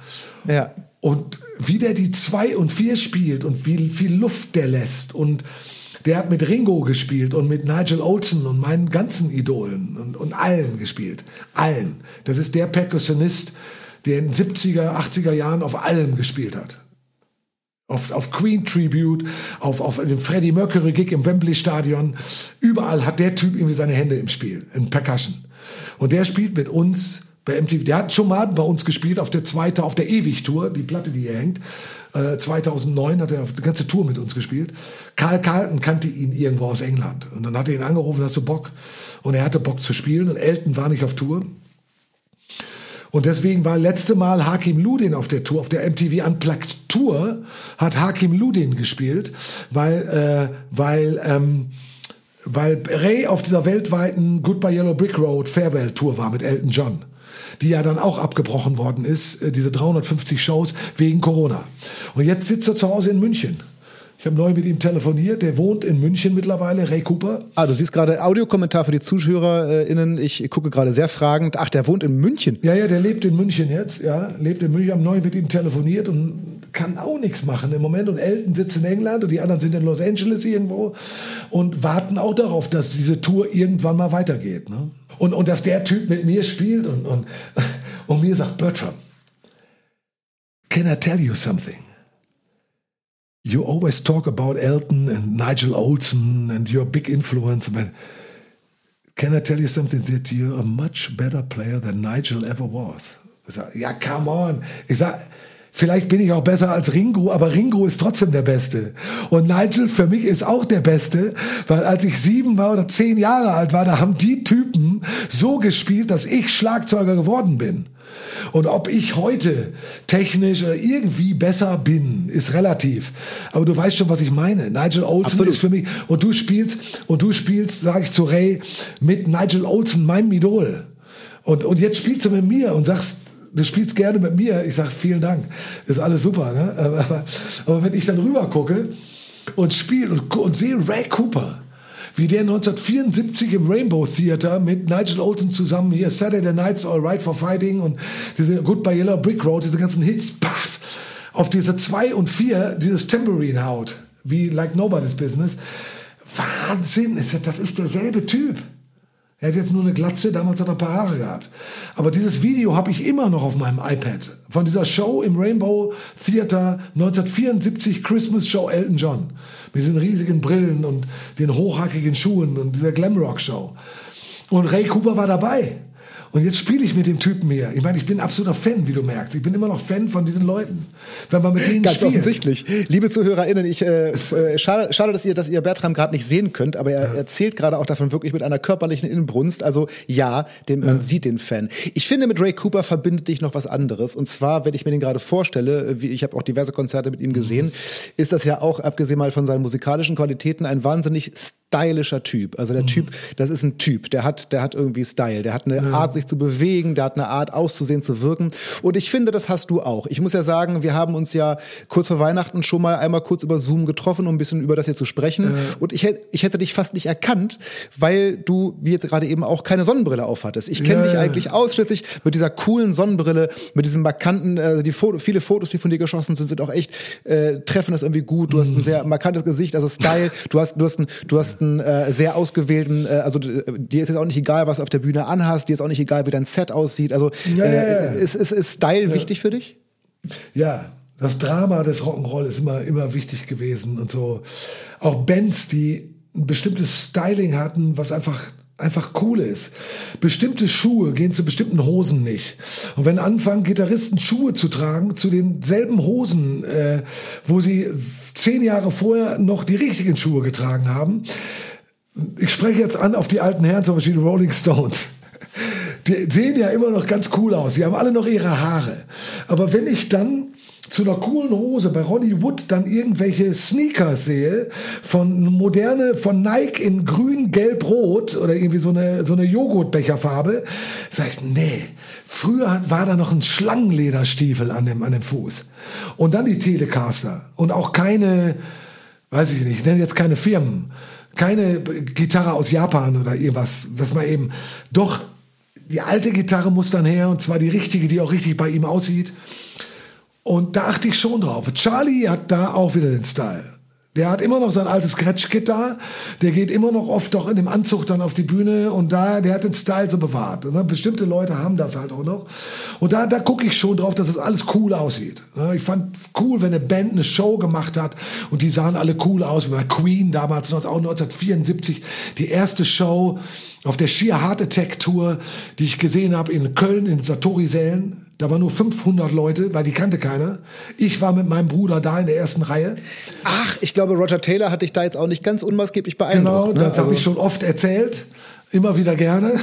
Ja. Und wie der die zwei und vier spielt und wie viel Luft der lässt und Der hat mit Ringo gespielt und mit Nigel Olsen und meinen ganzen Idolen und, und allen gespielt. Allen. Das ist der Perkussionist, der in den 70er, 80er Jahren auf allem gespielt hat. Auf, auf Queen Tribute, auf, auf dem Freddie Mercury Gig im Wembley Stadion. Überall hat der Typ irgendwie seine Hände im Spiel, in Percussion. Und der spielt mit uns bei MTV. Der hat schon mal bei uns gespielt auf der zweite, auf der Ewig-Tour, die Platte, die hier hängt. Äh, 2009 hat er auf die ganze Tour mit uns gespielt. Karl Carlton kannte ihn irgendwo aus England. Und dann hat er ihn angerufen, hast du Bock? Und er hatte Bock zu spielen und Elton war nicht auf Tour. Und deswegen war letzte Mal Hakim Ludin auf der Tour, auf der MTV Unplugged Tour, hat Hakim Ludin gespielt, weil, äh, weil, ähm, weil Ray auf dieser weltweiten Goodbye Yellow Brick Road Farewell Tour war mit Elton John die ja dann auch abgebrochen worden ist, äh, diese 350 Shows wegen Corona. Und jetzt sitzt er zu Hause in München. Ich habe neu mit ihm telefoniert. Der wohnt in München mittlerweile, Ray Cooper. Ah, du siehst gerade Audiokommentar für die ZuschauerInnen. Ich gucke gerade sehr fragend. Ach, der wohnt in München. Ja, ja, der lebt in München jetzt. Ja, lebt in München. Ich habe neu mit ihm telefoniert und kann auch nichts machen im Moment. Und Elton sitzt in England und die anderen sind in Los Angeles irgendwo und warten auch darauf, dass diese Tour irgendwann mal weitergeht. Ne? Und, und dass der Typ mit mir spielt und, und, und mir sagt, Bertram, can I tell you something? You always talk about Elton and Nigel Olsen and your big influence. But can I tell you something that you're a much better player than Nigel ever was? Ich sag, ja, come on. Ich sag, Vielleicht bin ich auch besser als Ringo, aber Ringo ist trotzdem der Beste. Und Nigel für mich ist auch der Beste, weil als ich sieben war oder zehn Jahre alt war, da haben die Typen so gespielt, dass ich Schlagzeuger geworden bin. Und ob ich heute technisch oder irgendwie besser bin, ist relativ. Aber du weißt schon, was ich meine. Nigel Olsen Absolut. ist für mich, und du spielst, und du spielst, sage ich zu Ray, mit Nigel Olsen, meinem Idol. Und, und jetzt spielst du mit mir und sagst, du spielst gerne mit mir. Ich sage, vielen Dank. Ist alles super. Ne? Aber, aber wenn ich dann rüber gucke und spiele und, und sehe Ray Cooper, wie der 1974 im Rainbow Theater mit Nigel Olsen zusammen hier Saturday Nights All Right for Fighting und diese Goodbye Yellow Brick Road, diese ganzen Hits, paff, auf diese 2 und 4 dieses Tambourine haut, wie Like Nobody's Business. Wahnsinn, das ist derselbe Typ. Er hat jetzt nur eine Glatze, damals hat er ein paar Haare gehabt. Aber dieses Video habe ich immer noch auf meinem iPad. Von dieser Show im Rainbow Theater 1974 Christmas Show Elton John. Mit diesen riesigen Brillen und den hochhackigen Schuhen und dieser Glamrock Show. Und Ray Cooper war dabei. Und jetzt spiele ich mit dem Typen hier. Ich meine, ich bin absoluter Fan, wie du merkst. Ich bin immer noch Fan von diesen Leuten. Wenn man mit denen Ganz spielt. offensichtlich. Liebe ZuhörerInnen, ich, äh, äh, schade, schade, dass ihr, dass ihr Bertram gerade nicht sehen könnt, aber er ja. erzählt gerade auch davon wirklich mit einer körperlichen Inbrunst. Also ja, den, man ja. sieht den Fan. Ich finde, mit Ray Cooper verbindet dich noch was anderes. Und zwar, wenn ich mir den gerade vorstelle, wie ich habe auch diverse Konzerte mit ihm gesehen, mhm. ist das ja auch, abgesehen mal von seinen musikalischen Qualitäten, ein wahnsinnig stylischer Typ. Also der mhm. Typ, das ist ein Typ, der hat, der hat irgendwie Style, der hat eine ja. Art, sich zu bewegen, der hat eine Art, auszusehen, zu wirken. Und ich finde, das hast du auch. Ich muss ja sagen, wir haben uns ja kurz vor Weihnachten schon mal einmal kurz über Zoom getroffen, um ein bisschen über das hier zu sprechen. Ja. Und ich, ich hätte dich fast nicht erkannt, weil du, wie jetzt gerade eben auch, keine Sonnenbrille aufhattest. Ich kenne ja, dich eigentlich ausschließlich mit dieser coolen Sonnenbrille, mit diesem markanten, äh, die Foto, viele Fotos, die von dir geschossen sind, sind auch echt, äh, treffen das irgendwie gut. Du mhm. hast ein mhm. sehr markantes Gesicht, also Style. Du hast, du hast ein, du hast ersten äh, sehr ausgewählten, äh, also dir ist jetzt auch nicht egal, was du auf der Bühne anhast, dir ist auch nicht egal, wie dein Set aussieht. Also ja, äh, ja, ja. Ist, ist, ist Style wichtig für dich? Ja, das Drama des Rock'n'Roll ist immer, immer wichtig gewesen und so. Auch Bands, die ein bestimmtes Styling hatten, was einfach einfach cool ist. Bestimmte Schuhe gehen zu bestimmten Hosen nicht. Und wenn anfangen Gitarristen Schuhe zu tragen zu denselben Hosen, äh, wo sie zehn Jahre vorher noch die richtigen Schuhe getragen haben, ich spreche jetzt an auf die alten Herren, zum Beispiel die Rolling Stones. Die sehen ja immer noch ganz cool aus. Die haben alle noch ihre Haare. Aber wenn ich dann zu einer coolen Hose bei Ronnie Wood dann irgendwelche Sneakers sehe von moderne von Nike in grün, gelb, rot oder irgendwie so eine so eine Joghurtbecherfarbe, sag ich nee. Früher war da noch ein Schlangenlederstiefel an dem an dem Fuß und dann die Telecaster und auch keine, weiß ich nicht, ich nenne jetzt keine Firmen, keine Gitarre aus Japan oder irgendwas, dass man eben doch die alte Gitarre muss dann her und zwar die richtige, die auch richtig bei ihm aussieht. Und da achte ich schon drauf. Charlie hat da auch wieder den Style. Der hat immer noch sein altes Scratch-Kit da. Der geht immer noch oft doch in dem Anzug dann auf die Bühne und da, der hat den Style so bewahrt. Ne? Bestimmte Leute haben das halt auch noch. Und da, da gucke ich schon drauf, dass das alles cool aussieht. Ne? Ich fand cool, wenn eine Band eine Show gemacht hat und die sahen alle cool aus. Wie bei Queen damals, auch 1974, die erste Show auf der Sheer Heart Attack Tour, die ich gesehen habe in Köln, in Satori-Sälen. Da waren nur 500 Leute, weil die kannte keiner. Ich war mit meinem Bruder da in der ersten Reihe. Ach, ich glaube, Roger Taylor hat dich da jetzt auch nicht ganz unmaßgeblich beeindruckt. Genau, ne? das also habe ich schon oft erzählt. Immer wieder gerne.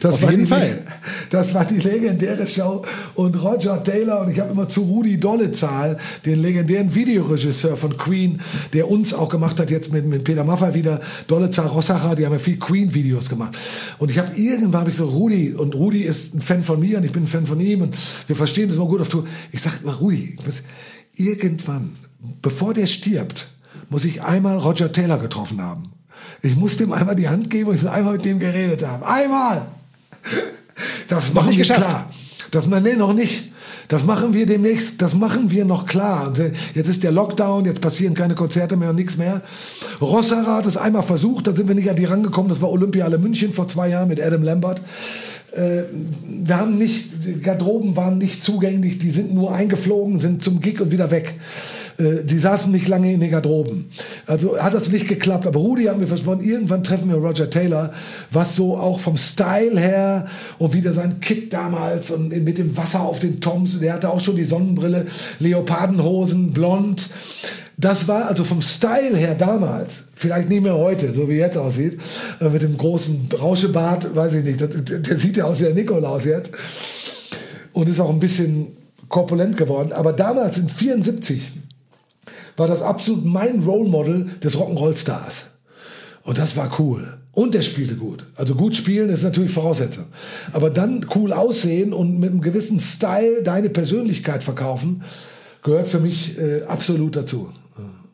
Das Auf jeden die, Fall. Das war die legendäre Show. Und Roger Taylor, und ich habe immer zu Rudi Dollezahl, den legendären Videoregisseur von Queen, der uns auch gemacht hat, jetzt mit, mit Peter Maffay wieder, Dollezahl Rossacher, die haben ja viel Queen-Videos gemacht. Und ich habe irgendwann, habe ich so, Rudi, und Rudi ist ein Fan von mir und ich bin ein Fan von ihm und wir verstehen das immer gut auf Tour. Ich sag mal, Rudi, irgendwann, bevor der stirbt, muss ich einmal Roger Taylor getroffen haben. Ich musste ihm einmal die Hand geben und ich einmal mit dem geredet haben. Einmal! Das machen wir geschafft. klar. Das, nee, noch nicht. Das machen wir demnächst, das machen wir noch klar. Äh, jetzt ist der Lockdown, jetzt passieren keine Konzerte mehr und nichts mehr. Rossara hat es einmal versucht, da sind wir nicht an die rangekommen. Das war Olympiale München vor zwei Jahren mit Adam Lambert. Äh, wir haben nicht, die Garderoben waren nicht zugänglich, die sind nur eingeflogen, sind zum Gig und wieder weg. Äh, die saßen nicht lange in den Garderoben. Also hat das nicht geklappt. Aber Rudi hat mir versprochen, irgendwann treffen wir Roger Taylor, was so auch vom Style her und wieder sein Kit damals und mit dem Wasser auf den Toms, der hatte auch schon die Sonnenbrille, Leopardenhosen, blond. Das war also vom Style her damals, vielleicht nicht mehr heute, so wie jetzt aussieht, äh, mit dem großen Rauschebart, weiß ich nicht, der, der sieht ja aus wie der Nikolaus jetzt und ist auch ein bisschen korpulent geworden. Aber damals in 74 war das absolut mein Role Model des Rock'n'Roll-Stars. Und das war cool. Und der spielte gut. Also gut spielen ist natürlich Voraussetzung. Aber dann cool aussehen und mit einem gewissen Style deine Persönlichkeit verkaufen, gehört für mich äh, absolut dazu.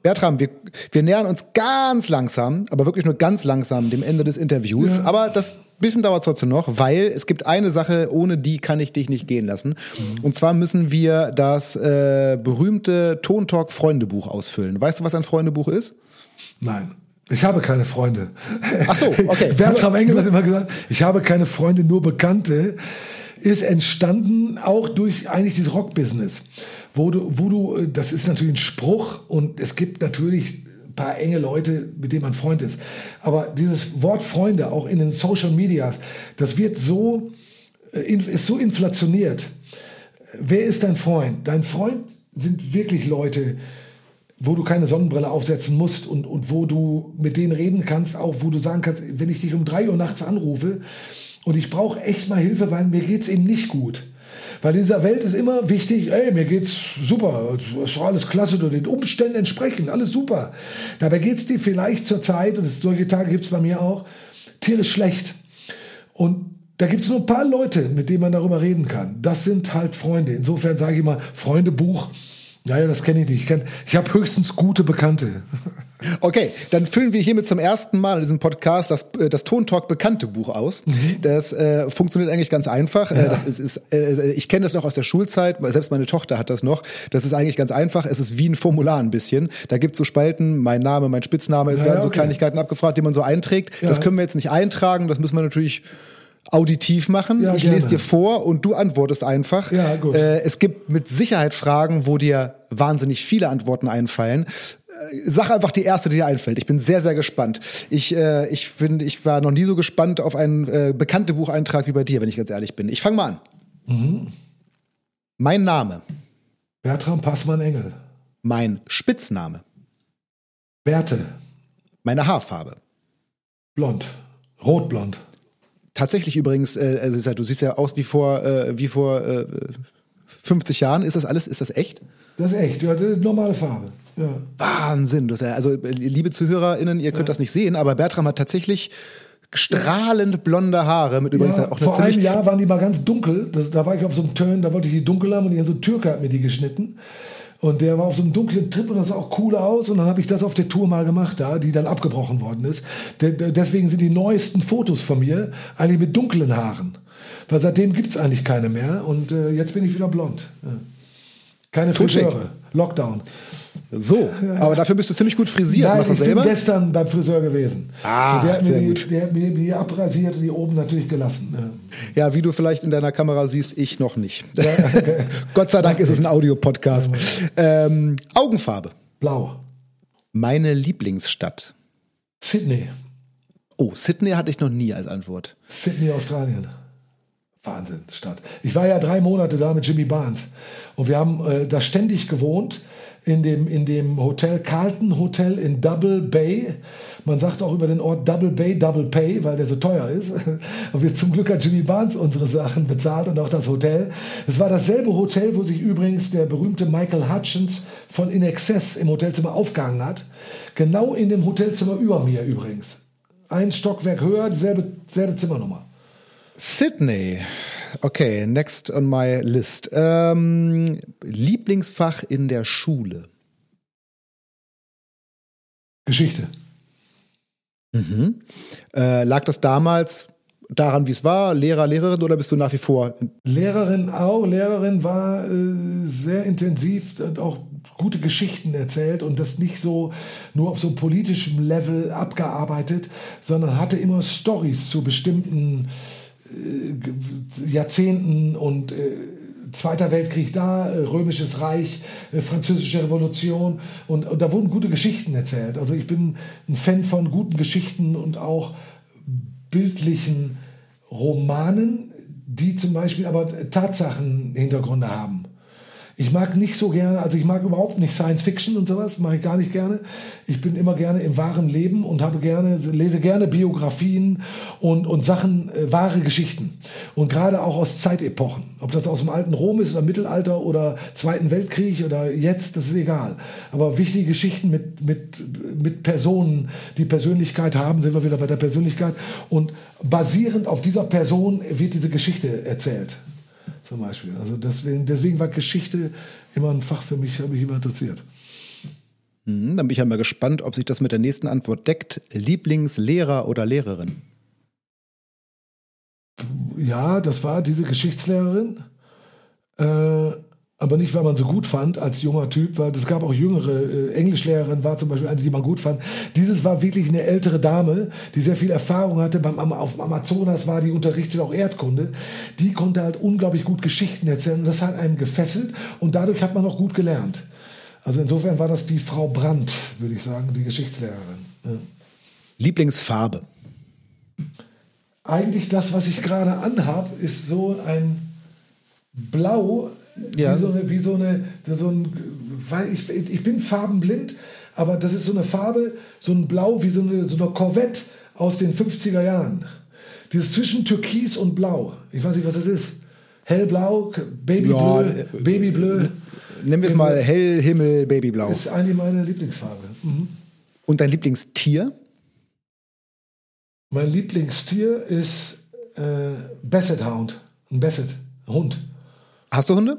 Bertram, wir, wir nähern uns ganz langsam, aber wirklich nur ganz langsam dem Ende des Interviews. Ja. Aber das bisschen dauert es trotzdem noch, weil es gibt eine Sache, ohne die kann ich dich nicht gehen lassen. Mhm. Und zwar müssen wir das äh, berühmte Tontalk Freundebuch ausfüllen. Weißt du, was ein Freundebuch ist? Nein. Ich habe keine Freunde. Ach so, okay. Bertram Engel hat immer gesagt, ich habe keine Freunde, nur Bekannte. Ist entstanden auch durch eigentlich dieses Rockbusiness wo du, wo du, äh, das ist natürlich ein Spruch und es gibt natürlich paar enge Leute, mit denen man Freund ist. Aber dieses Wort Freunde, auch in den Social Medias, das wird so, äh, ist so inflationiert. Wer ist dein Freund? Dein Freund sind wirklich Leute, wo du keine Sonnenbrille aufsetzen musst und, und wo du mit denen reden kannst, auch wo du sagen kannst, wenn ich dich um drei Uhr nachts anrufe und ich brauche echt mal Hilfe, weil mir geht's eben nicht gut weil in dieser Welt ist immer wichtig, ey, mir geht's super, es war alles klasse, du den Umständen entsprechend, alles super. Dabei geht's dir vielleicht zur Zeit, und solche Tage gibt's bei mir auch, tierisch schlecht. Und da gibt's nur ein paar Leute, mit denen man darüber reden kann. Das sind halt Freunde. Insofern sage ich mal, Freundebuch, naja, das kenne ich nicht. Ich, kenn, ich habe höchstens gute Bekannte. Okay, dann füllen wir hiermit zum ersten Mal in diesem Podcast das, äh, das Tontalk bekannte Buch aus. Mhm. Das äh, funktioniert eigentlich ganz einfach. Äh, ja. Das ist, ist, äh, ich kenne das noch aus der Schulzeit, selbst meine Tochter hat das noch. Das ist eigentlich ganz einfach. Es ist wie ein Formular ein bisschen. Da gibt es so Spalten, mein Name, mein Spitzname, es ja, werden okay. so Kleinigkeiten abgefragt, die man so einträgt. Ja. Das können wir jetzt nicht eintragen, das müssen wir natürlich auditiv machen. Ja, ich gerne. lese dir vor und du antwortest einfach. Ja, gut. Äh, es gibt mit Sicherheit Fragen, wo dir wahnsinnig viele Antworten einfallen. Äh, sag einfach die erste, die dir einfällt. Ich bin sehr, sehr gespannt. Ich, äh, ich, finde, ich war noch nie so gespannt auf einen äh, bekannten Bucheintrag wie bei dir, wenn ich ganz ehrlich bin. Ich fange mal an. Mhm. Mein Name. Bertram Passmann-Engel. Mein Spitzname. Bärte. Meine Haarfarbe. Blond. Rotblond. Tatsächlich übrigens, äh, also du siehst ja aus wie vor, äh, wie vor äh, 50 Jahren. Ist das alles, ist das echt? Das ist echt, ja, das ist normale Farbe. Ja. Wahnsinn. Das ja, also, liebe ZuhörerInnen, ihr könnt ja. das nicht sehen, aber Bertram hat tatsächlich strahlend blonde Haare mit übrigens ja, auch Vor einem Jahr waren die mal ganz dunkel. Das, da war ich auf so einem Turn, da wollte ich die dunkel haben und die so ein Türke hat mir die geschnitten. Und der war auf so einem dunklen Trip und das sah auch cool aus. Und dann habe ich das auf der Tour mal gemacht, da, die dann abgebrochen worden ist. De deswegen sind die neuesten Fotos von mir eigentlich mit dunklen Haaren. Weil seitdem gibt es eigentlich keine mehr. Und äh, jetzt bin ich wieder blond. Ja. Keine Friseure. Lockdown. So, aber dafür bist du ziemlich gut frisiert. Nein, Machst ich selber? bin gestern beim Friseur gewesen. Ah, der hat sehr mir die, gut. Der hat mir die abrasiert und die oben natürlich gelassen. Ja, wie du vielleicht in deiner Kamera siehst, ich noch nicht. Gott sei Dank ist es ein Audiopodcast. Ähm, Augenfarbe. Blau. Meine Lieblingsstadt. Sydney. Oh, Sydney hatte ich noch nie als Antwort. Sydney, Australien. Wahnsinn, Stadt. Ich war ja drei Monate da mit Jimmy Barnes und wir haben äh, da ständig gewohnt in dem, in dem Hotel Carlton Hotel in Double Bay. Man sagt auch über den Ort Double Bay, Double Pay, weil der so teuer ist. Und wir zum Glück hat Jimmy Barnes unsere Sachen bezahlt und auch das Hotel. Es war dasselbe Hotel, wo sich übrigens der berühmte Michael Hutchins von In Excess im Hotelzimmer aufgehangen hat. Genau in dem Hotelzimmer über mir übrigens. Ein Stockwerk höher, dieselbe, dieselbe Zimmernummer. Sydney. Okay, next on my list. Ähm, Lieblingsfach in der Schule. Geschichte. Mhm. Äh, lag das damals daran, wie es war? Lehrer, Lehrerin oder bist du nach wie vor? Lehrerin auch. Lehrerin war äh, sehr intensiv und auch gute Geschichten erzählt und das nicht so nur auf so politischem Level abgearbeitet, sondern hatte immer Stories zu bestimmten Jahrzehnten und äh, Zweiter Weltkrieg da, äh, Römisches Reich, äh, Französische Revolution und, und da wurden gute Geschichten erzählt. Also ich bin ein Fan von guten Geschichten und auch bildlichen Romanen, die zum Beispiel aber Tatsachenhintergründe haben. Ich mag nicht so gerne, also ich mag überhaupt nicht Science Fiction und sowas, mache ich gar nicht gerne. Ich bin immer gerne im wahren Leben und habe gerne, lese gerne Biografien und, und Sachen, äh, wahre Geschichten. Und gerade auch aus Zeitepochen. Ob das aus dem alten Rom ist oder Mittelalter oder Zweiten Weltkrieg oder jetzt, das ist egal. Aber wichtige Geschichten mit, mit, mit Personen, die Persönlichkeit haben, sind wir wieder bei der Persönlichkeit. Und basierend auf dieser Person wird diese Geschichte erzählt zum Beispiel. Also deswegen, deswegen war Geschichte immer ein Fach für mich, habe mich immer interessiert. Mhm, dann bin ich ja mal gespannt, ob sich das mit der nächsten Antwort deckt. Lieblingslehrer oder Lehrerin? Ja, das war diese Geschichtslehrerin. Äh, aber nicht, weil man so gut fand als junger Typ, weil es gab auch jüngere. Äh, Englischlehrerin war zum Beispiel eine, die man gut fand. Dieses war wirklich eine ältere Dame, die sehr viel Erfahrung hatte. Beim, auf dem Amazonas war die unterrichtet auch Erdkunde. Die konnte halt unglaublich gut Geschichten erzählen. Und das hat einen gefesselt und dadurch hat man auch gut gelernt. Also insofern war das die Frau Brandt, würde ich sagen, die Geschichtslehrerin. Ja. Lieblingsfarbe? Eigentlich das, was ich gerade anhab, ist so ein Blau, Ja. wie so eine, wie so eine, so ein, weil ich, ich bin farbenblind, aber das ist so eine Farbe, so ein Blau wie so eine, so eine Corvette aus den 50er Jahren. Dieses zwischen Türkis und Blau. Ich weiß nicht, was das ist. Hellblau, Babybleu, Ja, äh, Babybleu. Nehmen wir es mal hell, Himmel, Babyblau. Ist eigentlich meine Lieblingsfarbe. Mhm. Und dein Lieblingstier? Mein Lieblingstier ist äh, Basset Hound. Ein Basset, Hund. Hast du Hunde?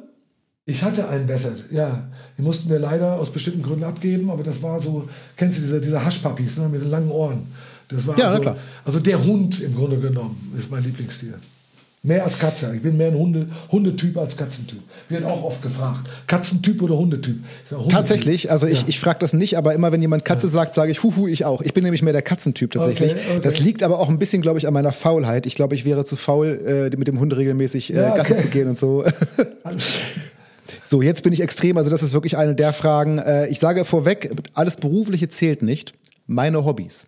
Ich hatte einen Basset, ja. Die mussten wir leider aus bestimmten Gründen abgeben, aber das war so, kennst du diese, diese Haschpapis ne, mit den langen Ohren? Das war Ja, also, klar. also der Hund im Grunde genommen ist mein Lieblingstier. Mehr als Katze. Ich bin mehr ein Hunde, Hundetyp als Katzentyp. Wird auch oft gefragt. Katzentyp oder Hundetyp? Hundetyp. Tatsächlich, also ich, Ja. ich frage das nicht, aber immer wenn jemand Katze sagt, sage ich, huhu, ich auch. Ich bin nämlich mehr der Katzentyp tatsächlich. Okay, okay. Das liegt aber auch ein bisschen, glaube ich, an meiner Faulheit. Ich glaube, ich wäre zu faul, äh, mit dem Hund regelmäßig äh, Ja, Gassi okay. zu gehen und so. So, jetzt bin ich extrem, also das ist wirklich eine der Fragen. Äh, ich sage vorweg, alles Berufliche zählt nicht. Meine Hobbys.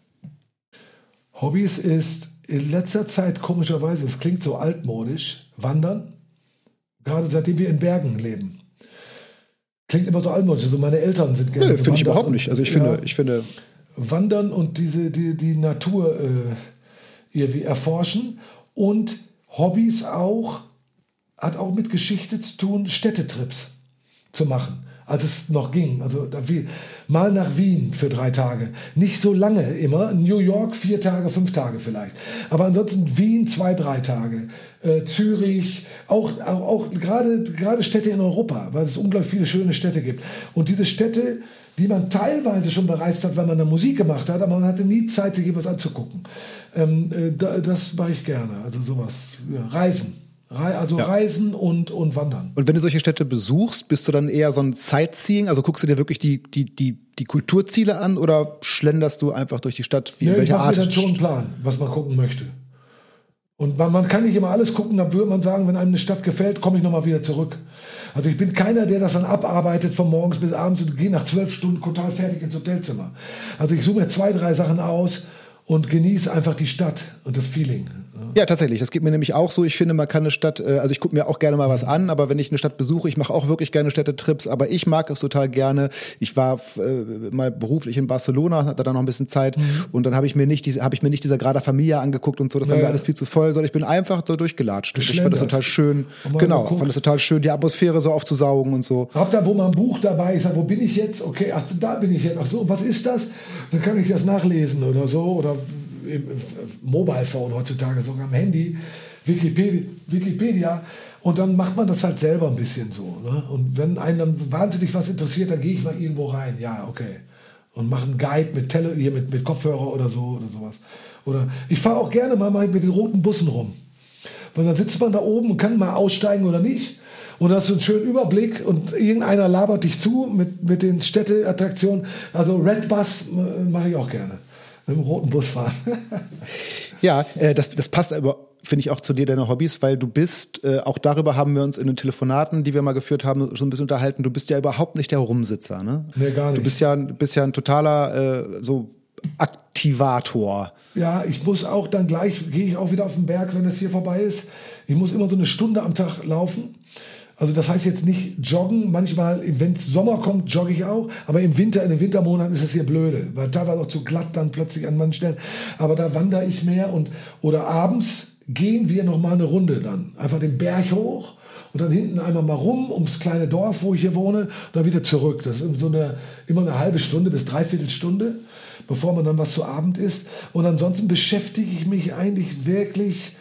Hobbys ist in letzter Zeit komischerweise, es klingt so altmodisch, Wandern. Gerade seitdem wir in Bergen leben. Klingt immer so altmodisch. Also meine Eltern sind gerne Nö, finde ich überhaupt nicht. Also ich ja, finde, ich finde, Wandern und diese, die, die Natur äh, irgendwie erforschen. Und Hobbys auch, hat auch mit Geschichte zu tun, Städtetrips zu machen, als es noch ging. Also mal nach Wien für drei Tage. Nicht so lange immer. New York vier Tage, fünf Tage vielleicht. Aber ansonsten Wien zwei, drei Tage. Äh, Zürich, auch, auch, auch gerade, gerade Städte in Europa, weil es unglaublich viele schöne Städte gibt. Und diese Städte, die man teilweise schon bereist hat, weil man da Musik gemacht hat, aber man hatte nie Zeit, sich etwas anzugucken. Ähm, äh, da, das mache ich gerne. Also sowas. Ja, Reisen. Also ja. Reisen und, und Wandern. Und wenn du solche Städte besuchst, bist du dann eher so ein Sightseeing? Also guckst du dir wirklich die, die, die, die Kulturziele an oder schlenderst du einfach durch die Stadt? Wie, nee, welche ich Art? mir dann schon einen Plan, was man gucken möchte. Und man, man kann nicht immer alles gucken, da würde man sagen, wenn einem eine Stadt gefällt, komme ich nochmal wieder zurück. Also ich bin keiner, der das dann abarbeitet von morgens bis abends und gehe nach zwölf Stunden total fertig ins Hotelzimmer. Also ich suche mir zwei, drei Sachen aus und genieße einfach die Stadt und das Feeling. Ja, tatsächlich. Das geht mir nämlich auch so. Ich finde, man kann eine Stadt, äh, also ich gucke mir auch gerne mal was an, aber wenn ich eine Stadt besuche, ich mache auch wirklich gerne Städtetrips, aber ich mag es total gerne. Ich war äh, mal beruflich in Barcelona, hatte da noch ein bisschen Zeit mhm. und dann habe ich mir nicht diese, habe ich mir nicht dieser Grada Familia angeguckt und so, das war mir alles viel zu voll, sondern ich bin einfach da durchgelatscht. Ich fand das total schön. Genau, fand das total schön, die Atmosphäre so aufzusaugen und so. Hab da, wo mein Buch dabei ist, wo bin ich jetzt? Okay, ach, da bin ich jetzt. Ach so, was ist das? Dann kann ich das nachlesen oder so oder im Mobile Phone heutzutage, sogar am Handy, Wikipedia, Wikipedia. Und dann macht man das halt selber ein bisschen so. Ne? Und wenn einen dann wahnsinnig was interessiert, dann gehe ich mal irgendwo rein. Ja, okay. Und mache einen Guide mit, Tele hier mit, mit Kopfhörer oder so oder sowas. Oder ich fahre auch gerne mal mit den roten Bussen rum. Weil dann sitzt man da oben und kann mal aussteigen oder nicht. Und hast du einen schönen Überblick und irgendeiner labert dich zu mit, mit den Städteattraktionen. Also Red Bus äh, mache ich auch gerne mit dem roten Bus fahren. ja, äh, das, das passt aber finde ich auch zu dir deine Hobbys, weil du bist, äh, auch darüber haben wir uns in den Telefonaten, die wir mal geführt haben, schon ein bisschen unterhalten, du bist ja überhaupt nicht der Rumsitzer, ne? Nee, gar nicht. Du bist ja, bist ja ein totaler äh, so Aktivator. Ja, ich muss auch dann gleich, gehe ich auch wieder auf den Berg, wenn es hier vorbei ist. Ich muss immer so eine Stunde am Tag laufen. Also das heißt jetzt nicht joggen. Manchmal, wenn es Sommer kommt, jogge ich auch. Aber im Winter, in den Wintermonaten ist es hier blöde. Weil teilweise auch zu glatt dann plötzlich an manchen Stellen. Aber da wandere ich mehr und, oder abends gehen wir noch mal eine Runde dann. Einfach den Berg hoch und dann hinten einmal mal rum ums kleine Dorf, wo ich hier wohne, und dann wieder zurück. Das ist so eine, immer eine halbe Stunde bis dreiviertel Stunde, bevor man dann was zu Abend isst. Und ansonsten beschäftige ich mich eigentlich wirklich,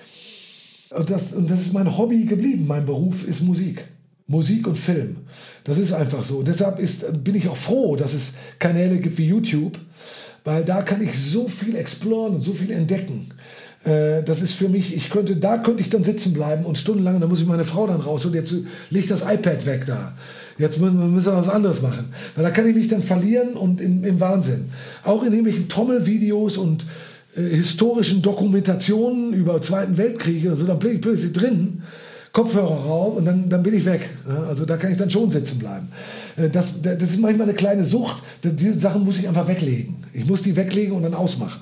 und das, und das ist mein Hobby geblieben. Mein Beruf ist Musik. Musik und Film. Das ist einfach so. Und deshalb ist, bin ich auch froh, dass es Kanäle gibt wie YouTube, weil da kann ich so viel exploren und so viel entdecken. Äh, das ist für mich, ich könnte, da könnte ich dann sitzen bleiben und stundenlang, da muss ich meine Frau dann raus und jetzt legt das iPad weg da. Jetzt müssen wir was anderes machen. Weil da kann ich mich dann verlieren und in, im Wahnsinn. Auch in irgendwelchen Trommelvideos und historischen Dokumentationen über Zweiten Weltkrieg oder so, dann bin ich plötzlich drin Kopfhörer rauf und dann, dann bin ich weg. Also da kann ich dann schon sitzen bleiben. Äh, das, das ist manchmal eine kleine Sucht. Diese Sachen muss ich einfach weglegen. Ich muss die weglegen und dann ausmachen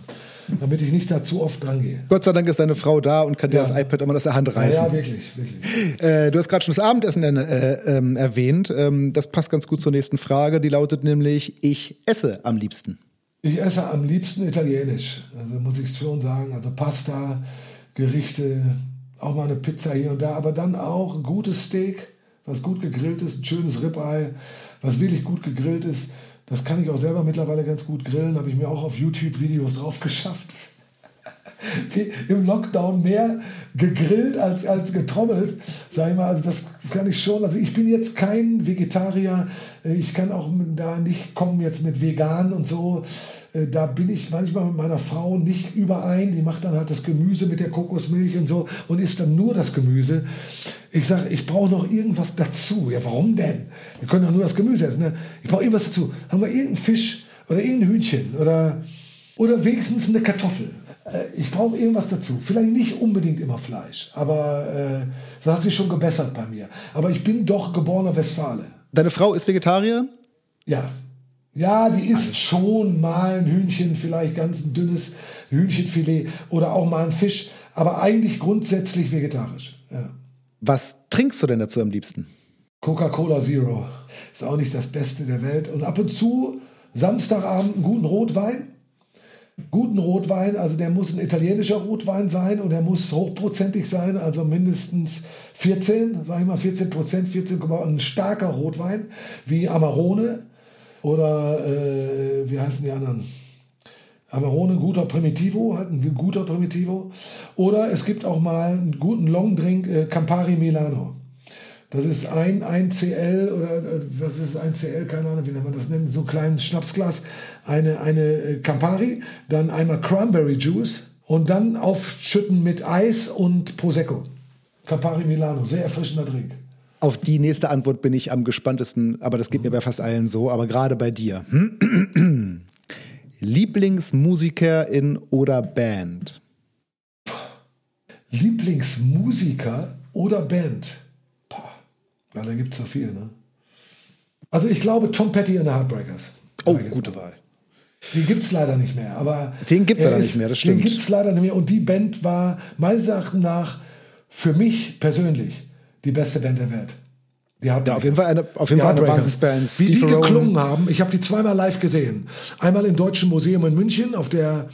damit ich nicht da zu oft dran gehe. Gott sei Dank ist deine Frau da und kann dir das iPad immer aus der Hand reißen. Ja, ja wirklich, wirklich. Äh, du hast gerade schon das Abendessen äh, ähm, erwähnt. Ähm, das passt ganz gut zur nächsten Frage. Die lautet nämlich, ich esse am liebsten. Ich esse am liebsten italienisch. Also muss ich schon sagen. Also Pasta, Gerichte, auch mal eine Pizza hier und da, aber dann auch ein gutes Steak, was gut gegrillt ist, ein schönes Ribeye, was wirklich gut gegrillt ist. Das kann ich auch selber mittlerweile ganz gut grillen, habe ich mir auch auf YouTube Videos drauf geschafft. Im Lockdown mehr gegrillt als, als getrommelt, sag ich mal. Also das kann ich schon. Also ich bin jetzt kein Vegetarier. Ich kann auch da nicht kommen jetzt mit vegan und so. Äh, da bin ich manchmal mit meiner Frau nicht überein. Die macht dann halt das Gemüse mit der Kokosmilch und so und isst dann nur das Gemüse. Ich sage, ich brauche noch irgendwas dazu. Ja, warum denn? Wir können doch nur das Gemüse essen. Ne? Ich brauche irgendwas dazu. Haben wir irgendeinen Fisch oder irgendein Hühnchen oder, oder wenigstens eine Kartoffel? Äh, ich brauche irgendwas dazu. Vielleicht nicht unbedingt immer Fleisch, aber äh, das hat sich schon gebessert bei mir. Aber ich bin doch geborener Westfale. Deine Frau ist Vegetarier? Ja. Ja, die isst schon mal ein Hühnchen, vielleicht ganz ein dünnes Hühnchenfilet oder auch mal ein Fisch, aber eigentlich grundsätzlich vegetarisch. Ja. Was trinkst du denn dazu am liebsten? Coca-Cola Zero. Ist auch nicht das Beste der Welt. Und ab und zu Samstagabend einen guten Rotwein. Guten Rotwein, also der muss ein italienischer Rotwein sein und er muss hochprozentig sein, also mindestens 14, sag ich mal 14 Prozent, 14, ein starker Rotwein wie Amarone oder äh, wie heißen die anderen? Amarone, guter Primitivo, halt ein guter Primitivo. Oder es gibt auch mal einen guten Longdrink, äh, Campari Milano. Das ist ein, ein CL oder äh, was ist ein CL, keine Ahnung, wie nennt man das nennt, so ein kleines Schnapsglas, eine, eine äh, Campari, dann einmal Cranberry Juice und dann aufschütten mit Eis und Prosecco. Campari Milano, sehr erfrischender Drink. Auf die nächste Antwort bin ich am gespanntesten, aber das geht mir bei fast allen so, aber gerade bei dir. Lieblingsmusikerin oder Band? Lieblingsmusiker oder Band? Ja, da gibt es so viel, ne? Also ich glaube Tom Petty and the Heartbreakers. Oh, gute Wahl. Den gibt es leider nicht mehr. Aber den gibt es leider nicht mehr, das stimmt. Den gibt es leider nicht mehr. Und die Band war meines Erachtens nach für mich persönlich die beste Band der Welt. Die haben ja, auf jeden Fall eine, auf jeden Fall eine Wahnsinnsband. Wie die geklungen haben, ich habe die zweimal live gesehen. Einmal im Deutschen Museum in München auf der,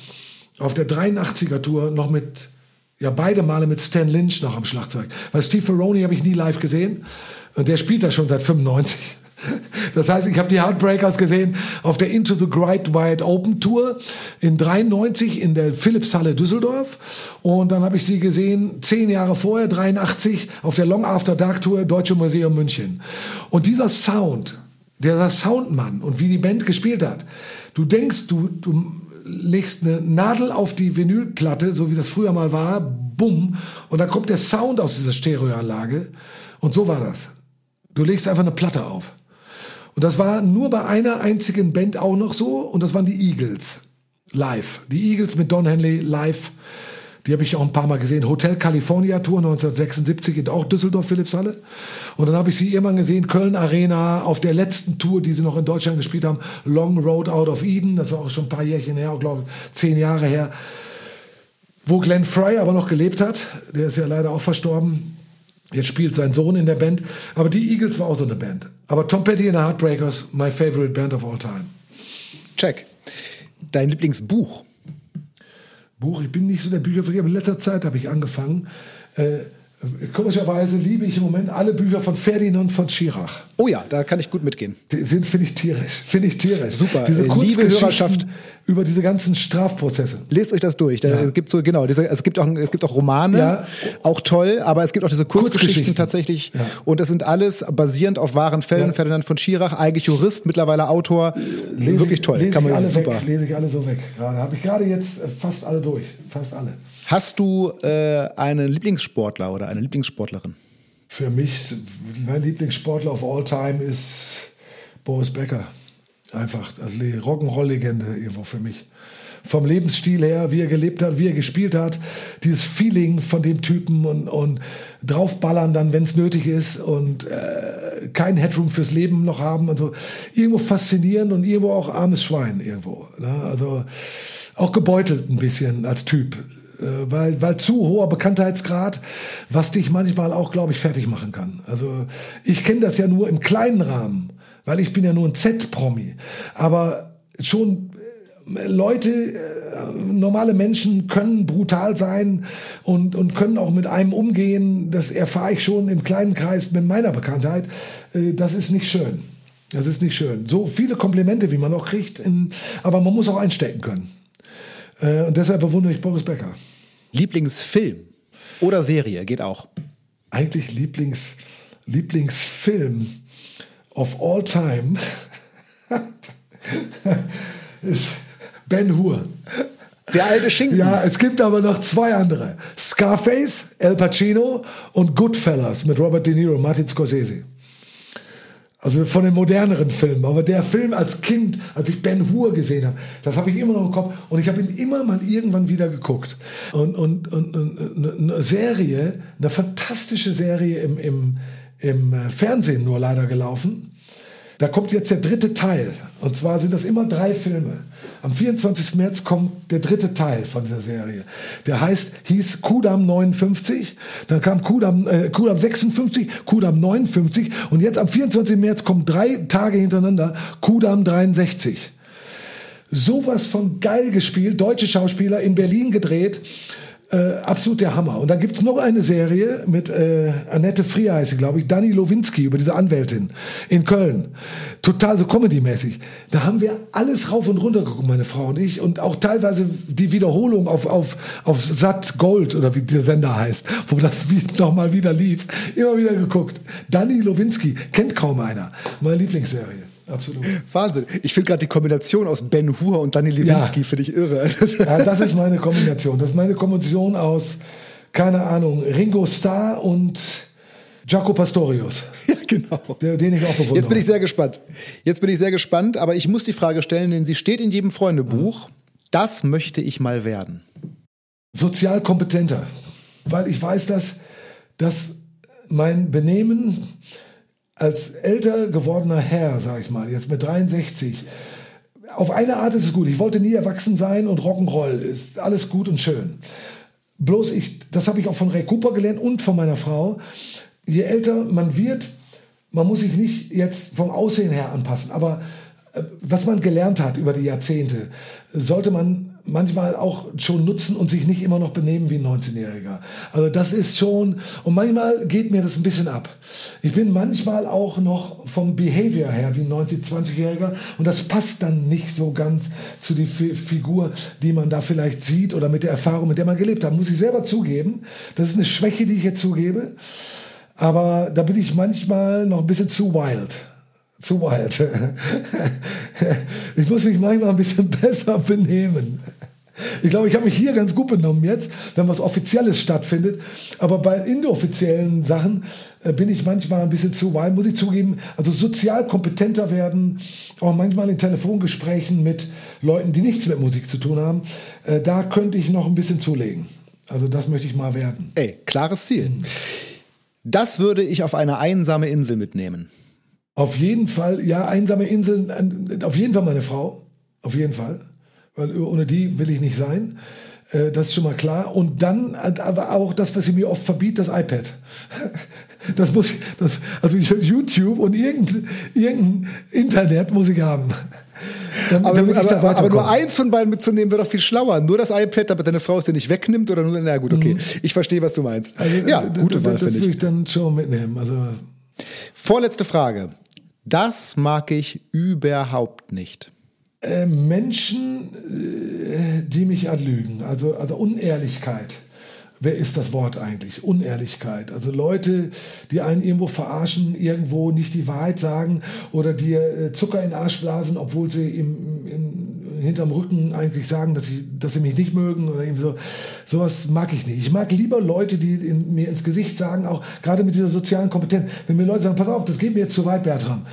auf der 83er Tour noch mit, ja beide Male mit Stan Lynch noch am Schlagzeug. Weil Steve Ferroni habe ich nie live gesehen. Und der spielt da schon seit 95. Das heißt, ich habe die Heartbreakers gesehen auf der Into the Great Wide Open Tour in 93 in der Philipshalle Düsseldorf und dann habe ich sie gesehen zehn Jahre vorher 83 auf der Long After Dark Tour Deutsche Museum München und dieser Sound, der Soundmann und wie die Band gespielt hat, du denkst, du, du legst eine Nadel auf die Vinylplatte, so wie das früher mal war, bumm, und dann kommt der Sound aus dieser Stereoanlage und so war das. Du legst einfach eine Platte auf. Und das war nur bei einer einzigen Band auch noch so und das waren die Eagles. Live. Die Eagles mit Don Henley live. Die habe ich auch ein paar Mal gesehen. Hotel California Tour 1976 in auch Düsseldorf Philipshalle. Und dann habe ich sie irgendwann gesehen, Köln Arena, auf der letzten Tour, die sie noch in Deutschland gespielt haben, Long Road Out of Eden. Das war auch schon ein paar Jährchen her, glaube ich, zehn Jahre her. Wo Glenn Fry aber noch gelebt hat. Der ist ja leider auch verstorben. Jetzt spielt sein Sohn in der Band. Aber die Eagles war auch so eine Band. Aber Tom Petty and the Heartbreakers, my favorite band of all time. Check. Dein Lieblingsbuch? Buch, ich bin nicht so der Büchervergeber. In letzter Zeit habe ich angefangen, äh, Komischerweise liebe ich im Moment alle Bücher von Ferdinand von Schirach. Oh ja, da kann ich gut mitgehen. Die sind, finde ich, tierisch. Finde ich tierisch. Super. Diese äh, liebe Hörerschaft. Über diese ganzen Strafprozesse. Lest euch das durch. Da ja. gibt so, genau, diese, es, gibt auch, es gibt auch Romane, ja. auch toll, aber es gibt auch diese Kurzgeschichten, Kurzgeschichten. tatsächlich. Ja. Und das sind alles basierend auf wahren Fällen. Ferdinand von Schirach, eigentlich Jurist, mittlerweile Autor. Lese, Wirklich toll. Lese Kann man ich alle super. Weg, lese ich alle so weg. Gerade habe ich gerade jetzt fast alle durch. Fast alle. Hast du äh, einen Lieblingssportler oder eine Lieblingssportlerin? Für mich, mein Lieblingssportler of all time ist Boris Becker. Einfach, also die Rock'n'Roll-Legende irgendwo für mich. Vom Lebensstil her, wie er gelebt hat, wie er gespielt hat, dieses Feeling von dem Typen und, und draufballern dann, wenn es nötig ist und äh, kein Headroom fürs Leben noch haben. Also irgendwo faszinierend und irgendwo auch armes Schwein irgendwo. Ne? Also auch gebeutelt ein bisschen als Typ. Äh, weil, weil zu hoher Bekanntheitsgrad, was dich manchmal auch, glaube ich, fertig machen kann. Also ich kenne das ja nur im kleinen Rahmen, weil ich bin ja nur ein Z-Promi. Aber schon äh, Leute, äh, normale Menschen können brutal sein und, und können auch mit einem umgehen. Das erfahre ich schon im kleinen Kreis mit meiner Bekanntheit. Das ist nicht schön. Das ist nicht schön. So viele Komplimente, wie man auch kriegt, in, aber man muss auch einstecken können. Äh, und deshalb bewundere ich Boris Becker. Lieblingsfilm oder Serie geht auch. Eigentlich Lieblings, Lieblingsfilm of all time ist Ben Hur. Der alte Schinken. Ja, es gibt aber noch zwei andere. Scarface, El Pacino und Goodfellas mit Robert De Niro, Martin Scorsese. Also von den moderneren Filmen. Aber der Film als Kind, als ich Ben Hur gesehen habe, das habe ich immer noch im Kopf. Und ich habe ihn immer mal irgendwann wieder geguckt. Und, und, und, und eine Serie, eine fantastische Serie im, im, im Fernsehen nur leider gelaufen. Da kommt jetzt der dritte Teil. Und zwar sind das immer drei Filme. Am 24. März kommt der dritte Teil von dieser Serie. Der heißt, hieß Kudam 59, dann kam Kudam, äh, Kudam 56, Kudam 59 und jetzt am 24. März kommen drei Tage hintereinander Kudam 63. Sowas von geil gespielt, deutsche Schauspieler in Berlin gedreht äh, absolut der Hammer. Und dann gibt's noch eine Serie mit äh, Annette Frier heißt sie, glaube ich, Dani Lowinski über diese Anwältin in Köln. Total so Comedy-mäßig. Da haben wir alles rauf und runter geguckt, meine Frau und ich. Und auch teilweise die Wiederholung auf, auf, auf Sat Gold oder wie der Sender heißt, wo das nochmal wieder lief. Immer wieder geguckt. Dani Lowinski kennt kaum einer. Meine Lieblingsserie absolut. Wahnsinn. Ich finde gerade die Kombination aus Ben Hur und Daniel Lewinsky ja. finde ich irre. ja, das ist meine Kombination. Das ist meine Kombination aus keine Ahnung, Ringo Starr und Jaco Pastorius. Ja, genau. Den ich auch bewundere. Jetzt bin ich sehr gespannt. Jetzt bin ich sehr gespannt, aber ich muss die Frage stellen, denn sie steht in jedem Freundebuch. Das möchte ich mal werden. Sozial kompetenter. Weil ich weiß, dass, dass mein Benehmen als älter gewordener Herr, sag ich mal, jetzt mit 63, auf eine Art ist es gut. Ich wollte nie erwachsen sein und Rock'n'Roll ist alles gut und schön. Bloß ich, das habe ich auch von Ray Cooper gelernt und von meiner Frau. Je älter man wird, man muss sich nicht jetzt vom Aussehen her anpassen, aber äh, was man gelernt hat über die Jahrzehnte, sollte man manchmal auch schon nutzen und sich nicht immer noch benehmen wie ein 19-Jähriger. Also das ist schon, und manchmal geht mir das ein bisschen ab. Ich bin manchmal auch noch vom Behavior her wie ein 19-, 20-Jähriger und das passt dann nicht so ganz zu die Figur, die man da vielleicht sieht oder mit der Erfahrung, mit der man gelebt hat. Muss ich selber zugeben. Das ist eine Schwäche, die ich jetzt zugebe. Aber da bin ich manchmal noch ein bisschen zu wild zu wild. ich muss mich manchmal ein bisschen besser benehmen. Ich glaube, ich habe mich hier ganz gut benommen jetzt, wenn was Offizielles stattfindet. Aber bei inoffiziellen Sachen äh, bin ich manchmal ein bisschen zu wild, muss ich zugeben. Also sozial kompetenter werden, auch manchmal in Telefongesprächen mit Leuten, die nichts mit Musik zu tun haben. Äh, da könnte ich noch ein bisschen zulegen. Also das möchte ich mal werden. Ey, klares Ziel. Das würde ich auf eine einsame Insel mitnehmen. Auf jeden Fall, ja, einsame Inseln, auf jeden Fall meine Frau. Auf jeden Fall. Weil ohne die will ich nicht sein. Äh, das ist schon mal klar. Und dann aber auch das, was sie mir oft verbietet, das iPad. Das muss ich, das, also YouTube und irgendein, irgendein Internet muss ich haben. Damit, aber, damit aber, aber, nur eins von beiden mitzunehmen wäre doch viel schlauer. Nur das iPad, damit deine Frau es dir nicht wegnimmt oder nur, na gut, okay. Mhm. Ich verstehe, was du meinst. Also, ja, gute Wahl, Das würde ich dann schon mitnehmen. Also. Vorletzte Frage. Das mag ich überhaupt nicht. Äh, Menschen, äh, die mich anlügen, also, also Unehrlichkeit. Wer ist das Wort eigentlich? Unehrlichkeit. Also Leute, die einen irgendwo verarschen, irgendwo nicht die Wahrheit sagen oder dir äh, Zucker in den Arsch blasen, obwohl sie im, im, hinterm Rücken eigentlich sagen, dass, ich, dass sie mich nicht mögen oder irgendwie so. Sowas mag ich nicht. Ich mag lieber Leute, die in, mir ins Gesicht sagen, auch gerade mit dieser sozialen Kompetenz, wenn mir Leute sagen, pass auf, das geht mir jetzt zu weit, Bertram.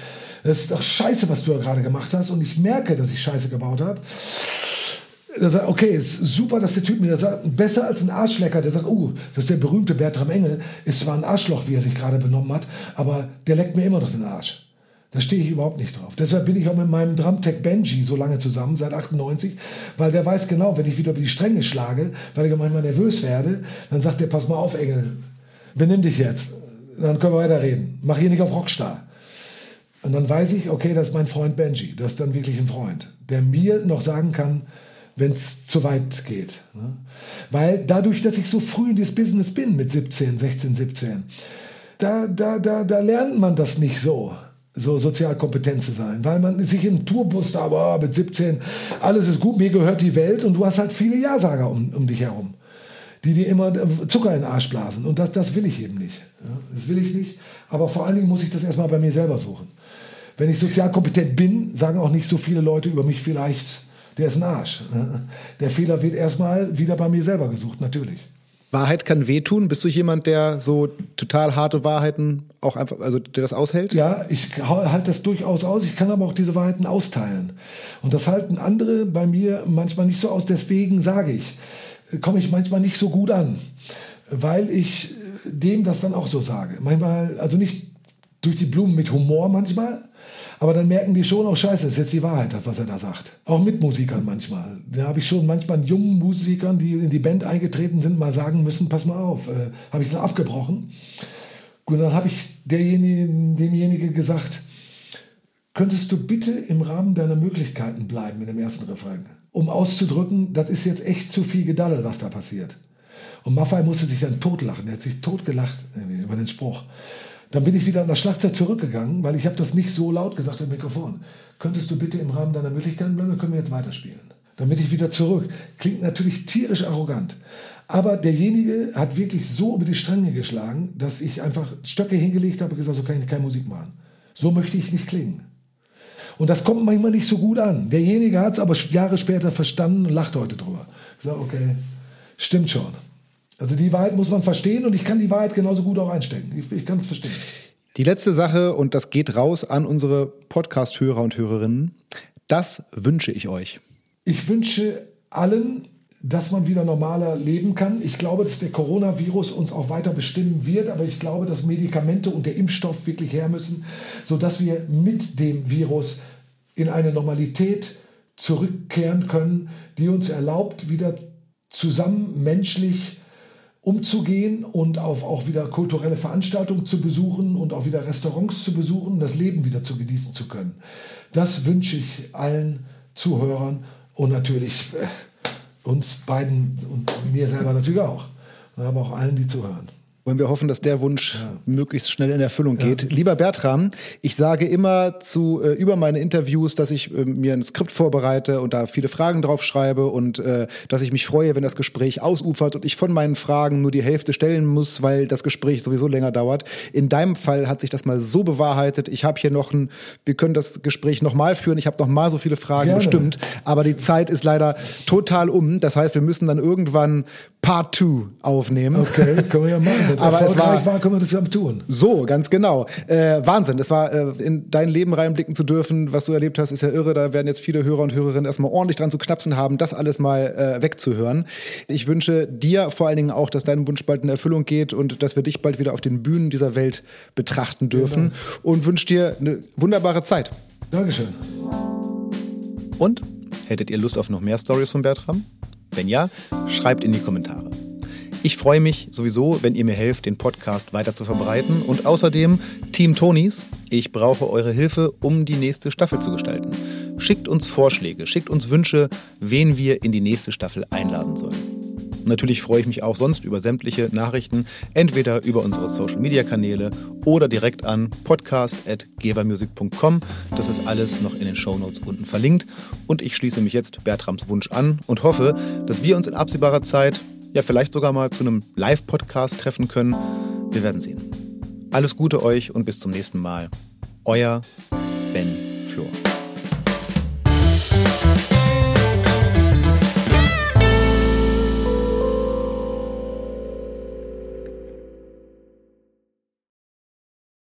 Das ist doch scheiße, was du gerade gemacht hast und ich merke, dass ich Scheiße gebaut habe okay, ist super, dass der Typ mir das sagt, besser als ein Arschlecker, der sagt, oh, das ist der berühmte Bertram Engel, ist zwar ein Arschloch, wie er sich gerade benommen hat, aber der leckt mir immer noch den Arsch. Da stehe ich überhaupt nicht drauf. Deshalb bin ich auch mit meinem Drumtech Benji so lange zusammen, seit 98, weil der weiß genau, wenn ich wieder über die Stränge schlage, weil ich manchmal nervös werde, dann sagt der, pass mal auf, Engel, benimm dich jetzt. Dann können wir weiterreden. Mach hier nicht auf Rockstar. Und dann weiß ich, okay, das ist mein Freund Benji. Das ist dann wirklich ein Freund, der mir noch sagen kann, wenn es zu weit geht. Ne? Weil dadurch, dass ich so früh in dieses Business bin, mit 17, 16, 17, da, da, da, da lernt man das nicht so, so sozial kompetent zu sein, weil man sich im Tourbus da, aber mit 17, alles ist gut, mir gehört die Welt und du hast halt viele Ja-Sager um, um dich herum, die dir immer Zucker in den Arsch blasen und das, das will ich eben nicht. Das will ich nicht, aber vor allen Dingen muss ich das erstmal bei mir selber suchen. Wenn ich sozial kompetent bin, sagen auch nicht so viele Leute über mich vielleicht, der ist ein Arsch. Der Fehler wird erstmal wieder bei mir selber gesucht, natürlich. Wahrheit kann wehtun. Bist du jemand, der so total harte Wahrheiten auch einfach, also der das aushält? Ja, ich halte das durchaus aus. Ich kann aber auch diese Wahrheiten austeilen. Und das halten andere bei mir manchmal nicht so aus. Deswegen sage ich, komme ich manchmal nicht so gut an, weil ich dem das dann auch so sage. Manchmal, also nicht durch die Blumen mit Humor manchmal, aber dann merken die schon, auch oh, scheiße, ist jetzt die Wahrheit, was er da sagt. Auch mit Musikern manchmal. Da habe ich schon manchmal jungen Musikern, die in die Band eingetreten sind, mal sagen müssen, pass mal auf, äh, habe ich dann abgebrochen. Und dann habe ich derjenige, demjenigen gesagt, könntest du bitte im Rahmen deiner Möglichkeiten bleiben in dem ersten Refrain, um auszudrücken, das ist jetzt echt zu viel Gedaddel, was da passiert. Und Maffei musste sich dann totlachen. Er hat sich totgelacht über den Spruch. Dann bin ich wieder an das Schlagzeug zurückgegangen, weil ich habe das nicht so laut gesagt im Mikrofon. Könntest du bitte im Rahmen deiner Möglichkeiten bleiben, dann können wir jetzt weiterspielen. Dann bin ich wieder zurück. Klingt natürlich tierisch arrogant. Aber derjenige hat wirklich so über die Stränge geschlagen, dass ich einfach Stöcke hingelegt habe und gesagt, so kann ich keine Musik machen. So möchte ich nicht klingen. Und das kommt manchmal nicht so gut an. Derjenige hat es aber Jahre später verstanden und lacht heute drüber. Ich sage, okay, stimmt schon. Also die Wahrheit muss man verstehen und ich kann die Wahrheit genauso gut auch einstecken. Ich, ich kann es verstehen. Die letzte Sache, und das geht raus an unsere Podcast-Hörer und Hörerinnen, das wünsche ich euch. Ich wünsche allen, dass man wieder normaler leben kann. Ich glaube, dass der Coronavirus uns auch weiter bestimmen wird, aber ich glaube, dass Medikamente und der Impfstoff wirklich her müssen, sodass wir mit dem Virus in eine Normalität zurückkehren können, die uns erlaubt, wieder zusammen menschlich umzugehen und auf auch wieder kulturelle Veranstaltungen zu besuchen und auch wieder Restaurants zu besuchen, das Leben wieder zu genießen zu können. Das wünsche ich allen Zuhörern und natürlich äh, uns beiden und mir selber natürlich auch, aber auch allen, die zuhören. Wollen wir hoffen, dass der Wunsch ja. möglichst schnell in Erfüllung geht. Ja. Lieber Bertram, ich sage immer zu äh, über meine Interviews, dass ich äh, mir ein Skript vorbereite und da viele Fragen drauf schreibe und äh, dass ich mich freue, wenn das Gespräch ausufert und ich von meinen Fragen nur die Hälfte stellen muss, weil das Gespräch sowieso länger dauert. In deinem Fall hat sich das mal so bewahrheitet. Ich habe hier noch ein, wir können das Gespräch nochmal führen. Ich habe noch mal so viele Fragen Gerne. bestimmt, aber die Zeit ist leider total um. Das heißt, wir müssen dann irgendwann Part 2 aufnehmen. Okay, können wir ja machen. Wenn's aber es war, war, können wir das ja tun. So, ganz genau. Äh, Wahnsinn. Es war, äh, in dein Leben reinblicken zu dürfen, was du erlebt hast, ist ja irre. Da werden jetzt viele Hörer und Hörerinnen erstmal ordentlich dran zu knapsen haben, das alles mal äh, wegzuhören. Ich wünsche dir vor allen Dingen auch, dass dein Wunsch bald in Erfüllung geht und dass wir dich bald wieder auf den Bühnen dieser Welt betrachten dürfen. Genau. Und wünsche dir eine wunderbare Zeit. Dankeschön. Und hättet ihr Lust auf noch mehr Stories von Bertram? Wenn ja, schreibt in die Kommentare. Ich freue mich sowieso, wenn ihr mir helft, den Podcast weiter zu verbreiten. Und außerdem, Team Tonys, ich brauche eure Hilfe, um die nächste Staffel zu gestalten. Schickt uns Vorschläge, schickt uns Wünsche, wen wir in die nächste Staffel einladen sollen. Natürlich freue ich mich auch sonst über sämtliche Nachrichten, entweder über unsere Social Media Kanäle oder direkt an podcast.gebermusic.com. Das ist alles noch in den Show Notes unten verlinkt. Und ich schließe mich jetzt Bertrams Wunsch an und hoffe, dass wir uns in absehbarer Zeit, ja vielleicht sogar mal zu einem Live-Podcast treffen können. Wir werden sehen. Alles Gute euch und bis zum nächsten Mal. Euer Ben Flor.